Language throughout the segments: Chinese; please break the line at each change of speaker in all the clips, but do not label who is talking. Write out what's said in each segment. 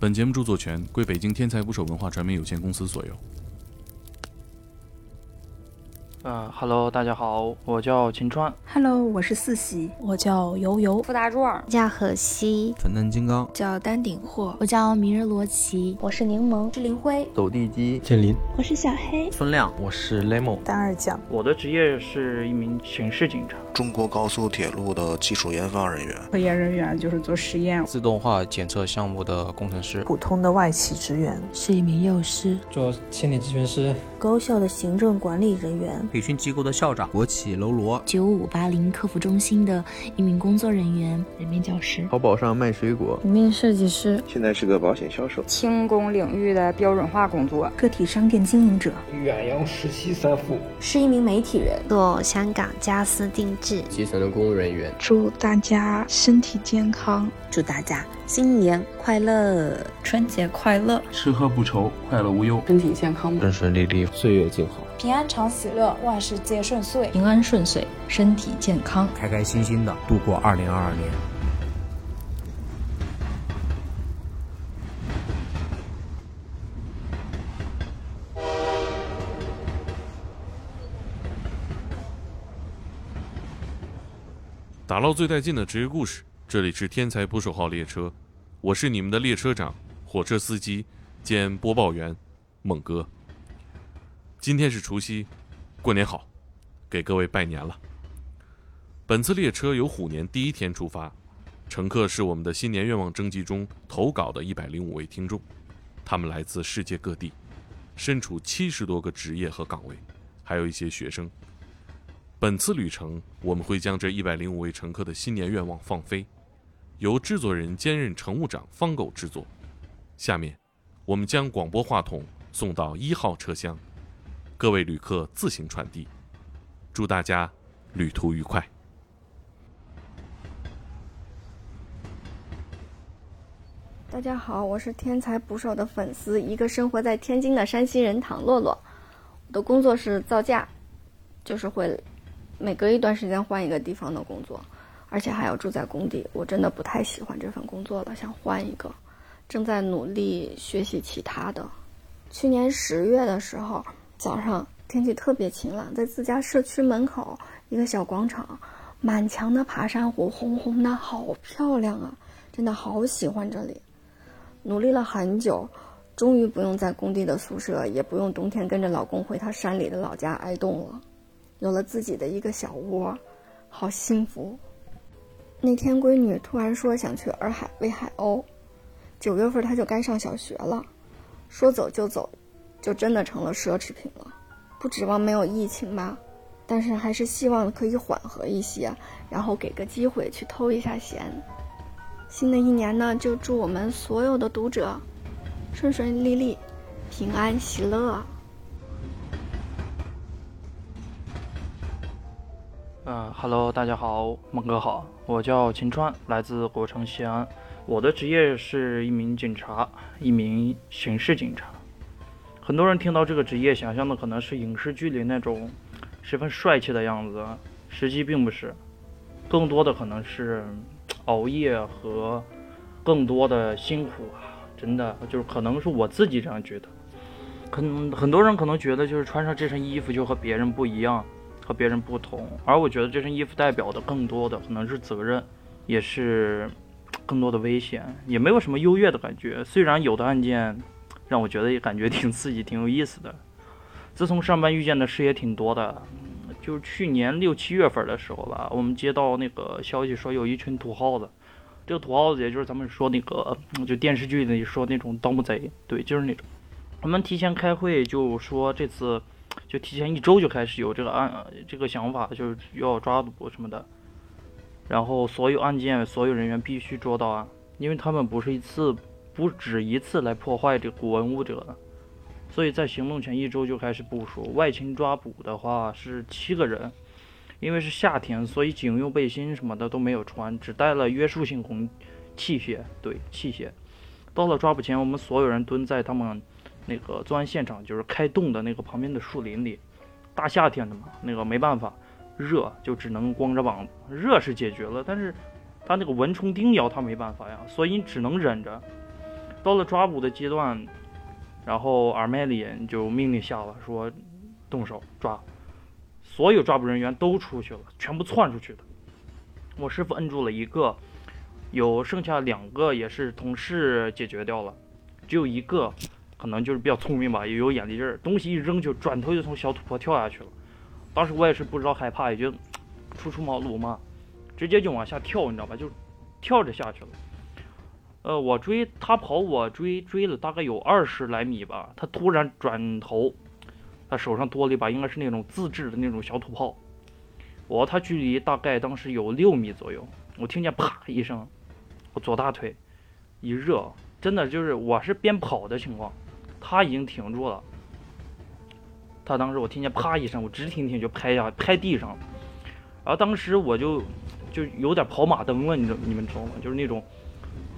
本节目著作权归北京天才捕手文化传媒有限公司所有。
嗯哈喽，大家好，我叫秦川。
Hello，我是四喜，
我叫游游，
付大壮，
叫荷西，
粉嫩金刚，
叫丹顶鹤，
我叫明日罗琦，
我是柠檬，
是林辉，
走地鸡，
建林，
我是小黑，
孙亮，
我是 Lemon，
单二酱。
我的职业是一名刑事警察，
中国高速铁路的技术研发人员，
科研人员就是做实验，
自动化检测项目的工程师，
普通的外企职员，
是一名幼师，
做心理咨询师，
高校的行政管理人员，
培训机构的校长，国企楼罗，
九五八零客服中心的一名工作人员，
人民教师，
淘宝上卖水果，
平面设计师，
现在是个保险销售，
轻工领域的标准化工作，
个体商店经营者，
远洋实习三副，
是一名媒体人，
做香港家私定制，
基层的公务人员。
祝大家身体健康，
祝大家新年快乐，
春节快乐，
吃喝不愁，快乐无忧，
身体健康，
顺顺利利，岁月静好，
平安常喜乐，万事皆顺遂，
平安顺遂，身体健康，
开开心心的度过二零二二年。
打捞最带劲的职业故事，这里是天才捕手号列车，我是你们的列车长、火车司机兼播报员猛哥。今天是除夕，过年好，给各位拜年了。本次列车由虎年第一天出发，乘客是我们的新年愿望征集中投稿的一百零五位听众，他们来自世界各地，身处七十多个职业和岗位，还有一些学生。本次旅程，我们会将这一百零五位乘客的新年愿望放飞，由制作人兼任乘务长方狗制作。下面，我们将广播话筒送到一号车厢，各位旅客自行传递。祝大家旅途愉快。
大家好，我是天才捕手的粉丝，一个生活在天津的山西人唐洛洛。我的工作是造价，就是会。每隔一段时间换一个地方的工作，而且还要住在工地，我真的不太喜欢这份工作了，想换一个。正在努力学习其他的。去年十月的时候，早上天气特别晴朗，在自家社区门口一个小广场，满墙的爬山虎，红红的，好漂亮啊！真的好喜欢这里。努力了很久，终于不用在工地的宿舍，也不用冬天跟着老公回他山里的老家挨冻了。有了自己的一个小窝，好幸福。那天闺女突然说想去洱海喂海鸥，九月份她就该上小学了，说走就走，就真的成了奢侈品了。不指望没有疫情吧，但是还是希望可以缓和一些，然后给个机会去偷一下闲。新的一年呢，就祝我们所有的读者顺顺利利、平安喜乐。
嗯哈喽，大家好，猛哥好，我叫秦川，来自古城西安。我的职业是一名警察，一名刑事警察。很多人听到这个职业，想象的可能是影视剧里那种十分帅气的样子，实际并不是，更多的可能是熬夜和更多的辛苦啊！真的就是可能是我自己这样觉得。可能很多人可能觉得，就是穿上这身衣服就和别人不一样。和别人不同，而我觉得这身衣服代表的更多的可能是责任，也是更多的危险，也没有什么优越的感觉。虽然有的案件让我觉得也感觉挺刺激、挺有意思的。自从上班遇见的事也挺多的，就是去年六七月份的时候吧，我们接到那个消息说有一群土耗子，这个土耗子也就是咱们说那个就电视剧里说那种盗墓贼，对，就是那种。我们提前开会就说这次。就提前一周就开始有这个案这个想法，就是要抓捕什么的，然后所有案件所有人员必须捉到案，因为他们不是一次不止一次来破坏这古文物者，所以在行动前一周就开始部署。外勤抓捕的话是七个人，因为是夏天，所以警用背心什么的都没有穿，只带了约束性工器械，对器械。到了抓捕前，我们所有人蹲在他们。那个作案现场就是开洞的那个旁边的树林里，大夏天的嘛，那个没办法，热就只能光着膀子。热是解决了，但是他那个蚊虫叮咬他没办法呀，所以你只能忍着。到了抓捕的阶段，然后阿麦里就命令下了，说动手抓，所有抓捕人员都出去了，全部窜出去的。我师傅摁住了一个，有剩下两个也是同事解决掉了，只有一个可能就是比较聪明吧，也有眼力劲儿，东西一扔就转头就从小土坡跳下去了。当时我也是不知道害怕，也就初出茅庐嘛，直接就往下跳，你知道吧？就跳着下去了。呃，我追他跑，我追追了大概有二十来米吧。他突然转头，他手上多了一把，应该是那种自制的那种小土炮。我他距离大概当时有六米左右，我听见啪一声，我左大腿一热，真的就是我是边跑的情况，他已经停住了。他当时我听见啪一声，我直挺挺就拍下拍地上，然后当时我就就有点跑马灯了，你知你们知道吗？就是那种，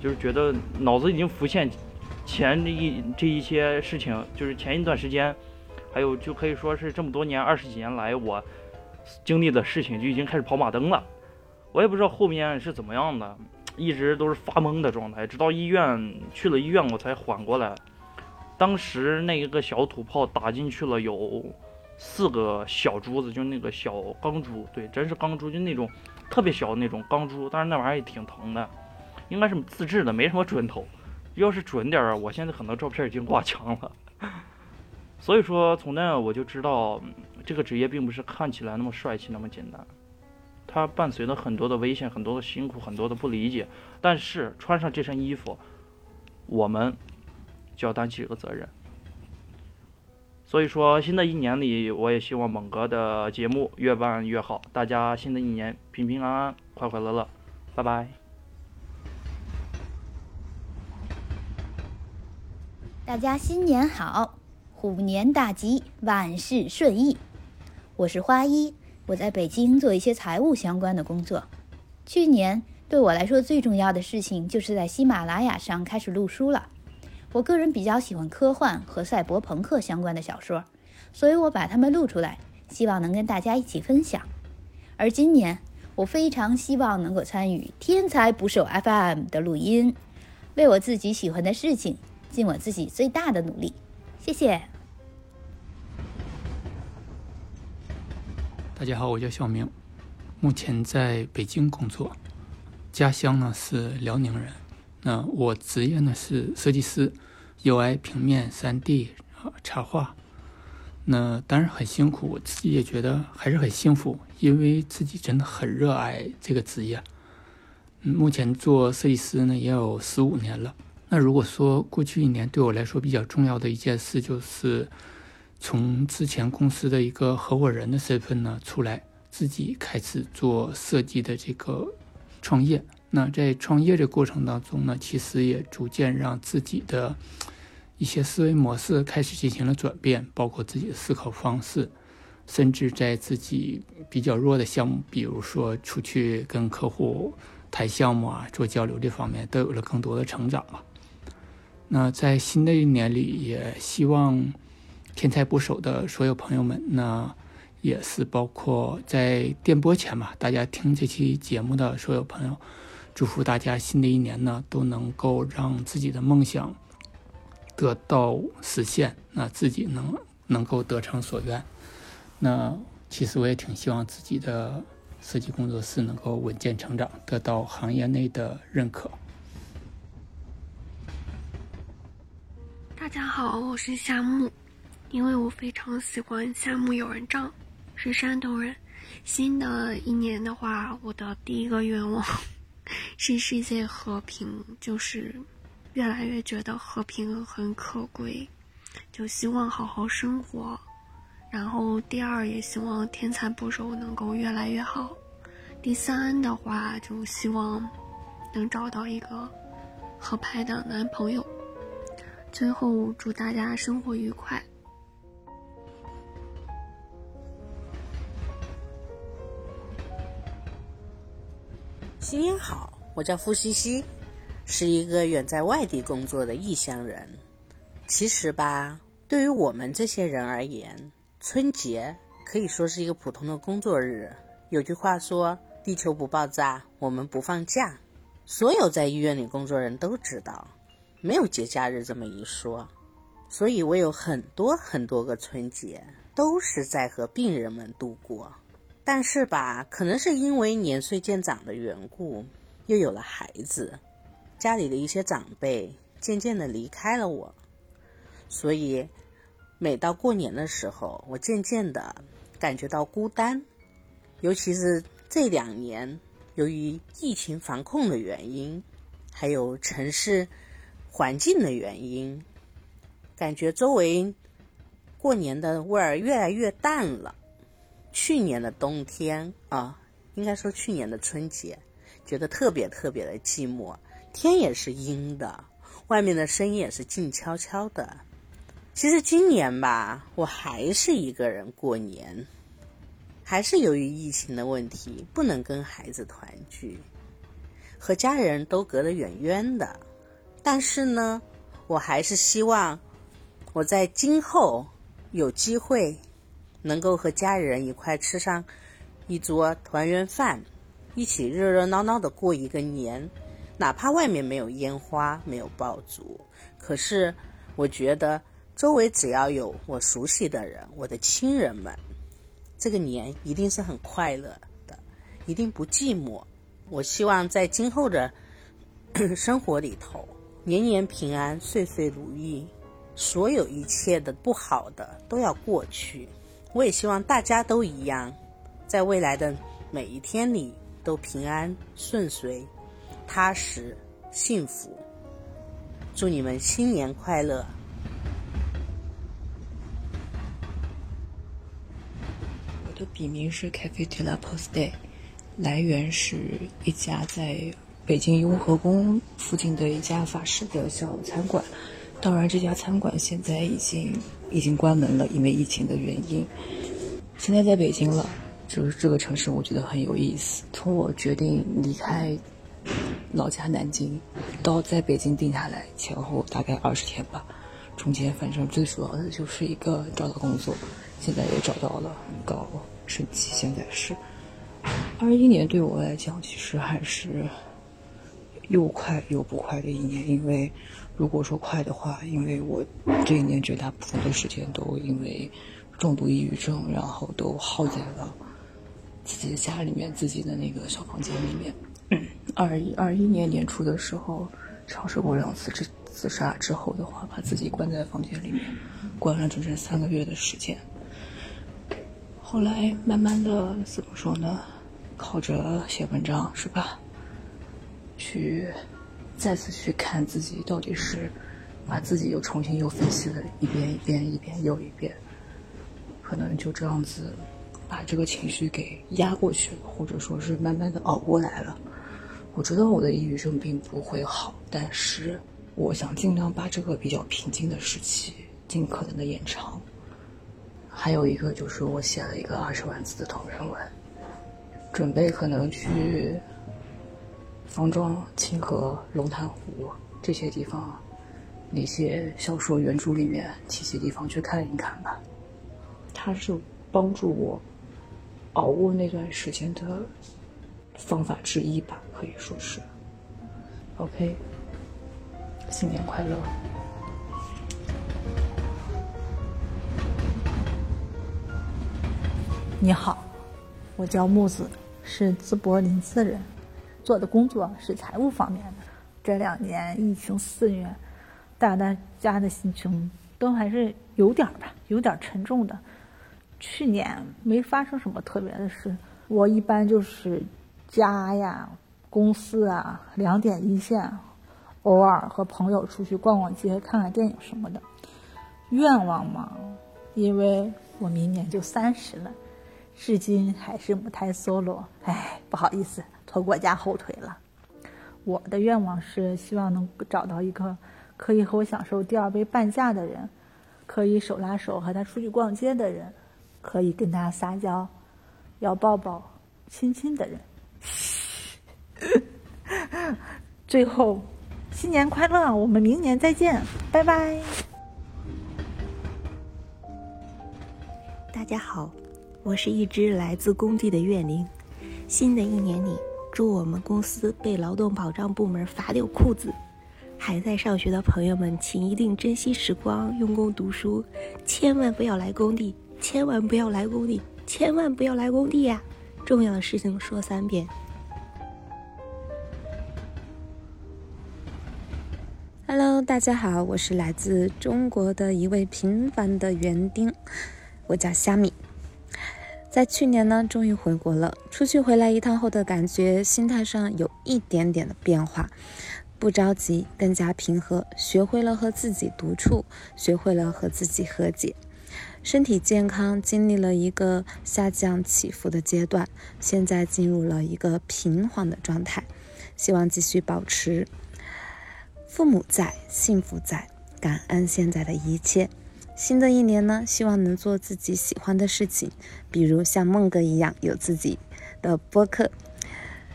就是觉得脑子已经浮现前这一这一些事情，就是前一段时间，还有就可以说是这么多年二十几年来我经历的事情就已经开始跑马灯了。我也不知道后面是怎么样的，一直都是发懵的状态，直到医院去了医院我才缓过来。当时那一个小土炮打进去了，有四个小珠子，就那个小钢珠，对，真是钢珠，就那种特别小的那种钢珠。但是那玩意儿也挺疼的，应该是自制的，没什么准头。要是准点儿，我现在可能照片已经挂墙了。所以说，从那我就知道，这个职业并不是看起来那么帅气那么简单，它伴随了很多的危险，很多的辛苦，很多的不理解。但是穿上这身衣服，我们。就要担起这个责任，所以说新的一年里，我也希望猛哥的节目越办越好，大家新的一年平平安安、快快乐乐，拜拜。
大家新年好，虎年大吉，万事顺意。我是花一，我在北京做一些财务相关的工作。去年对我来说最重要的事情，就是在喜马拉雅上开始录书了。我个人比较喜欢科幻和赛博朋克相关的小说，所以我把它们录出来，希望能跟大家一起分享。而今年，我非常希望能够参与“天才捕手 FM” 的录音，为我自己喜欢的事情尽我自己最大的努力。谢谢。
大家好，我叫小明，目前在北京工作，家乡呢是辽宁人。那我职业呢是设计师，UI 平面、3D 插画。那当然很辛苦，我自己也觉得还是很幸福，因为自己真的很热爱这个职业。目前做设计师呢也有十五年了。那如果说过去一年对我来说比较重要的一件事，就是从之前公司的一个合伙人的身份呢出来，自己开始做设计的这个创业。那在创业的过程当中呢，其实也逐渐让自己的一些思维模式开始进行了转变，包括自己的思考方式，甚至在自己比较弱的项目，比如说出去跟客户谈项目啊、做交流这方面，都有了更多的成长吧。那在新的一年里，也希望天才捕手的所有朋友们，那也是包括在电波前嘛，大家听这期节目的所有朋友。祝福大家新的一年呢，都能够让自己的梦想得到实现，那自己能能够得偿所愿。那其实我也挺希望自己的设计工作室能够稳健成长，得到行业内的认可。
大家好，我是夏木，因为我非常喜欢夏目友人帐，是山东人。新的一年的话，我的第一个愿望。是世界和平，就是越来越觉得和平很可贵，就希望好好生活。然后第二也希望天才捕手能够越来越好。第三的话就希望能找到一个合拍的男朋友。最后祝大家生活愉快。
新年好，我叫付西西，是一个远在外地工作的异乡人。其实吧，对于我们这些人而言，春节可以说是一个普通的工作日。有句话说：“地球不爆炸，我们不放假。”所有在医院里工作人都知道，没有节假日这么一说，所以我有很多很多个春节都是在和病人们度过。但是吧，可能是因为年岁渐长的缘故，又有了孩子，家里的一些长辈渐渐的离开了我，所以每到过年的时候，我渐渐的感觉到孤单，尤其是这两年，由于疫情防控的原因，还有城市。环境的原因，感觉周围过年的味儿越来越淡了。去年的冬天啊，应该说去年的春节，觉得特别特别的寂寞，天也是阴的，外面的声音也是静悄悄的。其实今年吧，我还是一个人过年，还是由于疫情的问题，不能跟孩子团聚，和家人都隔得远远的。但是呢，我还是希望我在今后有机会能够和家人一块吃上一桌团圆饭，一起热热闹闹的过一个年。哪怕外面没有烟花，没有爆竹，可是我觉得周围只要有我熟悉的人，我的亲人们，这个年一定是很快乐的，一定不寂寞。我希望在今后的 生活里头。年年平安，岁岁如意，所有一切的不好的都要过去。我也希望大家都一样，在未来的每一天里都平安顺遂、踏实幸福。祝你们新年快乐！
我的笔名是 Cafe de la Poste，来源是一家在。北京雍和宫附近的一家法式的小餐馆，当然这家餐馆现在已经已经关门了，因为疫情的原因。现在在北京了，就是这个城市我觉得很有意思。从我决定离开老家南京到在北京定下来，前后大概二十天吧。中间反正最主要的就是一个找到工作，现在也找到了，很高升级。现在是二一年对我来讲，其实还是。又快又不快的一年，因为如果说快的话，因为我这一年绝大部分的时间都因为重度抑郁症，然后都耗在了自己的家里面，自己的那个小房间里面。二一二一年年初的时候，尝试过两次自自杀，之后的话，把自己关在房间里面，关了整整三个月的时间。后来慢慢的怎么说呢？靠着写文章，是吧？去再次去看自己到底是把自己又重新又分析了一遍一遍一遍又一遍，可能就这样子把这个情绪给压过去了，或者说是慢慢的熬过来了。我知道我的抑郁症并不会好，但是我想尽量把这个比较平静的时期尽可能的延长。还有一个就是我写了一个二十万字的同人文，准备可能去。方庄、清河、龙潭湖这些地方，那些小说原著里面提及地方去看一看吧。它是帮助我熬过那段时间的方法之一吧，可以说是。OK，新年快乐！
你好，我叫木子，是淄博临淄人。做的工作是财务方面的。这两年疫情肆虐，大家的心情都还是有点吧，有点沉重的。去年没发生什么特别的事，我一般就是家呀、公司啊两点一线，偶尔和朋友出去逛逛街、看看电影什么的。愿望嘛，因为我明年就三十了，至今还是母胎 solo，哎，不好意思。拖国家后腿了。我的愿望是希望能找到一个可以和我享受第二杯半价的人，可以手拉手和他出去逛街的人，可以跟他撒娇、要抱抱、亲亲的人。最后，新年快乐！我们明年再见，拜拜。
大家好，我是一只来自工地的月灵。新的一年里。祝我们公司被劳动保障部门罚掉裤子，还在上学的朋友们，请一定珍惜时光，用功读书，千万不要来工地，千万不要来工地，千万不要来工地呀！重要的事情说三遍。Hello，大家好，我是来自中国的一位平凡的园丁，我叫虾米。在去年呢，终于回国了。出去回来一趟后的感觉，心态上有一点点的变化。不着急，更加平和，学会了和自己独处，学会了和自己和解。身体健康经历了一个下降起伏的阶段，现在进入了一个平缓的状态，希望继续保持。父母在，幸福在，感恩现在的一切。新的一年呢，希望能做自己喜欢的事情，比如像梦哥一样有自己的播客，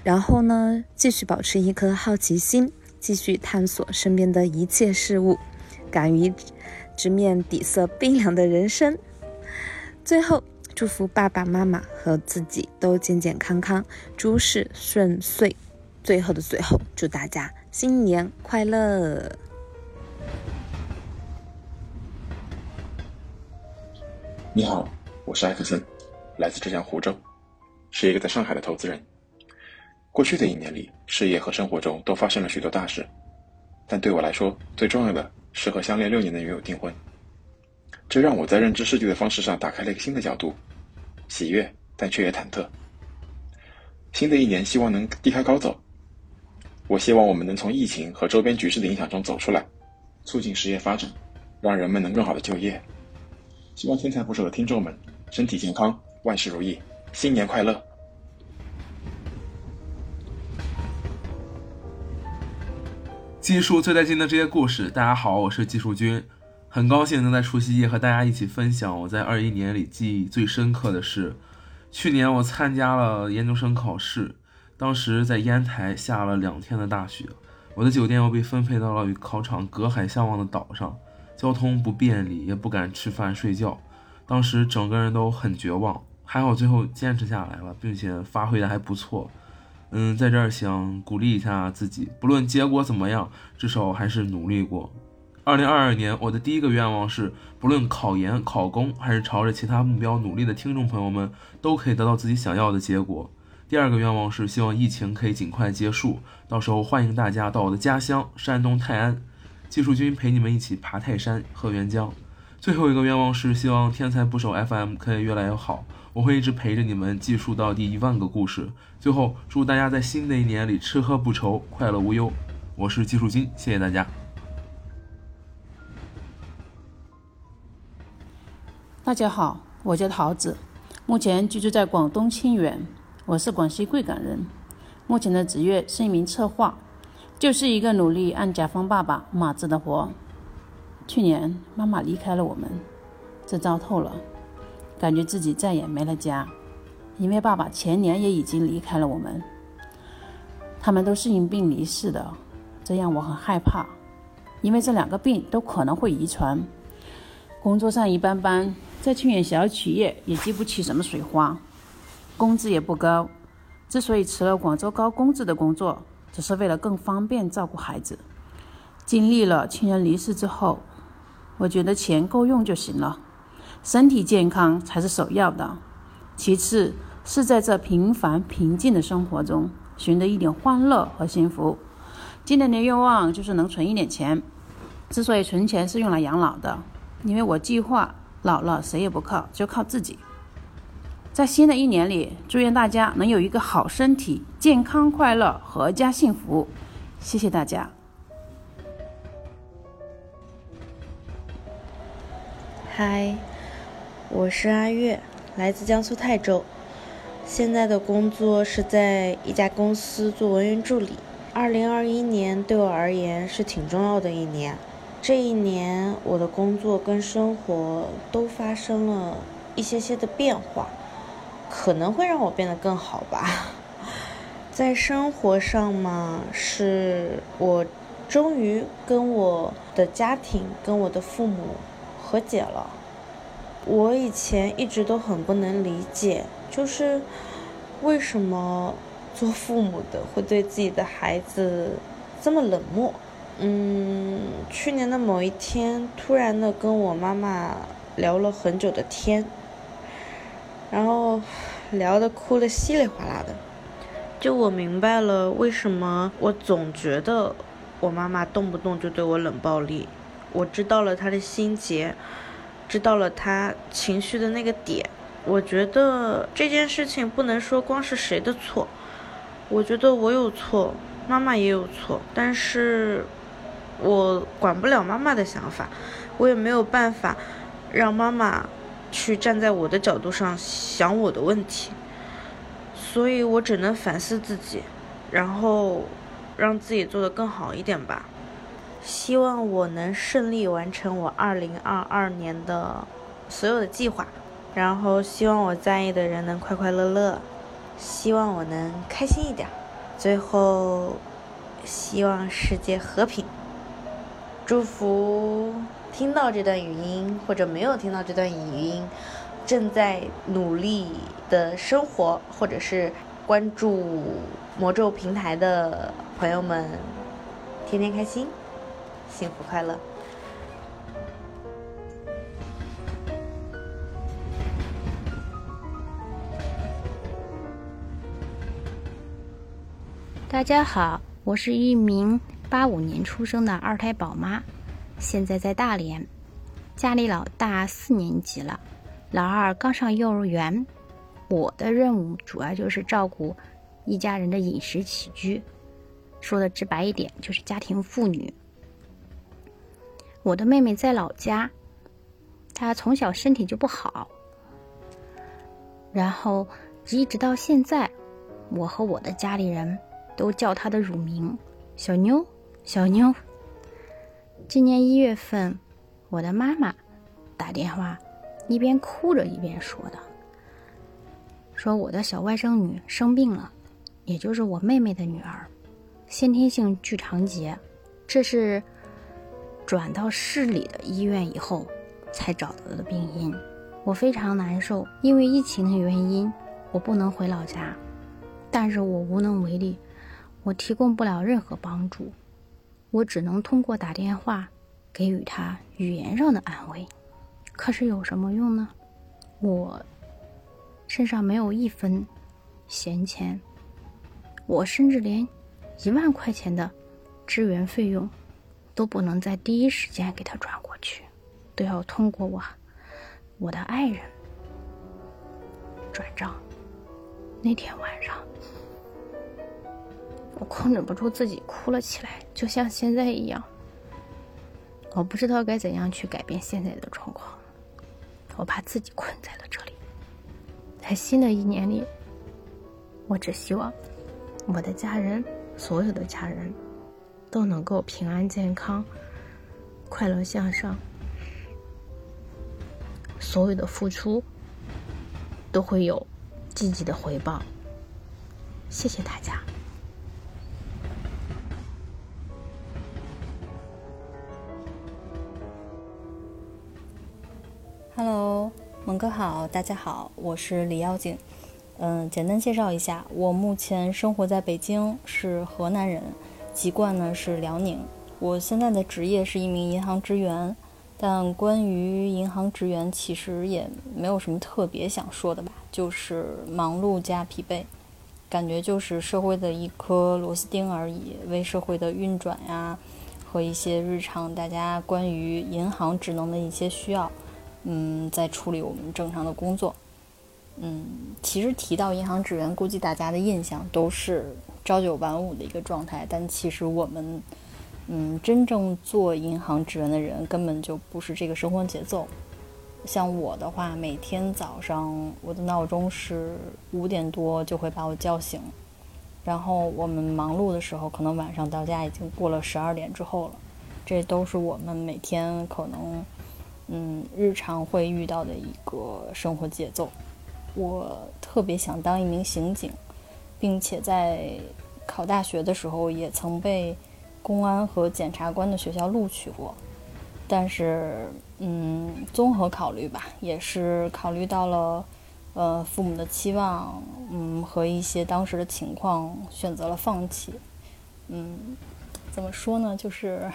然后呢，继续保持一颗好奇心。继续探索身边的一切事物，敢于直面底色冰凉的人生。最后，祝福爸爸妈妈和自己都健健康康，诸事顺遂。最后的最后，祝大家新年快乐！
你好，我是艾克森，来自浙江湖州，是一个在上海的投资人。过去的一年里，事业和生活中都发生了许多大事，但对我来说，最重要的是和相恋六年的女友订婚。这让我在认知世界的方式上打开了一个新的角度，喜悦，但却也忐忑。新的一年，希望能低开高走。我希望我们能从疫情和周边局势的影响中走出来，促进实业发展，让人们能更好的就业。希望天才捕手的听众们身体健康，万事如意，新年快乐！
技术最带劲的这些故事，大家好，我是技术君，很高兴能在除夕夜和大家一起分享我在二一年里记忆最深刻的事。去年我参加了研究生考试，当时在烟台下了两天的大雪，我的酒店又被分配到了与考场隔海相望的岛上，交通不便利，也不敢吃饭睡觉，当时整个人都很绝望。还好最后坚持下来了，并且发挥的还不错。嗯，在这儿想鼓励一下自己，不论结果怎么样，至少还是努力过。二零二二年，我的第一个愿望是，不论考研、考公，还是朝着其他目标努力的听众朋友们，都可以得到自己想要的结果。第二个愿望是，希望疫情可以尽快结束，到时候欢迎大家到我的家乡山东泰安，技术君陪你们一起爬泰山、喝沅江。最后一个愿望是，希望天才捕手 FM 可以越来越好。我会一直陪着你们，记述到第一万个故事。最后，祝大家在新的一年里吃喝不愁，快乐无忧。我是技术君，谢谢大家。
大家好，我叫桃子，目前居住在广东清远，我是广西贵港人。目前的职业是一名策划，就是一个努力按甲方爸爸码字的活。去年妈妈离开了我们，这糟透了。感觉自己再也没了家，因为爸爸前年也已经离开了我们。他们都是因病离世的，这让我很害怕，因为这两个病都可能会遗传。工作上一般般，在清远小企业也积不起什么水花，工资也不高。之所以辞了广州高工资的工作，只是为了更方便照顾孩子。经历了亲人离世之后，我觉得钱够用就行了。身体健康才是首要的，其次是在这平凡平静的生活中寻得一点欢乐和幸福。今年的愿望就是能存一点钱。之所以存钱是用来养老的，因为我计划老了谁也不靠，就靠自己。在新的一年里，祝愿大家能有一个好身体，健康快乐，阖家幸福。谢谢大家。
嗨。我是阿月，来自江苏泰州，现在的工作是在一家公司做文员助理。二零二一年对我而言是挺重要的一年，这一年我的工作跟生活都发生了一些些的变化，可能会让我变得更好吧。在生活上嘛，是我终于跟我的家庭、跟我的父母和解了。我以前一直都很不能理解，就是为什么做父母的会对自己的孩子这么冷漠。嗯，去年的某一天，突然的跟我妈妈聊了很久的天，然后聊的哭的稀里哗啦的。就我明白了，为什么我总觉得我妈妈动不动就对我冷暴力。我知道了她的心结，知道了她情绪的那个点。我觉得这件事情不能说光是谁的错，我觉得我有错，妈妈也有错，但是我管不了妈妈的想法，我也没有办法让妈妈去站在我的角度上想我的问题。所以我只能反思自己，然后让自己做得更好一点吧。希望我能顺利完成我二零二二年的所有的计划，然后希望我在意的人能快快乐乐，希望我能开心一点。最后，希望世界和平。祝福听到这段语音或者没有听到这段语音。正在努力的生活，或者是关注魔咒平台的朋友们，天天开心，幸福快乐。
大家好，我是一名八五年出生的二胎宝妈，现在在大连，家里老大四年级了。老二刚上幼儿园，我的任务主要就是照顾一家人的饮食起居，说的直白一点就是家庭妇女。我的妹妹在老家，她从小身体就不好，然后一直到现在，我和我的家里人都叫她的乳名小妞，小妞。今年一月份，我的妈妈打电话。一边哭着一边说的：“说我的小外甥女生病了，也就是我妹妹的女儿，先天性巨肠结，这是转到市里的医院以后才找到的病因。我非常难受，因为疫情的原因，我不能回老家，但是我无能为力，我提供不了任何帮助，我只能通过打电话给予他语言上的安慰。”可是有什么用呢？我身上没有一分闲钱，我甚至连一万块钱的支援费用都不能在第一时间给他转过去，都要通过我我的爱人转账。那天晚上，我控制不住自己哭了起来，就像现在一样。我不知道该怎样去改变现在的状况。我把自己困在了这里。在新的一年里，我只希望我的家人，所有的家人，都能够平安健康、快乐向上。所有的付出都会有积极的回报。谢谢大家。
Hello，蒙哥好，大家好，我是李妖精。嗯，简单介绍一下，我目前生活在北京，是河南人，籍贯呢是辽宁。我现在的职业是一名银行职员，但关于银行职员，其实也没有什么特别想说的吧，就是忙碌加疲惫，感觉就是社会的一颗螺丝钉而已，为社会的运转呀和一些日常大家关于银行职能的一些需要。嗯，在处理我们正常的工作。嗯，其实提到银行职员，估计大家的印象都是朝九晚五的一个状态。但其实我们，嗯，真正做银行职员的人根本就不是这个生活节奏。像我的话，每天早上我的闹钟是五点多就会把我叫醒，然后我们忙碌的时候，可能晚上到家已经过了十二点之后了。这都是我们每天可能。嗯，日常会遇到的一个生活节奏。我特别想当一名刑警，并且在考大学的时候也曾被公安和检察官的学校录取过。但是，嗯，综合考虑吧，也是考虑到了呃父母的期望，嗯和一些当时的情况，选择了放弃。嗯，怎么说呢？就是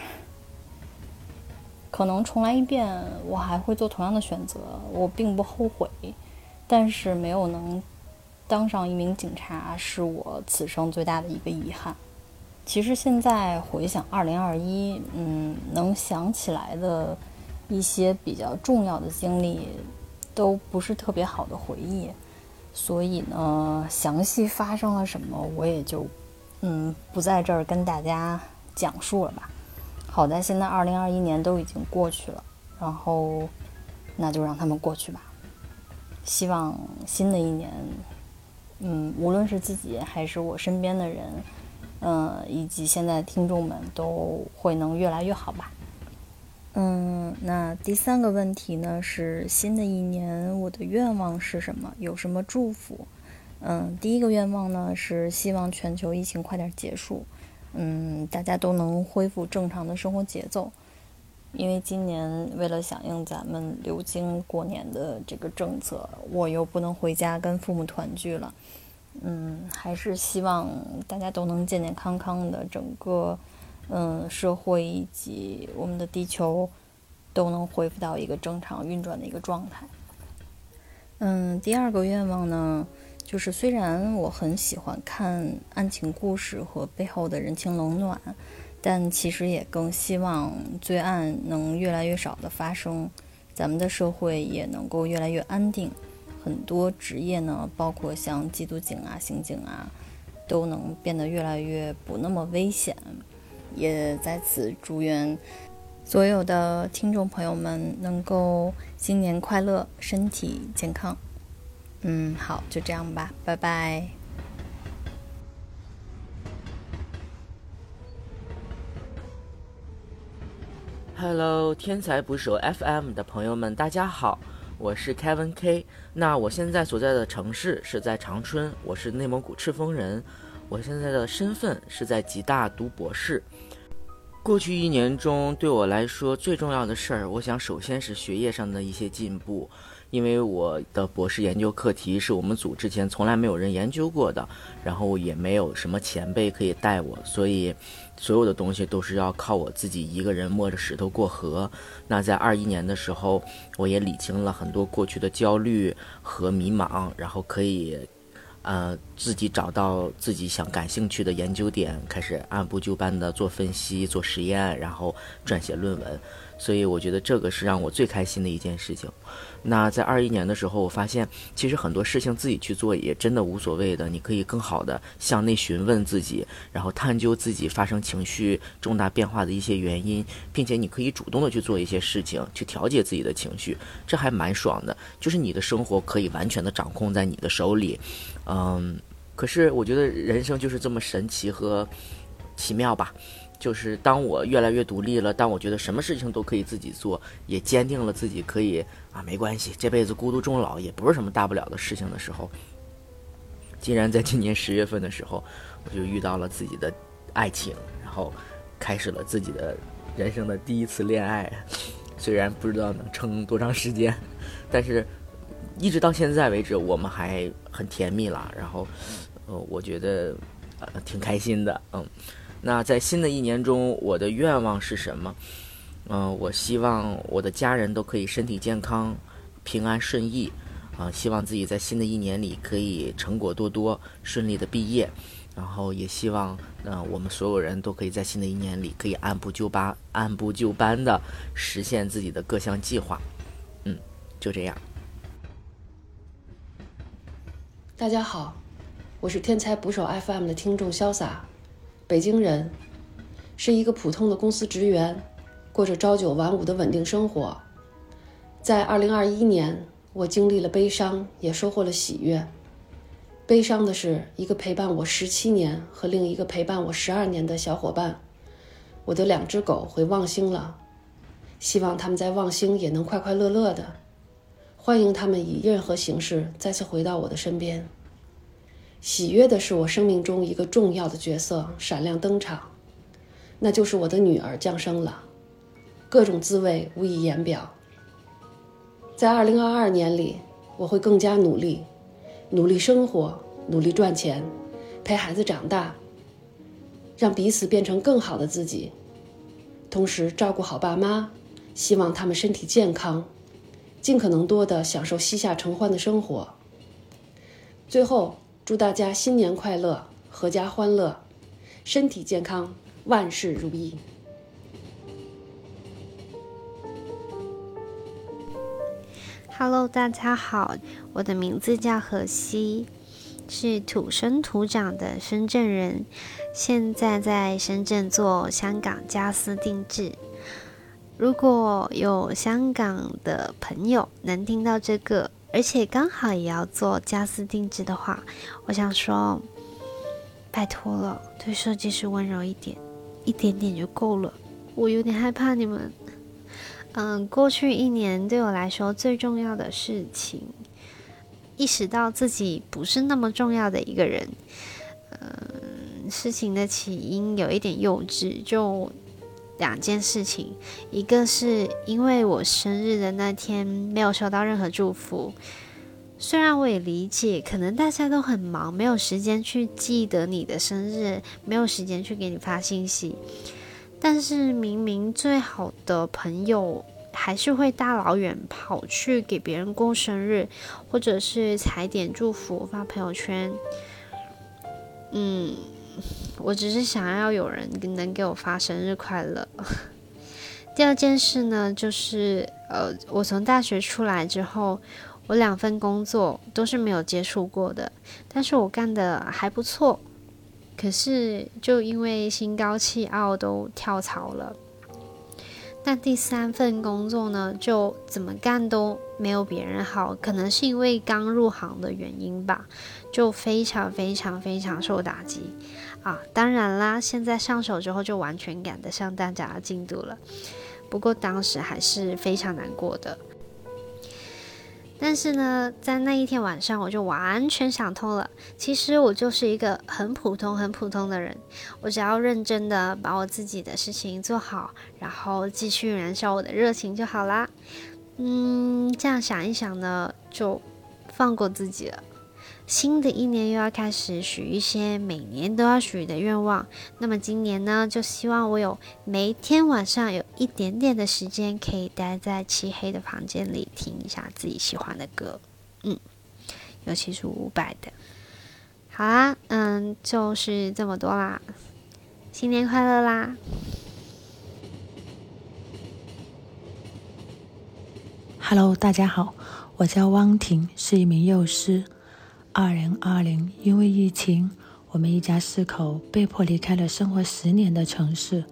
可能重来一遍，我还会做同样的选择，我并不后悔。但是没有能当上一名警察，是我此生最大的一个遗憾。其实现在回想二零二一，嗯，能想起来的一些比较重要的经历，都不是特别好的回忆。所以呢，详细发生了什么，我也就嗯不在这儿跟大家讲述了吧。好在现在二零二一年都已经过去了，然后那就让他们过去吧。希望新的一年，嗯，无论是自己还是我身边的人，嗯，以及现在听众们，都会能越来越好吧。嗯，那第三个问题呢是新的一年我的愿望是什么？有什么祝福？嗯，第一个愿望呢是希望全球疫情快点结束，嗯，大家都能恢复正常的生活节奏。因为今年为了响应咱们流经过年的这个政策，我又不能回家跟父母团聚了。嗯，还是希望大家都能健健康康的，整个嗯社会以及我们的地球都能恢复到一个正常运转的一个状态。嗯，第二个愿望呢，就是虽然我很喜欢看案情故事和背后的人情冷暖。但其实也更希望罪案能越来越少的发生，咱们的社会也能够越来越安定。很多职业呢，包括像缉毒警啊、刑警啊，都能变得越来越不那么危险。也在此祝愿所有的听众朋友们能够新年快乐，身体健康。嗯，好，就这样吧，拜拜。
Hello，天才捕手 FM 的朋友们，大家好，我是 Kevin K。那我现在所在的城市是在长春，我是内蒙古赤峰人。我现在的身份是在吉大读博士。过去一年中，对我来说最重要的事儿，我想首先是学业上的一些进步。因为我的博士研究课题是我们组之前从来没有人研究过的，然后也没有什么前辈可以带我，所以所有的东西都是要靠我自己一个人摸着石头过河。那在二一年的时候，我也理清了很多过去的焦虑和迷茫，然后可以，呃，自己找到自己想感兴趣的研究点，开始按部就班的做分析、做实验，然后撰写论文。所以我觉得这个是让我最开心的一件事情。那在二一年的时候，我发现其实很多事情自己去做也真的无所谓的。你可以更好的向内询问自己，然后探究自己发生情绪重大变化的一些原因，并且你可以主动的去做一些事情，去调节自己的情绪，这还蛮爽的。就是你的生活可以完全的掌控在你的手里，嗯。可是我觉得人生就是这么神奇和 奇妙吧。就是当我越来越独立了，当我觉得什么事情都可以自己做，也坚定了自己可以啊，没关系，这辈子孤独终老也不是什么大不了的事情的时候，竟然在今年十月份的时候，我就遇到了自己的爱情，然后开始了自己的人生的第一次恋爱。虽然不知道能撑多长时间，但是一直到现在为止，我们还很甜蜜啦。然后，呃，我觉得呃挺开心的，嗯。那在新的一年中，我的愿望是什么？嗯，我希望我的家人都可以身体健康、平安顺意。啊，希望自己在新的一年里可以成果多多、顺利的毕业。然后也希望，嗯，我们所有人都可以在新的一年里可以按部就班、按部就班的实现自己的各项计划。嗯，就这样。
大家好，我是天才捕手 FM 的听众潇洒。北京人，是一个普通的公司职员，过着朝九晚五的稳定生活。在二零二一年，我经历了悲伤，也收获了喜悦。悲伤的是，一个陪伴我十七年和另一个陪伴我十二年的小伙伴，我的两只狗回望星了。希望他们在望星也能快快乐乐的。欢迎他们以任何形式再次回到我的身边。喜悦的是，我生命中一个重要的角色闪亮登场，那就是我的女儿降生了，各种滋味无以言表。在二零二二年里，我会更加努力，努力生活，努力赚钱，陪孩子长大。让彼此变成更好的自己，同时照顾好爸妈，希望他们身体健康，尽可能多的享受膝下承欢的生活。最后，祝大家新年快乐，阖家欢乐，身体健康，万事如意。
Hello，大家好，我的名字叫何西，是土生土长的深圳人，现在在深圳做香港家私定制。如果有香港的朋友能听到这个，而且刚好也要做家私定制的话，我想说，拜托了，对设计师温柔一点，一点点就够了。我有点害怕你们。嗯，过去一年对我来说最重要的事情，意识到自己不是那么重要的一个人。嗯，事情的起因有一点幼稚，就两件事情，一个是因为我生日的那天没有收到任何祝福，虽然我也理解，可能大家都很忙，没有时间去记得你的生日，没有时间去给你发信息。但是明明最好的朋友还是会大老远跑去给别人过生日，或者是踩点祝福发朋友圈。嗯，我只是想要有人能给我发生日快乐。第二件事呢，就是呃，我从大学出来之后，我两份工作都是没有接触过的，但是我干的还不错。可是，就因为心高气傲，都跳槽了。那第三份工作呢，就怎么干都没有别人好。可能是因为刚入行的原因吧，就非常非常非常受打击啊！当然啦，现在上手之后就完全赶得上大家的进度了。不过当时还是非常难过的。但是呢，在那一天晚上，我就完全想通了。其实我就是一个很普通、很普通的人，我只要认真的把我自己的事情做好，然后继续燃烧我的热情就好啦。嗯，这样想一想呢，就放过自己了。新的一年又要开始许一些每年都要许的愿望，那么今年呢，就希望我有每天晚上有一点点的时间，可以待在漆黑的房间里听一下自己喜欢的歌，嗯，尤其是伍佰的。好啦，嗯，就是这么多啦，新年快乐啦
！Hello，大家好，我叫汪婷，是一名幼师。二零二零，因为疫情，我们一家四口被迫离开了生活十年的城市，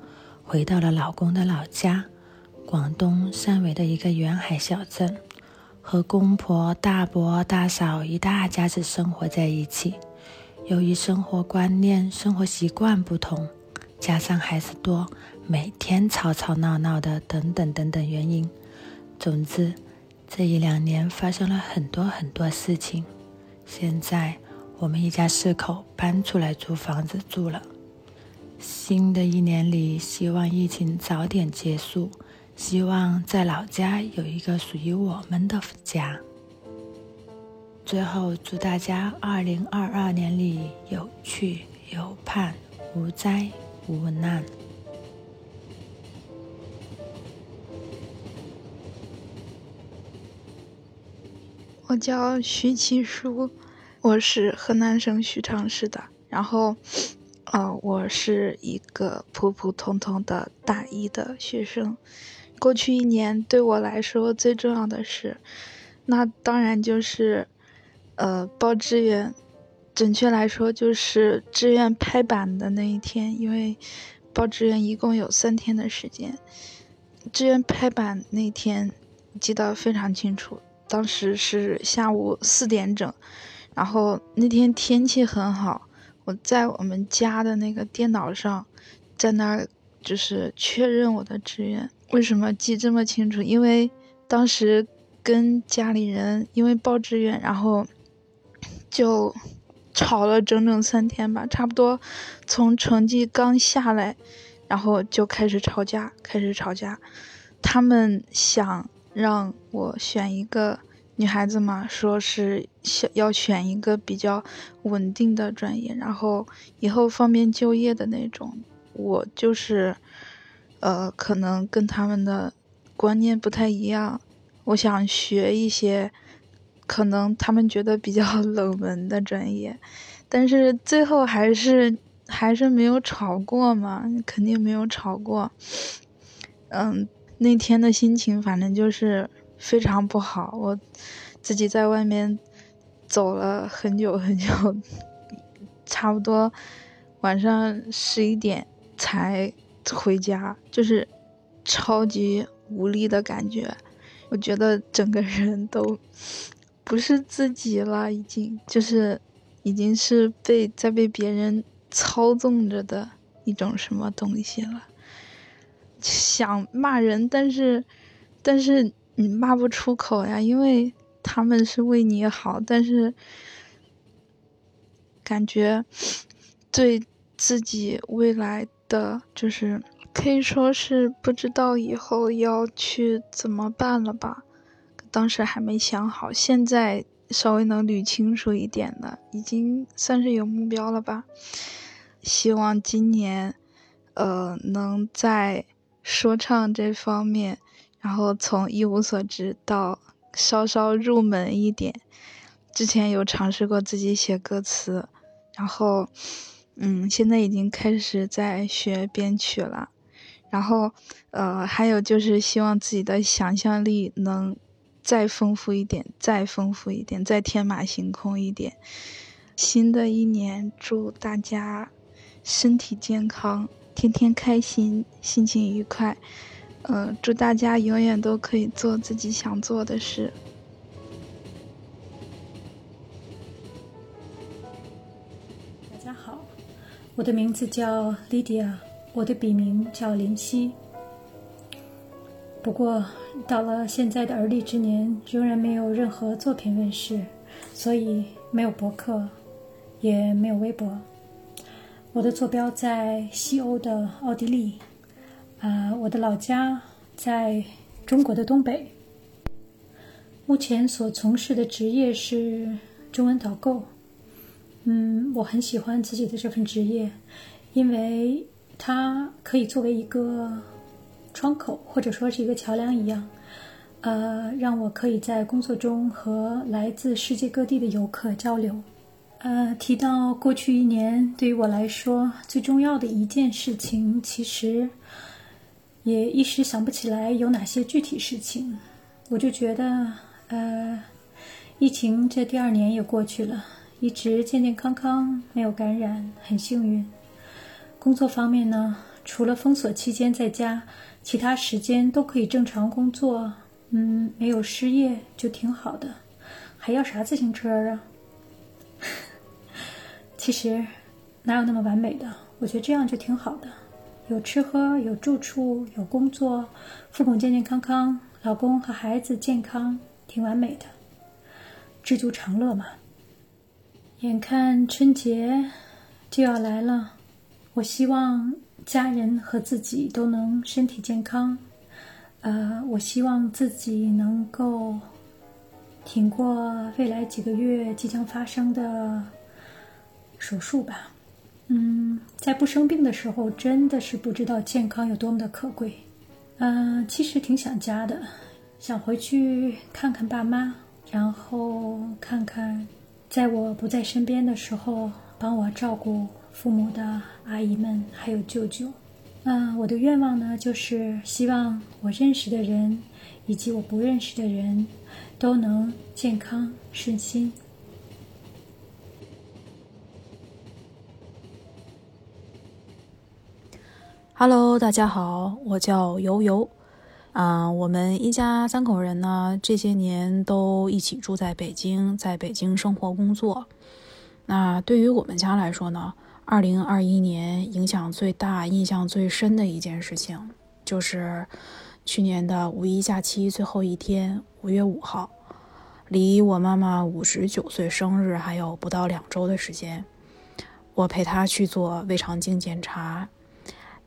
回到了老公的老家——广东汕尾的一个沿海小镇，和公婆、大伯、大嫂一大家子生活在一起。由于生活观念、生活习惯不同，加上孩子多，每天吵吵闹闹的，等等等等原因，总之，这一两年发生了很多很多事情。现在我们一家四口搬出来租房子住了。新的一年里，希望疫情早点结束，希望在老家有一个属于我们的家。最后，祝大家二零二二年里有去有盼，无灾无难。
我叫徐奇书，我是河南省许昌市的。然后，呃，我是一个普普通通的大一的学生。过去一年对我来说最重要的是，那当然就是，呃，报志愿。准确来说，就是志愿拍板的那一天。因为报志愿一共有三天的时间，志愿拍板那天记得非常清楚。当时是下午四点整，然后那天天气很好，我在我们家的那个电脑上，在那儿就是确认我的志愿。为什么记这么清楚？因为当时跟家里人因为报志愿，然后就吵了整整三天吧，差不多从成绩刚下来，然后就开始吵架，开始吵架。他们想。让我选一个女孩子嘛，说是想要选一个比较稳定的专业，然后以后方便就业的那种。我就是，呃，可能跟他们的观念不太一样。我想学一些可能他们觉得比较冷门的专业，但是最后还是还是没有吵过嘛，肯定没有吵过。嗯，那天的心情反正就是非常不好，我自己在外面走了很久很久，差不多晚上十一点才回家，就是超级无力的感觉。我觉得整个人都不是自己了，已经就是已经是被在被别人操纵着的一种什么东西了。想骂人，但是但是你骂不出口呀，因为他们是为你好，但是感觉对自己未来的就是。可以说是不知道以后要去怎么办了吧，当时还没想好，现在稍微能捋清楚一点了，已经算是有目标了吧。希望今年，呃，能在说唱这方面，然后从一无所知到稍稍入门一点。之前有尝试过自己写歌词，然后，嗯，现在已经开始在学编曲了。然后，呃，还有就是希望自己的想象力能再丰富一点，再丰富一点，再天马行空一点。新的一年，祝大家身体健康，天天开心，心情愉快。嗯，祝大家永远都可以做自己想做的事。
大家好，我的名字叫 Lydia。我的笔名叫林夕，不过到了现在的而立之年，仍然没有任何作品问世，所以没有博客，也没有微博。我的坐标在西欧的奥地利，啊，我的老家在中国的东北。目前所从事的职业是中文导购。嗯，我很喜欢自己的这份职业，因为。它可以作为一个窗口，或者说是一个桥梁一样，呃，让我可以在工作中和来自世界各地的游客交流。呃，提到过去一年对于我来说最重要的一件事情，其实也一时想不起来有哪些具体事情。我就觉得，呃，疫情这第二年也过去了，一直健健康康，没有感染，很幸运。工作方面呢，除了封锁期间在家，其他时间都可以正常工作。嗯，没有失业就挺好的，还要啥自行车啊？其实哪有那么完美的？我觉得这样就挺好的，有吃喝，有住处，有工作，父母健健康康，老公和孩子健康，挺完美的，知足常乐嘛。眼看春节就要来了。我希望家人和自己都能身体健康，呃，我希望自己能够挺过未来几个月即将发生的手术吧。嗯，在不生病的时候，真的是不知道健康有多么的可贵。嗯，其实挺想家的，想回去看看爸妈，然后看看在我不在身边的时候帮我照顾。父母的阿姨们，还有舅舅，嗯，我的愿望呢，就是希望我认识的人，以及我不认识的人，都能健康顺心。
Hello，大家好，我叫游游，啊，我们一家三口人呢，这些年都一起住在北京，在北京生活工作。那对于我们家来说呢？二零二一年影响最大、印象最深的一件事情，就是去年的五一假期最后一天，五月五号，离我妈妈五十九岁生日还有不到两周的时间，我陪她去做胃肠镜检查，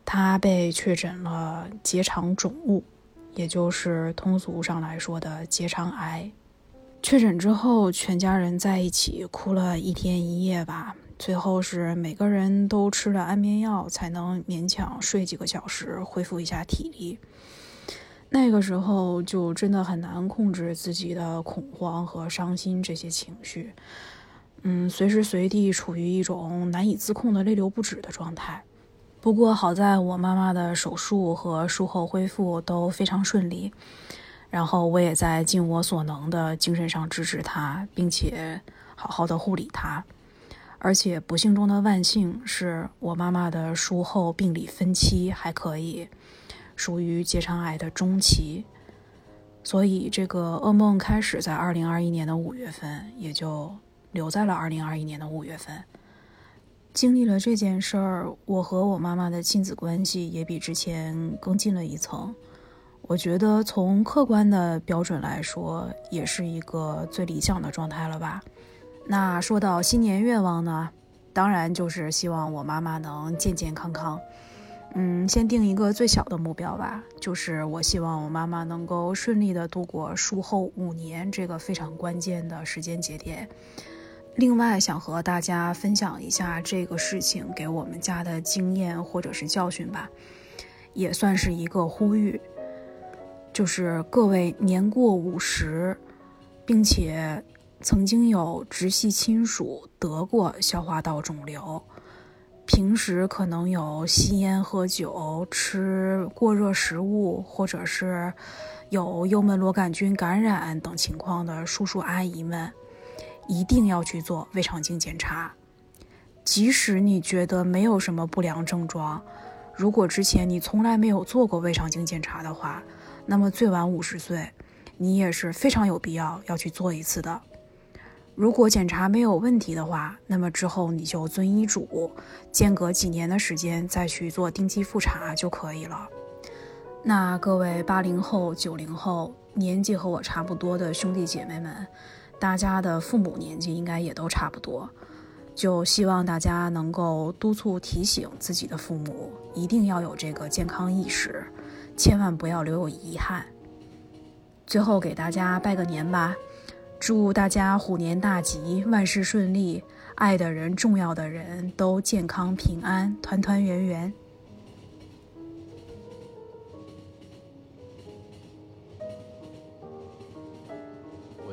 他被确诊了结肠肿物，也就是通俗上来说的结肠癌。确诊之后，全家人在一起哭了一天一夜吧。最后是每个人都吃了安眠药，才能勉强睡几个小时，恢复一下体力。那个时候就真的很难控制自己的恐慌和伤心这些情绪，嗯，随时随地处于一种难以自控的泪流不止的状态。不过好在我妈妈的手术和术后恢复都非常顺利，然后我也在尽我所能的精神上支持她，并且好好的护理她。而且不幸中的万幸是我妈妈的术后病理分期还可以。属于结肠癌的中期，所以这个噩梦开始在二零二一年的五月份，也就留在了二零二一年的五月份。经历了这件事儿，我和我妈妈的亲子关系也比之前更近了一层。我觉得从客观的标准来说，也是一个最理想的状态了吧。那说到新年愿望呢，当然就是希望我妈妈能健健康康。嗯，先定一个最小的目标吧，就是我希望我妈妈能够顺利的度过术后五年这个非常关键的时间节点。另外，想和大家分享一下这个事情给我们家的经验或者是教训吧，也算是一个呼吁，就是各位年过五十，并且曾经有直系亲属得过消化道肿瘤。平时可能有吸烟、喝酒、吃过热食物，或者是有幽门螺杆菌感染等情况的叔叔阿姨们，一定要去做胃肠镜检查。即使你觉得没有什么不良症状，如果之前你从来没有做过胃肠镜检查的话，那么最晚五十岁，你也是非常有必要要去做一次的。如果检查没有问题的话，那么之后你就遵医嘱，间隔几年的时间再去做定期复查就可以了。那各位八零后、九零后，年纪和我差不多的兄弟姐妹们，大家的父母年纪应该也都差不多，就希望大家能够督促提醒自己的父母，一定要有这个健康意识，千万不要留有遗憾。最后给大家拜个年吧。祝大家虎年大吉，万事顺利，爱的人、重要的人都健康平安，团团圆圆。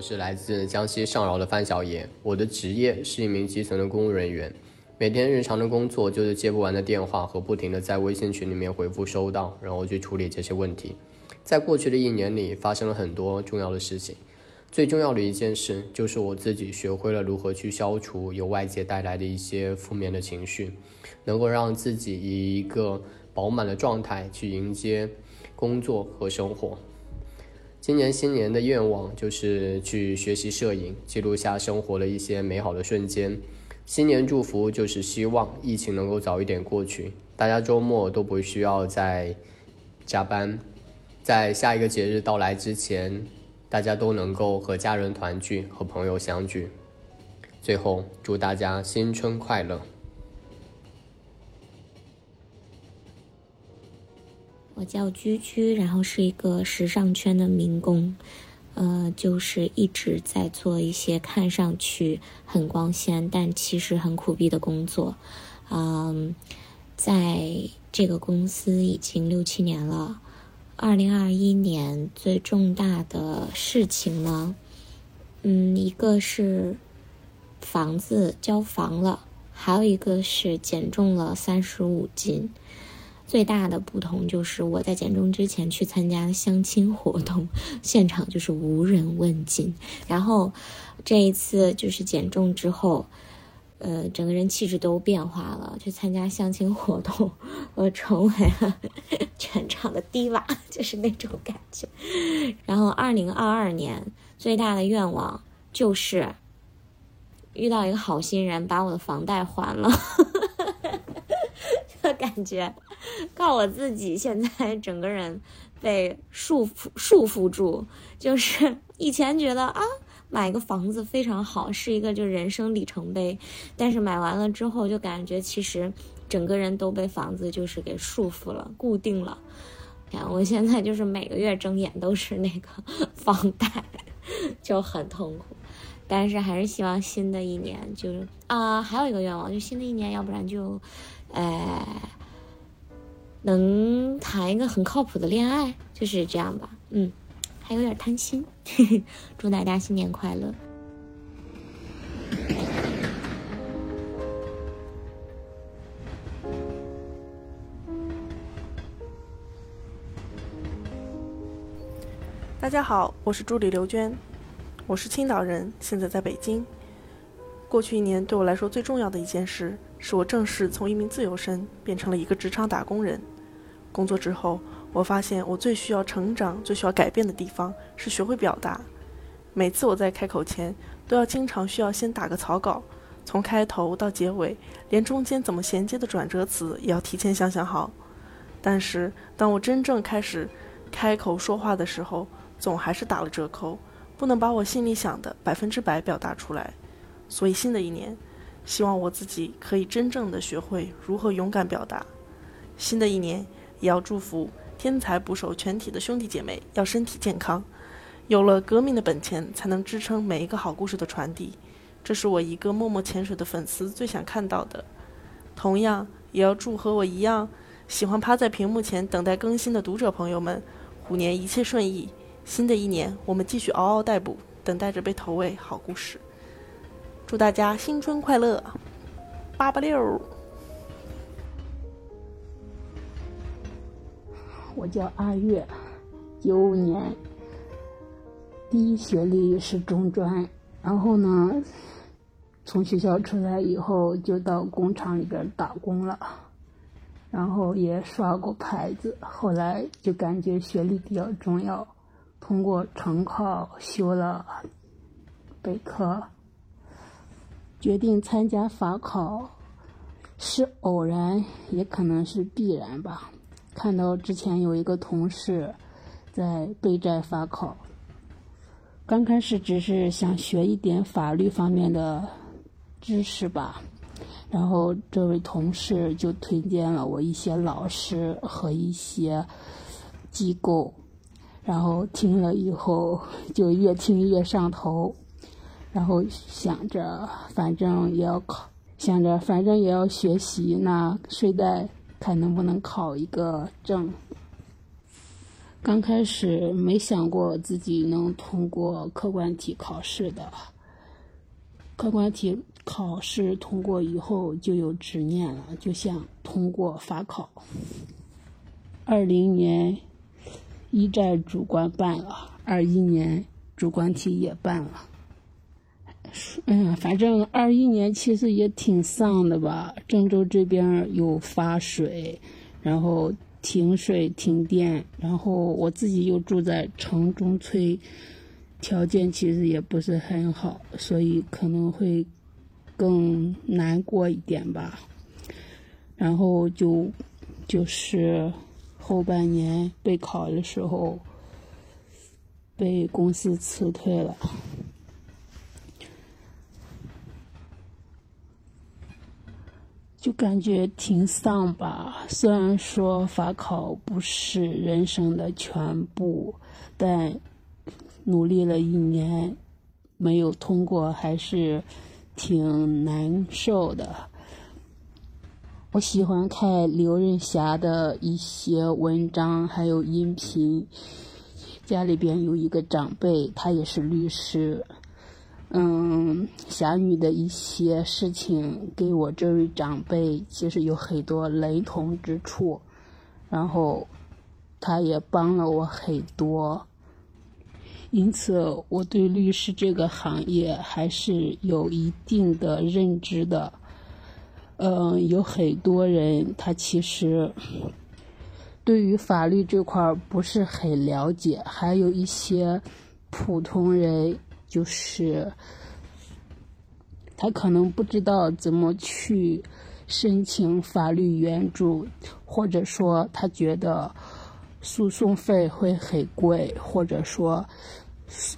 是来自江西上饶的范小野，我的职业是一名基层的公务人员，每天日常的工作就是接不完的电话和不停的在微信群里面回复收到，然后去处理这些问题。在过去的一年里，发生了很多重要的事情。最重要的一件事就是我自己学会了如何去消除由外界带来的一些负面的情绪，能够让自己以一个饱满的状态去迎接工作和生活。今年新年的愿望就是去学习摄影，记录下生活的一些美好的瞬间。新年祝福就是希望疫情能够早一点过去，大家周末都不需要再加班，在下一个节日到来之前。大家都能够和家人团聚，和朋友相聚。最后，祝大家新春快乐！
我叫居居，然后是一个时尚圈的民工，呃，就是一直在做一些看上去很光鲜，但其实很苦逼的工作。嗯，在这个公司已经六七年了。二零二一年最重大的事情呢，嗯，一个是房子交房了，还有一个是减重了三十五斤。最大的不同就是我在减重之前去参加相亲活动，现场就是无人问津。然后这一次就是减重之后。呃，整个人气质都变化了。去参加相亲活动，我成为了 全场的低瓦，就是那种感觉。然后，二零二二年最大的愿望就是遇到一个好心人，把我的房贷还了。的感觉，靠我自己，现在整个人被束缚束缚住，就是以前觉得啊。买个房子非常好，是一个就人生里程碑。但是买完了之后，就感觉其实整个人都被房子就是给束缚了、固定了。看我现在就是每个月睁眼都是那个 房贷，就很痛苦。但是还是希望新的一年就是啊，还有一个愿望，就新的一年，要不然就，哎，能谈一个很靠谱的恋爱，就是这样吧。嗯，还有点贪心。祝大家新年快乐！
大家好，我是助理刘娟，我是青岛人，现在在北京。过去一年对我来说最重要的一件事，是我正式从一名自由身变成了一个职场打工人。工作之后，我发现我最需要成长、最需要改变的地方是学会表达。每次我在开口前，都要经常需要先打个草稿，从开头到结尾，连中间怎么衔接的转折词也要提前想想好。但是当我真正开始开口说话的时候，总还是打了折扣，不能把我心里想的百分之百表达出来。所以新的一年，希望我自己可以真正的学会如何勇敢表达。新的一年，也要祝福天才捕手全体的兄弟姐妹要身体健康。有了革命的本钱，才能支撑每一个好故事的传递。这是我一个默默潜水的粉丝最想看到的。同样，也要祝和我一样喜欢趴在屏幕前等待更新的读者朋友们，虎年一切顺意。新的一年，我们继续嗷嗷待哺，等待着被投喂好故事。祝大家新春快乐，八八六。
我叫阿月，九五年，第一学历是中专，然后呢，从学校出来以后就到工厂里边打工了，然后也刷过牌子，后来就感觉学历比较重要。通过成考修了本科，决定参加法考，是偶然，也可能是必然吧。看到之前有一个同事在备战法考，刚开始只是想学一点法律方面的知识吧，然后这位同事就推荐了我一些老师和一些机构。然后听了以后就越听越上头，然后想着反正也要考，想着反正也要学习，那顺带看能不能考一个证。刚开始没想过自己能通过客观题考试的，客观题考试通过以后就有执念了，就想通过法考。二零年。一战主观办了，二一年主观题也办了。嗯，反正二一年其实也挺丧的吧。郑州这边有发水，然后停水停电，然后我自己又住在城中村，条件其实也不是很好，所以可能会更难过一点吧。然后就就是。后半年备考的时候，被公司辞退了，就感觉挺丧吧。虽然说法考不是人生的全部，但努力了一年没有通过，还是挺难受的。我喜欢看刘润霞的一些文章，还有音频。家里边有一个长辈，他也是律师。嗯，侠女的一些事情，给我这位长辈其实有很多雷同之处。然后，他也帮了我很多。因此，我对律师这个行业还是有一定的认知的。嗯，有很多人他其实对于法律这块不是很了解，还有一些普通人就是他可能不知道怎么去申请法律援助，或者说他觉得诉讼费会很贵，或者说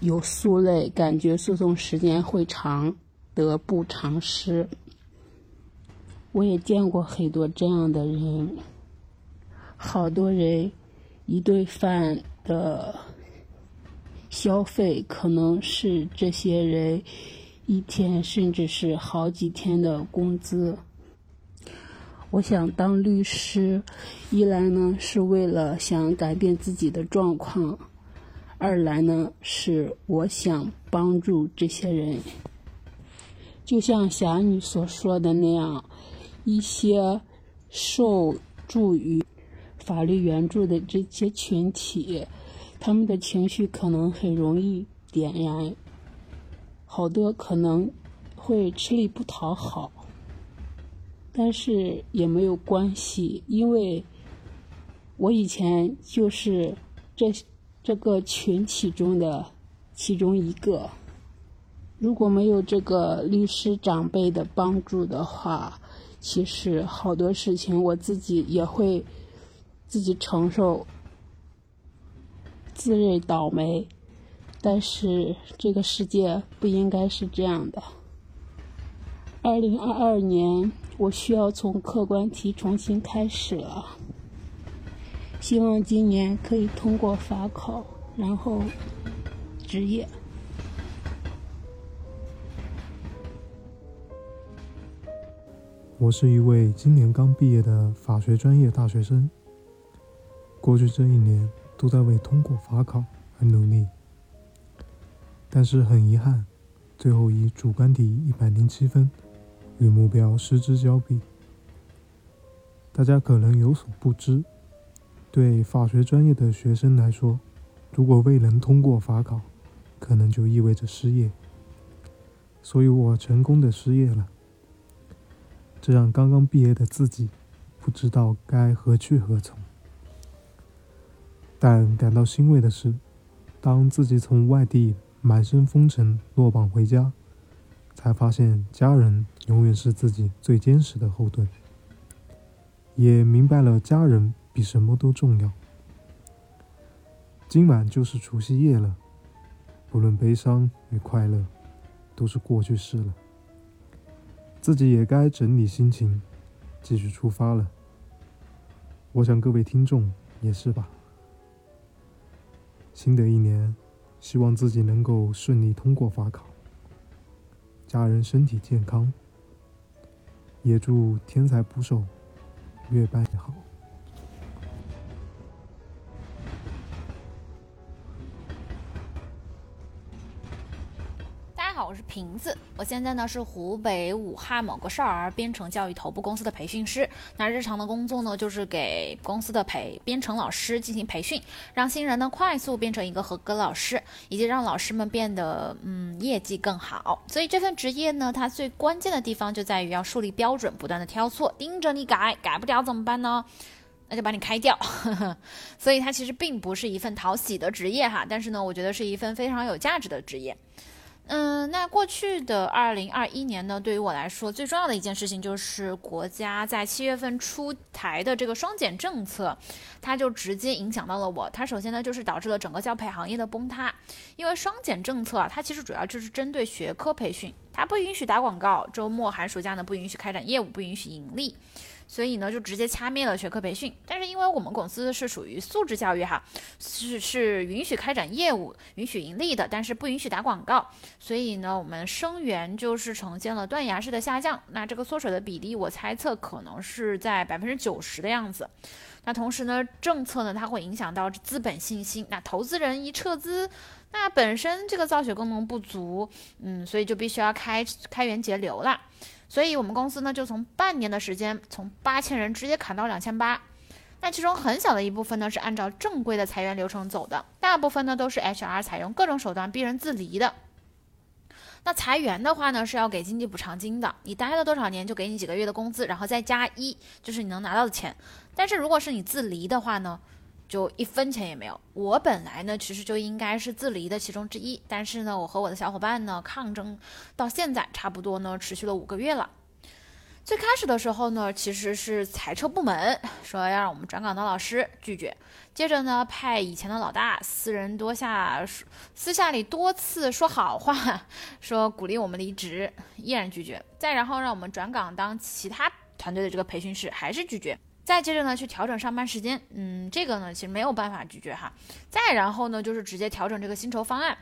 有诉累，感觉诉讼时间会长，得不偿失。我也见过很多这样的人，好多人一顿饭的消费可能是这些人一天甚至是好几天的工资。我想当律师，一来呢是为了想改变自己的状况，二来呢是我想帮助这些人。就像侠女所说的那样，一些受助于法律援助的这些群体，他们的情绪可能很容易点燃，好多可能会吃力不讨好。但是也没有关系，因为我以前就是这这个群体中的其中一个。如果没有这个律师长辈的帮助的话，其实好多事情我自己也会自己承受，自认倒霉。但是这个世界不应该是这样的。二零二二年。我需要从客观题重新开始了，希望今年可以通过法考，然后职业。
我是一位今年刚毕业的法学专业大学生，过去这一年都在为通过法考而努力，但是很遗憾，最后以主观题一百零七分。与目标失之交臂。大家可能有所不知，对法学专业的学生来说，如果未能通过法考，可能就意味着失业。所以我成功的失业了，这让刚刚毕业的自己不知道该何去何从。但感到欣慰的是，当自己从外地满身风尘落榜回家。才发现家人永远是自己最坚实的后盾，也明白了家人比什么都重要。今晚就是除夕夜了，不论悲伤与快乐，都是过去式了。自己也该整理心情，继续出发了。我想各位听众也是吧。新的一年，希望自己能够顺利通过法考。家人身体健康，也祝天才捕手越办越好。
我是瓶子。我现在呢是湖北武汉某个少儿编程教育头部公司的培训师。那日常的工作呢，就是给公司的培编程老师进行培训，让新人呢快速变成一个合格老师，以及让老师们变得嗯业绩更好。所以这份职业呢，它最关键的地方就在于要树立标准，不断的挑错，盯着你改，改不了怎么办呢？那就把你开掉。所以它其实并不是一份讨喜的职业哈，但是呢，我觉得是一份非常有价值的职业。嗯，那过去的二零二一年呢，对于我来说最重要的一件事情就是国家在七月份出台的这个双减政策，它就直接影响到了我。它首先呢就是导致了整个教培行业的崩塌，因为双减政策啊，它其实主要就是针对学科培训，它不允许打广告，周末寒暑假呢不允许开展业务，不允许盈利。所以呢，就直接掐灭了学科培训。但是因为我们公司是属于素质教育哈，是是允许开展业务、允许盈利的，但是不允许打广告。所以呢，我们生源就是呈现了断崖式的下降。那这个缩水的比例，我猜测可能是在百分之九十的样子。那同时呢，政策呢，它会影响到资本信心。那投资人一撤资，那本身这个造血功能不足，嗯，所以就必须要开开源节流了。所以，我们公司呢，就从半年的时间，从八千人直接砍到两千八。那其中很小的一部分呢，是按照正规的裁员流程走的，大部分呢都是 HR 采用各种手段逼人自离的。那裁员的话呢，是要给经济补偿金的，你待了多少年，就给你几个月的工资，然后再加一，就是你能拿到的钱。但是如果是你自离的话呢？就一分钱也没有。我本来呢，其实就应该是自离的其中之一，但是呢，我和我的小伙伴呢抗争到现在，差不多呢持续了五个月了。最开始的时候呢，其实是裁撤部门，说要让我们转岗当老师拒绝。接着呢，派以前的老大私人多下私下里多次说好话，说鼓励我们离职，依然拒绝。再然后让我们转岗当其他团队的这个培训师，还是拒绝。再接着呢，去调整上班时间，嗯，这个呢其实没有办法拒绝哈。再然后呢，就是直接调整这个薪酬方案。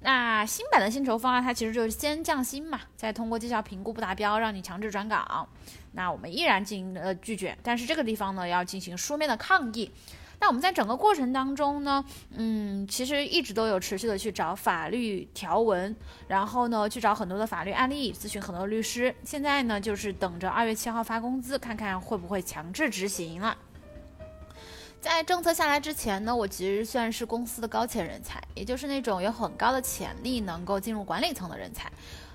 那新版的薪酬方案，它其实就是先降薪嘛，再通过绩效评估不达标，让你强制转岗。那我们依然进行呃拒绝，但是这个地方呢，要进行书面的抗议。那我们在整个过程当中呢，嗯，其实一直都有持续的去找法律条文，然后呢，去找很多的法律案例，咨询很多律师。现在呢，就是等着二月七号发工资，看看会不会强制执行了。在政策下来之前呢，我其实算是公司的高潜人才，也就是那种有很高的潜力能够进入管理层的人才。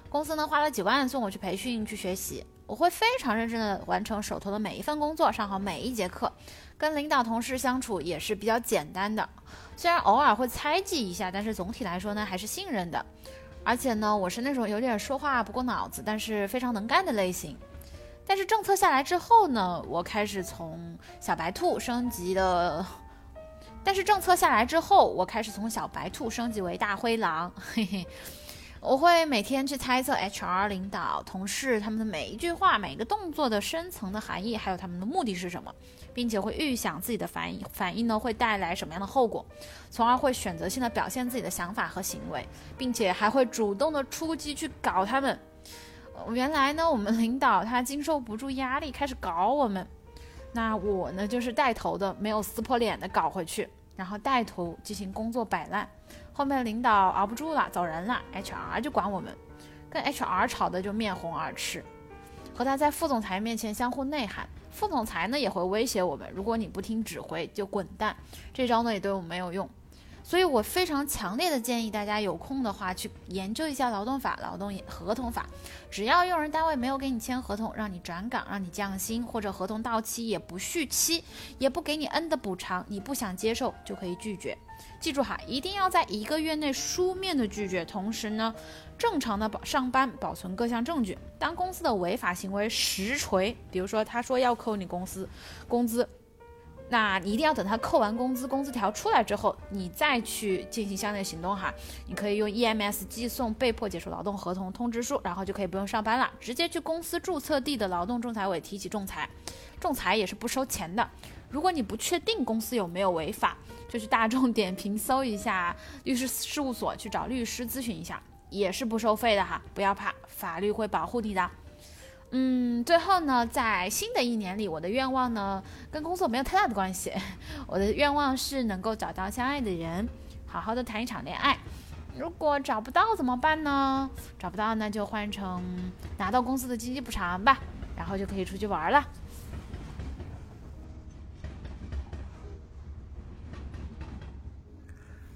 公司呢花了几万送我去培训去学习，我会非常认真的完成手头的每一份工作，上好每一节课，跟领导同事相处也是比较简单的。虽然偶尔会猜忌一下，但是总体来说呢还是信任的。而且呢，我是那种有点说话不过脑子，但是非常能干的类型。但是政策下来之后呢，我开始从小白兔升级的。但是政策下来之后，我开始从小白兔升级为大灰狼。嘿嘿，我会每天去猜测 HR 领导、同事他们的每一句话、每一个动作的深层的含义，还有他们的目的是什么，并且会预想自己的反应反应呢会带来什么样的后果，从而会选择性的表现自己的想法和行为，并且还会主动的出击去搞他们。原来呢，我们领导他经受不住压力，开始搞我们。那我呢，就是带头的，没有撕破脸的搞回去，然后带头进行工作摆烂。后面领导熬不住了，走人了，HR 就管我们，跟 HR 吵的就面红耳赤，和他在副总裁面前相互内涵。副总裁呢也会威胁我们，如果你不听指挥，就滚蛋。这招呢也对我们没有用。所以我非常强烈的建议大家有空的话去研究一下劳动法、劳动合同法。只要用人单位没有给你签合同，让你转岗、让你降薪，或者合同到期也不续期，也不给你 N 的补偿，你不想接受就可以拒绝。记住哈，一定要在一个月内书面的拒绝，同时呢，正常的保上班，保存各项证据。当公司的违法行为实锤，比如说他说要扣你公司工资。那你一定要等他扣完工资，工资条出来之后，你再去进行相应的行动哈。你可以用 EMS 寄送被迫解除劳动合同通知书，然后就可以不用上班了，直接去公司注册地的劳动仲裁委提起仲裁，仲裁也是不收钱的。如果你不确定公司有没有违法，就去大众点评搜一下律师事务所，去找律师咨询一下，也是不收费的哈。不要怕，法律会保护你的。嗯，最后呢，在新的一年里，我的愿望呢，跟工作没有太大的关系。我的愿望是能够找到相爱的人，好好的谈一场恋爱。如果找不到怎么办呢？找不到那就换成拿到公司的经济补偿吧，然后就可以出去玩了。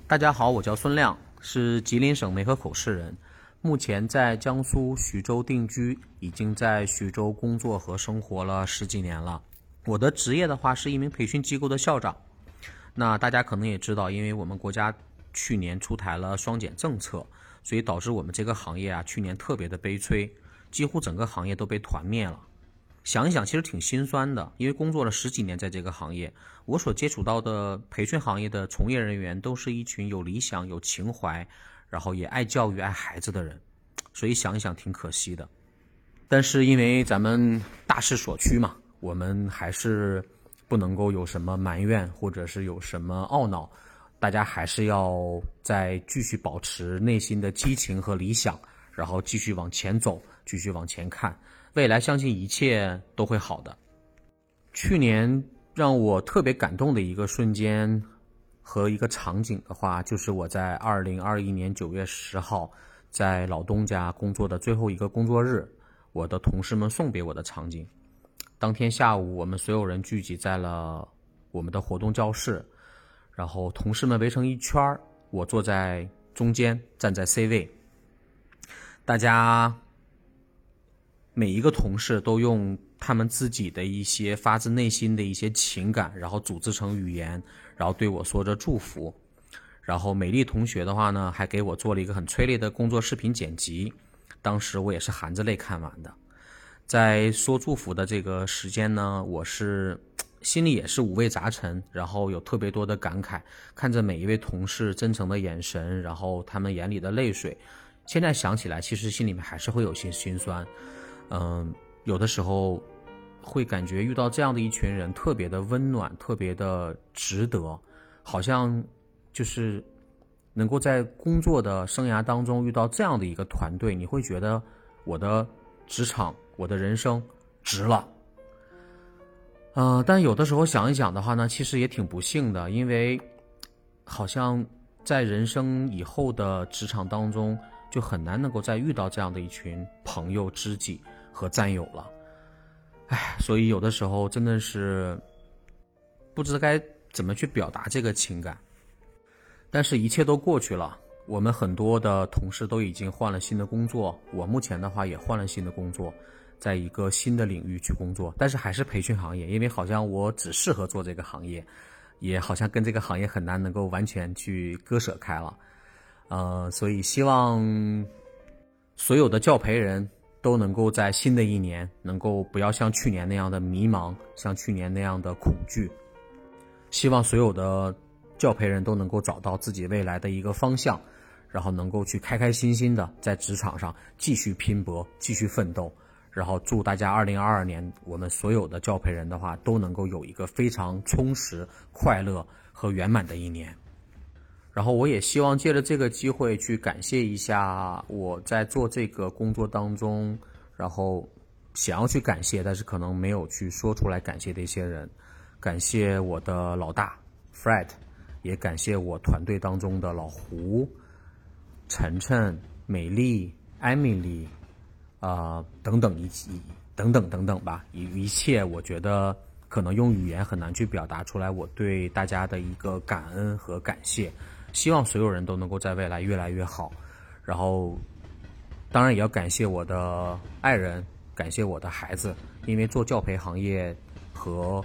大家好，我叫孙亮，是吉林省梅河口市人。目前在江苏徐州定居，已经在徐州工作和生活了十几年了。我的职业的话是一名培训机构的校长。那大家可能也知道，因为我们国家去年出台了双减政策，所以导致我们这个行业啊去年特别的悲催，几乎整个行业都被团灭了。想一想，其实挺心酸的，因为工作了十几年在这个行业，我所接触到的培训行业的从业人员都是一群有理想、有情怀。然后也爱教育、爱孩子的人，所以想一想挺可惜的。但是因为咱们大势所趋嘛，我们还是不能够有什么埋怨或者是有什么懊恼，大家还是要再继续保持内心的激情和理想，然后继续往前走，继续往前看，未来相信一切都会好的。去年让我特别感动的一个瞬间。和一个场景的话，就是我在二零二一年九月十号在老东家工作的最后一个工作日，我的同事们送别我的场景。当天下午，我们所有人聚集在了我们的活动教室，然后同事们围成一圈儿，我坐在中间，站在 C 位。大家每一个同事都用他们自己的一些发自内心的一些情感，然后组织成语言。然后对我说着祝福，然后美丽同学的话呢，还给我做了一个很催泪的工作视频剪辑，当时我也是含着泪看完的。在说祝福的这个时间呢，我是心里也是五味杂陈，然后有特别多的感慨，看着每一位同事真诚的眼神，然后他们眼里的泪水，现在想起来，其实心里面还是会有些心酸。嗯，有的时候会感觉遇到这样的一群人特别的温暖，特别的值得，好像就是能够在工作的生涯当中遇到这样的一个团队，你会觉得我的职场、我的人生值了。嗯，但有的时候想一想的话呢，其实也挺不幸的，因为好像在人生以后的职场当中，就很难能够再遇到这样的一群朋友、知己和战友了。唉，所以有的时候真的是不知该怎么去表达这个情感。但是，一切都过去了。我们很多的同事都已经换了新的工作，我目前的话也换了新的工作。在一个新的领域去工作，但是还是培训行业，因为好像我只适合做这个行业，也好像跟这个行业很难能够完全去割舍开了，呃，所以希望所有的教培人都能够在新的一年能够不要像去年那样的迷茫，像去年那样的恐惧，希望所有的教培人都能够找到自己未来的一个方向，然后能够去开开心心的在职场上继续拼搏，继续奋斗。然后祝大家二零二二年，我们所有的教培人的话都能够有一个非常充实、快乐和圆满的一年。然后我也希望借着这个机会去感谢一下我在做这个工作当中，然后想要去感谢，但是可能没有去说出来感谢的一些人。感谢我的老大 Fred，也感谢我团队当中的老胡、晨晨、美丽、Emily。啊，等等一一等等等等吧，一一切，我觉得可能用语言很难去表达出来我对大家的一个感恩和感谢。希望所有人都能够在未来越来越好。然后，当然也要感谢我的爱人，感谢我的孩子，因为做教培行业和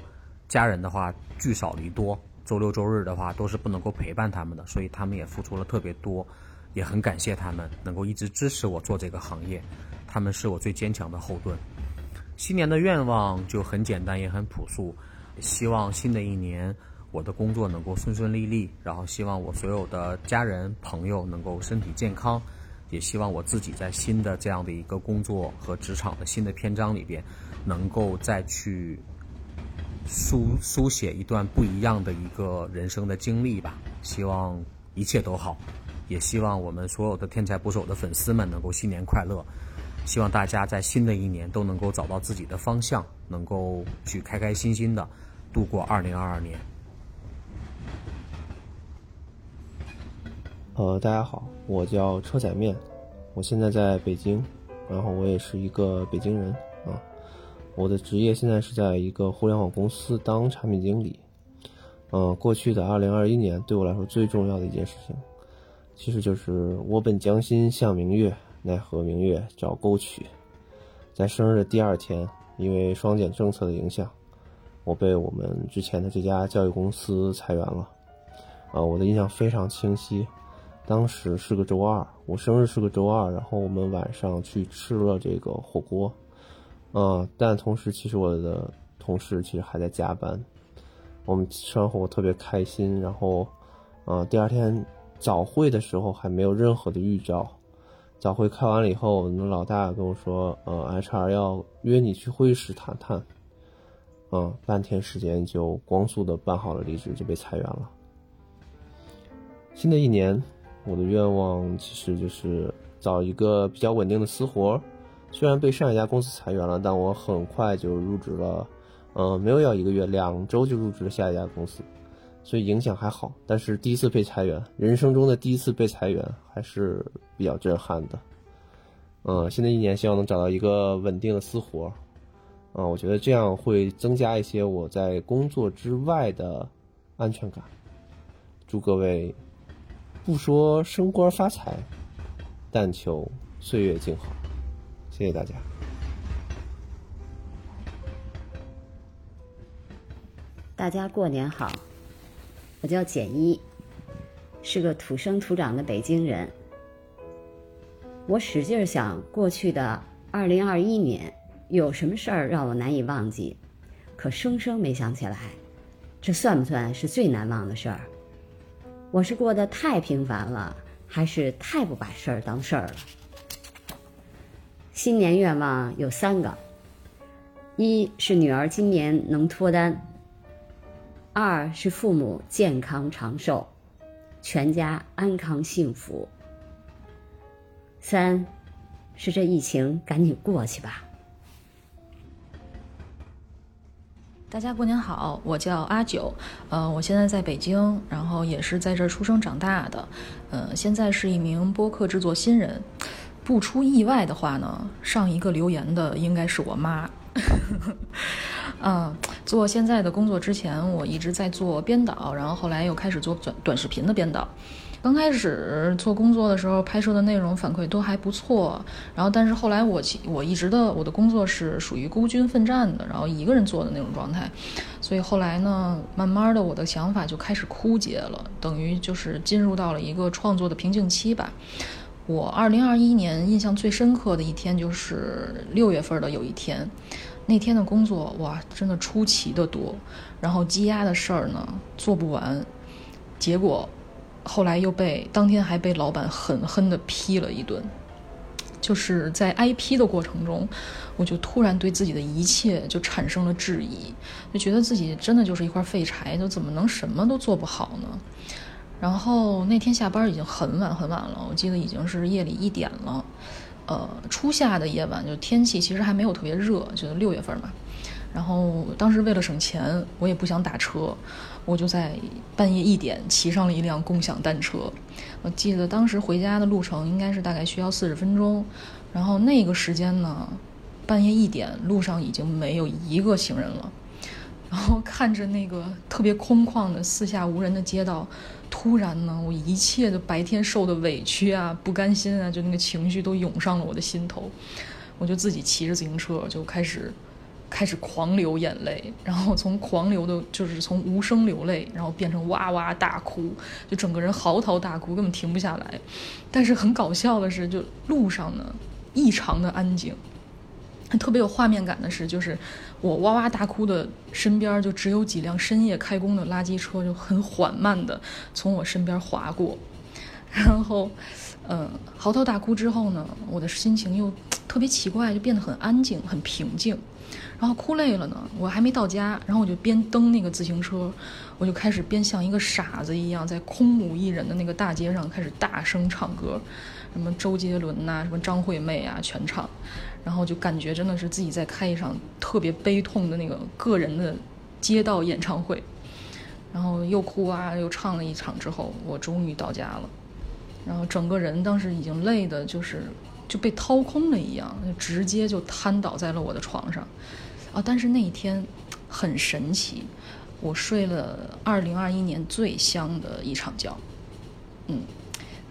家人的话聚少离多，周六周日的话都是不能够陪伴他们的，所以他们也付出了特别多，也很感谢他们能够一直支持我做这个行业。他们是我最坚强的后盾。新年的愿望就很简单，也很朴素，希望新的一年我的工作能够顺顺利利，然后希望我所有的家人朋友能够身体健康，也希望我自己在新的这样的一个工作和职场的新的篇章里边，能够再去书书写一段不一样的一个人生的经历吧。希望一切都好，也希望我们所有的天才捕手的粉丝们能够新年快乐。希望大家在新的一年都能够找到自己的方向，能够去开开心心的度过二零二二年。
呃，大家好，我叫车载面，我现在在北京，然后我也是一个北京人啊。我的职业现在是在一个互联网公司当产品经理。嗯，过去的二零二一年对我来说最重要的一件事情，其实就是我本将心向明月。奈何明月照沟渠，在生日的第二天，因为双减政策的影响，我被我们之前的这家教育公司裁员了。啊，我的印象非常清晰，当时是个周二，我生日是个周二，然后我们晚上去吃了这个火锅。嗯，但同时其实我的同事其实还在加班。我们吃完火锅特别开心，然后，嗯，第二天早会的时候还没有任何的预兆。早会开完了以后，我们老大跟我说：“呃，HR 要约你去会议室谈谈。”嗯，半天时间就光速的办好了离职，就被裁员了。新的一年，我的愿望其实就是找一个比较稳定的私活。虽然被上一家公司裁员了，但我很快就入职了，嗯，没有要一个月，两周就入职了下一家公司。所以影响还好，但是第一次被裁员，人生中的第一次被裁员还是比较震撼的。嗯，新的一年希望能找到一个稳定的私活，啊，我觉得这样会增加一些我在工作之外的安全感。祝各位不说升官发财，但求岁月静好。谢谢大家。
大家过年好。我叫简一，是个土生土长的北京人。我使劲想，过去的二零二一年有什么事儿让我难以忘记，可生生没想起来。这算不算是最难忘的事儿？我是过得太平凡了，还是太不把事儿当事儿了？新年愿望有三个：一是女儿今年能脱单，二是父母健康长寿，全家安康幸福。三，是这疫情赶紧过去吧。
大家过年好，我叫阿九，呃，我现在在北京，然后也是在这儿出生长大的，呃，现在是一名播客制作新人。不出意外的话呢，上一个留言的应该是我妈。嗯，做现在的工作之前，我一直在做编导，然后后来又开始做短短视频的编导。刚开始做工作的时候，拍摄的内容反馈都还不错，然后但是后来我其我一直的我的工作是属于孤军奋战的，然后一个人做的那种状态，所以后来呢，慢慢的我的想法就开始枯竭了，等于就是进入到了一个创作的瓶颈期吧。我二零二一年印象最深刻的一天就是六月份的有一天，那天的工作哇，真的出奇的多，然后积压的事儿呢做不完，结果。后来又被当天还被老板狠狠地批了一顿，就是在挨批的过程中，我就突然对自己的一切就产生了质疑，就觉得自己真的就是一块废柴，就怎么能什么都做不好呢？然后那天下班已经很晚很晚了，我记得已经是夜里一点了，呃，初夏的夜晚，就天气其实还没有特别热，就是六月份嘛。然后当时为了省钱，我也不想打车。我就在半夜一点骑上了一辆共享单车，我记得当时回家的路程应该是大概需要四十分钟，然后那个时间呢，半夜一点路上已经没有一个行人了，然后看着那个特别空旷的四下无人的街道，突然呢，我一切的白天受的委屈啊、不甘心啊，就那个情绪都涌上了我的心头，我就自己骑着自行车就开始。开始狂流眼泪，然后从狂流的，就是从无声流泪，然后变成哇哇大哭，就整个人嚎啕大哭，根本停不下来。但是很搞笑的是，就路上呢异常的安静。特别有画面感的是，就是我哇哇大哭的身边，就只有几辆深夜开工的垃圾车，就很缓慢的从我身边划过。然后，嗯，嚎啕大哭之后呢，我的心情又特别奇怪，就变得很安静，很平静。然后哭累了呢，我还没到家，然后我就边蹬那个自行车，我就开始边像一个傻子一样，在空无一人的那个大街上开始大声唱歌，什么周杰伦呐，什么张惠妹啊，全唱，然后就感觉真的是自己在开一场特别悲痛的那个个人的街道演唱会，然后又哭啊又唱了一场之后，我终于到家了，然后整个人当时已经累的，就是就被掏空了一样，直接就瘫倒在了我的床上。啊！但是那一天很神奇，我睡了二零二一年最香的一场觉。嗯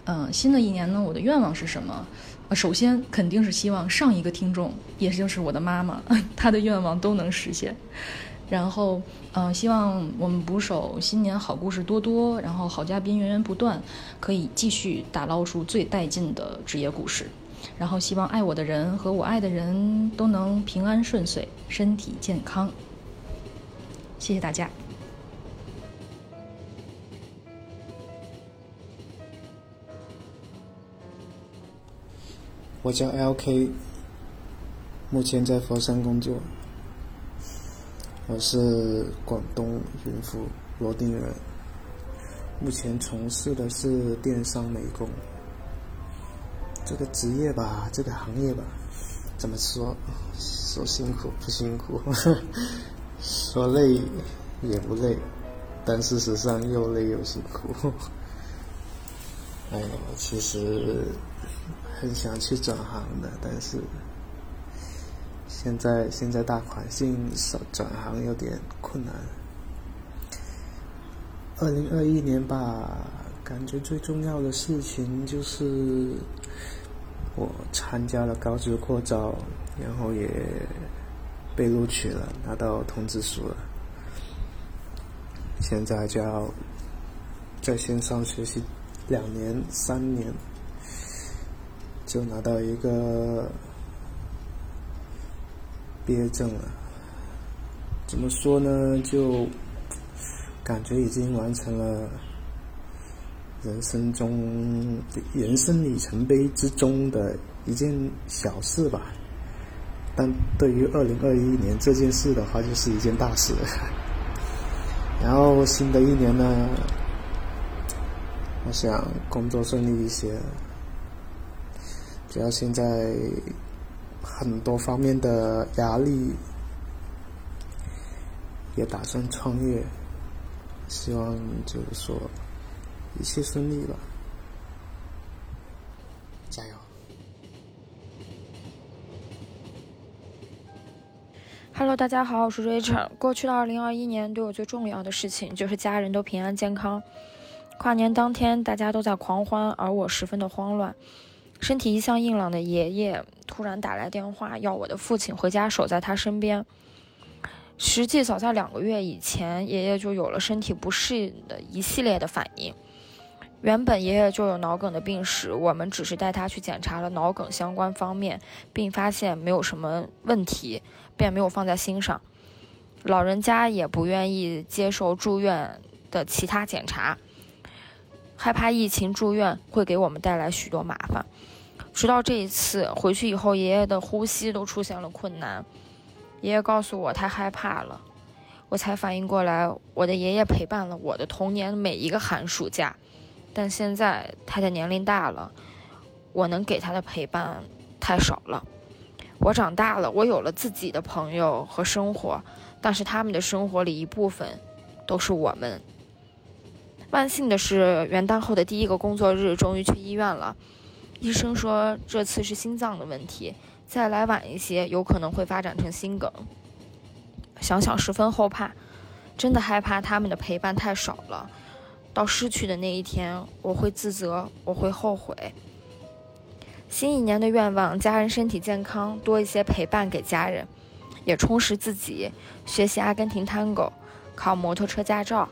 嗯，新的一年呢，我的愿望是什么？呃，首先肯定是希望上一个听众，也就是我的妈妈，她的愿望都能实现。然后，嗯，希望我们捕手新年好故事多多，然后好嘉宾源源不断，可以继续打捞出最带劲的职业故事。然后希望爱我的人和我爱的人都能平安顺遂，身体健康。谢谢大家。
我叫 LK，目前在佛山工作。我是广东云浮罗定人，目前从事的是电商美工。这个职业吧，这个行业吧，怎么说？说辛苦不辛苦，说累也不累，但事实上又累又辛苦。哎，其实很想去转行的，但是现在现在大环境转行有点困难。二零二一年吧，感觉最重要的事情就是。我参加了高职扩招，然后也被录取了，拿到通知书了。现在就要在线上学习两年、三年，就拿到一个毕业证了。怎么说呢？就感觉已经完成了。人生中人生里程碑之中的一件小事吧，但对于二零二一年这件事的话，就是一件大事。然后新的一年呢，我想工作顺利一些，主要现在很多方面的压力，也打算创业，希望就是说一切顺利吧，加油
！Hello，大家好，我是 Rachel。过去的2021年，对我最重要的事情就是家人都平安健康。跨年当天，大家都在狂欢，而我十分的慌乱。身体一向硬朗的爷爷突然打来电话，要我的父亲回家守在他身边。实际早在两个月以前，爷爷就有了身体不适应的一系列的反应。原本爷爷就有脑梗的病史，我们只是带他去检查了脑梗相关方面，并发现没有什么问题。便没有放在心上，老人家也不愿意接受住院的其他检查，害怕疫情住院会给我们带来许多麻烦。直到这一次回去以后，爷爷的呼吸都出现了困难，爷爷告诉我他害怕了，我才反应过来，我的爷爷陪伴了我的童年每一个寒暑假，但现在他的年龄大了，我能给他的陪伴太少了。我长大了，我有了自己的朋友和生活，但是他们的生活里一部分都是我们。万幸的是，元旦后的第一个工作日，终于去医院了。医生说这次是心脏的问题，再来晚一些，有可能会发展成心梗。想想十分后怕，真的害怕他们的陪伴太少了，到失去的那一天，我会自责，我会后悔。新一年的愿望，家人身体健康，多一些陪伴给家人，也充实自己，学习阿根廷探戈，考摩托车驾照，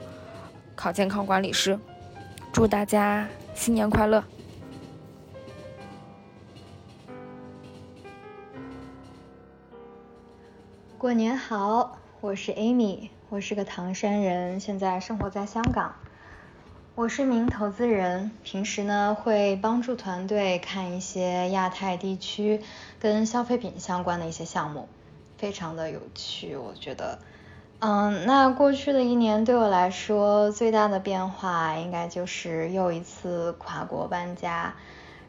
考健康管理师。祝大家新年快乐！
过年好，我是 Amy，我是个唐山人，现在生活在香港。我是一名投资人，平时呢会帮助团队看一些亚太地区跟消费品相关的一些项目，非常的有趣，我觉得。嗯，那过去的一年对我来说最大的变化，应该就是又一次跨国搬家，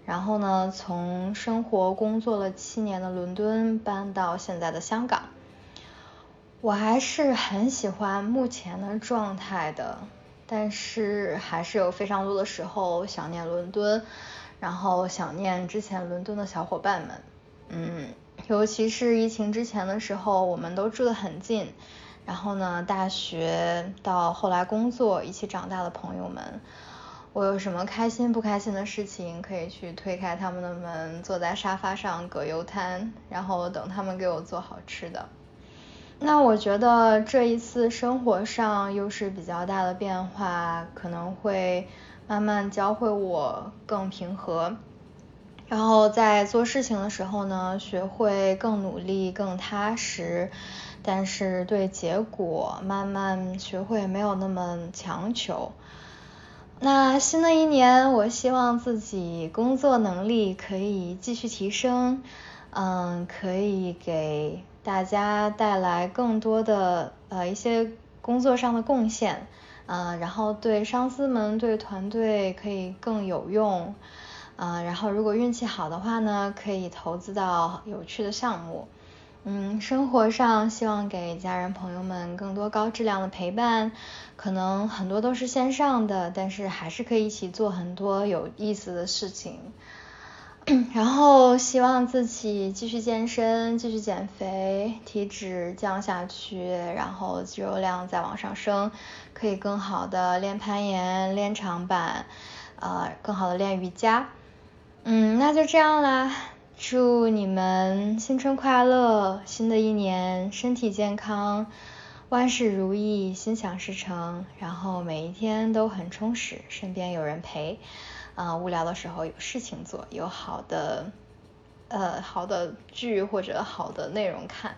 然后呢从生活工作了七年的伦敦搬到现在的香港。我还是很喜欢目前的状态的。但是还是有非常多的时候想念伦敦，然后想念之前伦敦的小伙伴们，嗯，尤其是疫情之前的时候，我们都住得很近，然后呢，大学到后来工作一起长大的朋友们，我有什么开心不开心的事情，可以去推开他们的门，坐在沙发上葛优瘫，然后等他们给我做好吃的。那我觉得这一次生活上又是比较大的变化，可能会慢慢教会我更平和，然后在做事情的时候呢，学会更努力、更踏实，但是对结果慢慢学会没有那么强求。那新的一年，我希望自己工作能力可以继续提升，嗯，可以给。大家带来更多的呃一些工作上的贡献，嗯，然后对上司们、对团队可以更有用，嗯，然后如果运气好的话呢，可以投资到有趣的项目，嗯，生活上希望给家人朋友们更多高质量的陪伴，可能很多都是线上的，但是还是可以一起做很多有意思的事情。然后希望自己继续健身，继续减肥，体脂降下去，然后肌肉量再往上升，可以更好的练攀岩、练长板，呃，更好的练瑜伽。嗯，那就这样啦，祝你们新春快乐，新的一年身体健康，万事如意，心想事成，然后每一天都很充实，身边有人陪。啊，无聊的时候有事情做，有好的呃好的剧或者好的内容看。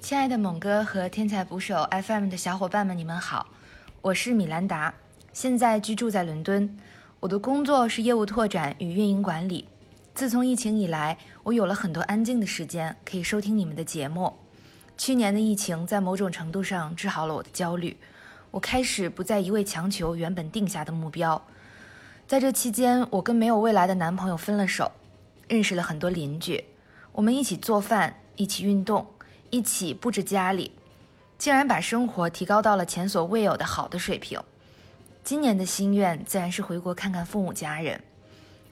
亲爱的猛哥和天才捕手 FM 的小伙伴们，你们好，我是米兰达，现在居住在伦敦，我的工作是业务拓展与运营管理。自从疫情以来，我有了很多安静的时间，可以收听你们的节目。去年的疫情在某种程度上治好了我的焦虑，我开始不再一味强求原本定下的目标。在这期间，我跟没有未来的男朋友分了手，认识了很多邻居，我们一起做饭，一起运动，一起布置家里，竟然把生活提高到了前所未有的好的水平。今年的心愿自然是回国看看父母家人。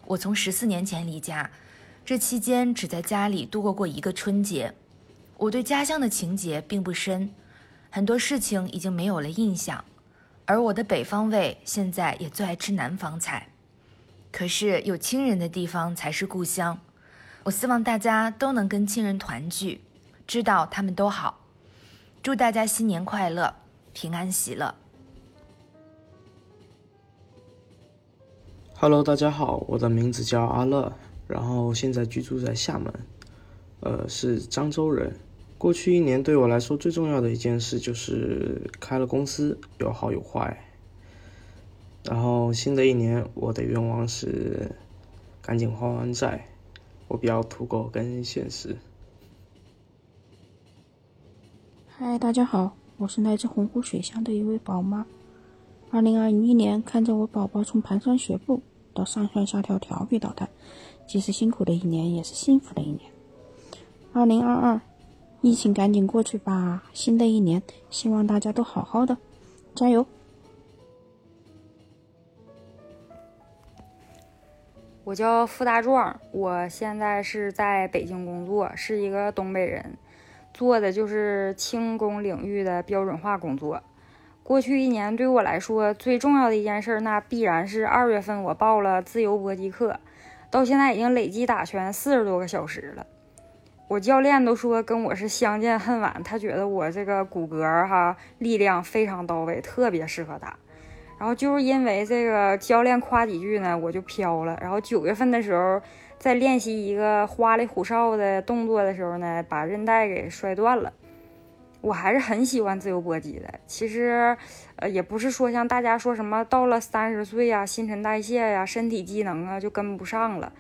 我从十四年前离家，这期间只在家里度过过一个春节。我对家乡的情结并不深，很多事情已经没有了印象，而我的北方胃现在也最爱吃南方菜。可是有亲人的地方才是故乡，我希望大家都能跟亲人团聚，知道他们都好。祝大家新年快乐，平安喜乐。
Hello，大家好，我的名字叫阿乐，然后现在居住在厦门，呃，是漳州人。过去一年对我来说最重要的一件事就是开了公司，有好有坏。然后新的一年我的愿望是赶紧还完债，我比较土狗跟现实。
嗨，大家好，我是来自洪湖水乡的一位宝妈。二零二一年，看着我宝宝从蹒跚学步到上蹿下跳调皮捣蛋，既是辛苦的一年，也是幸福的一年。二零二二。疫情赶紧过去吧！新的一年，希望大家都好好的，加油！
我叫付大壮，我现在是在北京工作，是一个东北人，做的就是轻工领域的标准化工作。过去一年对我来说最重要的一件事，那必然是二月份我报了自由搏击课，到现在已经累计打拳四十多个小时了。我教练都说跟我是相见恨晚，他觉得我这个骨骼哈力量非常到位，特别适合打。然后就是因为这个教练夸几句呢，我就飘了。然后九月份的时候，在练习一个花里胡哨的动作的时候呢，把韧带给摔断了。我还是很喜欢自由搏击的。其实，呃，也不是说像大家说什么到了三十岁呀，新陈代谢呀，身体机能啊就跟不上了。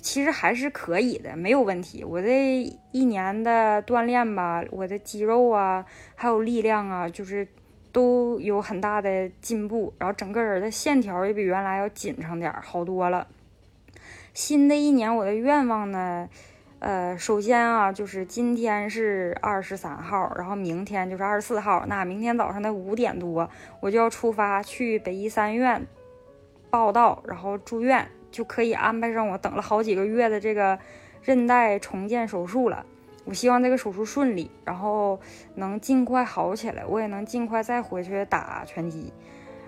其实还是可以的，没有问题。我这一年的锻炼吧，我的肌肉啊，还有力量啊，就是都有很大的进步。然后整个人的线条也比原来要紧成点，好多了。新的一年我的愿望呢，呃，首先啊，就是今天是二十三号，然后明天就是二十四号。那明天早上的五点多，我就要出发去北医三院报道，然后住院。就可以安排上我等了好几个月的这个韧带重建手术了。我希望这个手术顺利，然后能尽快好起来，我也能尽快再回去打拳击。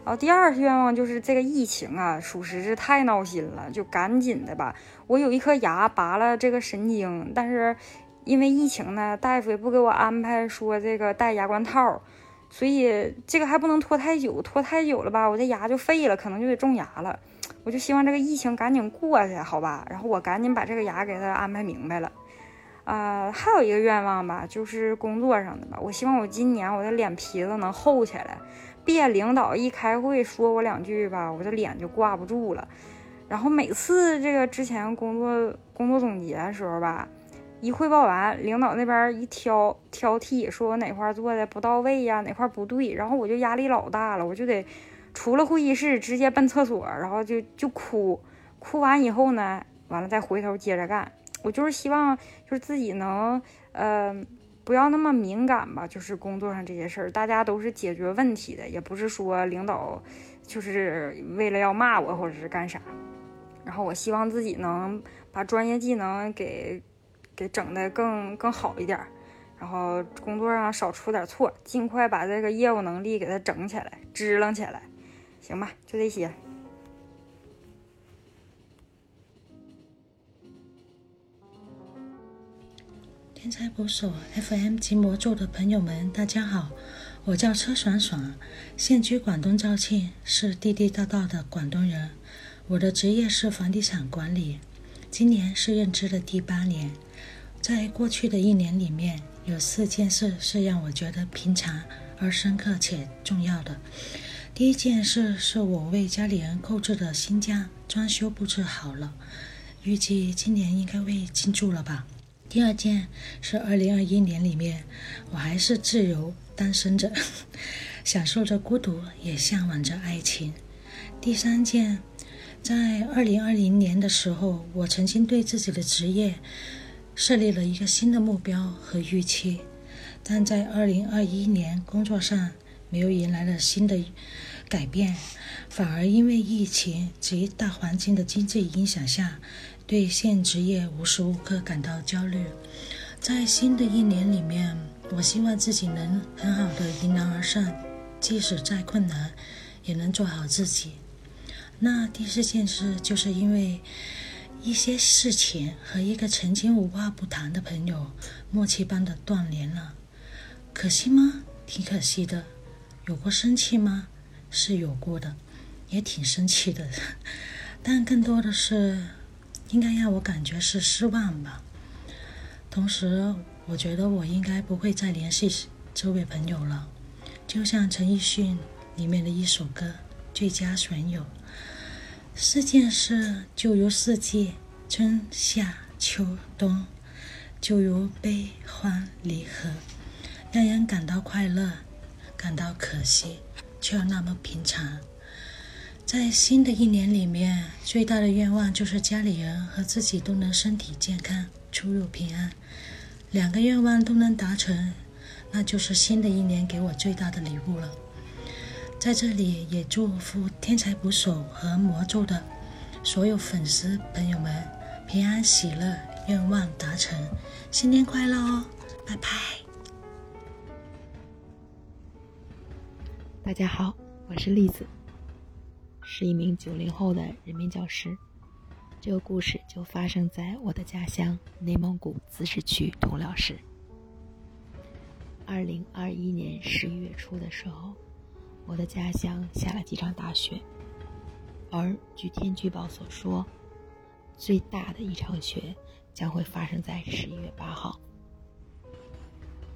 然后第二愿望就是这个疫情啊，属实是太闹心了，就赶紧的吧。我有一颗牙拔了这个神经，但是因为疫情呢，大夫也不给我安排说这个戴牙冠套，所以这个还不能拖太久，拖太久了吧，我这牙就废了，可能就得种牙了。我就希望这个疫情赶紧过去，好吧？然后我赶紧把这个牙给他安排明白了。啊，还有一个愿望吧，就是工作上的吧。我希望我今年我的脸皮子能厚起来，别领导一开会说我两句吧，我的脸就挂不住了。然后每次这个之前工作工作总结的时候吧，一汇报完，领导那边一挑挑剔，说我哪块做的不到位呀，哪块不对，然后我就压力老大了，我就得。出了会议室，直接奔厕所，然后就就哭，哭完以后呢，完了再回头接着干。我就是希望，就是自己能，呃，不要那么敏感吧。就是工作上这些事儿，大家都是解决问题的，也不是说领导就是为了要骂我或者是干啥。然后我希望自己能把专业技能给给整的更更好一点，然后工作上少出点错，尽快把这个业务能力给它整起来，支棱起来。行吧，就这些。
天才捕手 FM 及魔咒的朋友们，大家好，我叫车爽爽，现居广东肇庆，是地地道道的广东人。我的职业是房地产管理，今年是任职的第八年。在过去的一年里面，有四件事是让我觉得平常而深刻且重要的。第一件事是我为家里人购置的新家装修布置好了，预计今年应该会庆祝了吧。第二件是二零二一年里面，我还是自由单身着，享受着孤独，也向往着爱情。第三件，在二零二零年的时候，我曾经对自己的职业设立了一个新的目标和预期，但在二零二一年工作上没有迎来了新的改变。反而因为疫情及大环境的经济影响下，对现职业无时无刻感到焦虑。在新的一年里面，我希望自己能很好的迎难而上，即使再困难，也能做好自己。那第四件事，就是因为一些事情和一个曾经无话不谈的朋友，默契般的断联了。可惜吗？挺可惜的。有过生气吗？是有过的。也挺生气的，但更多的是，应该让我感觉是失望吧。同时，我觉得我应该不会再联系这位朋友了。就像陈奕迅里面的一首歌《最佳损友》，四件事就如四季，春夏秋冬，就如悲欢离合，让人感到快乐，感到可惜，却又那么平常。在新的一年里面，最大的愿望就是家里人和自己都能身体健康、出入平安。两个愿望都能达成，那就是新的一年给我最大的礼物了。在这里也祝福天才捕手和魔咒的所有粉丝朋友们平安喜乐，愿望达成，新年快乐哦！拜拜。
大家好，我是栗子。是一名九零后的人民教师，这个故事就发生在我的家乡内蒙古自治区通辽市。二零二一年十一月初的时候，我的家乡下了几场大雪，而据天气预报所说，最大的一场雪将会发生在十一月八号。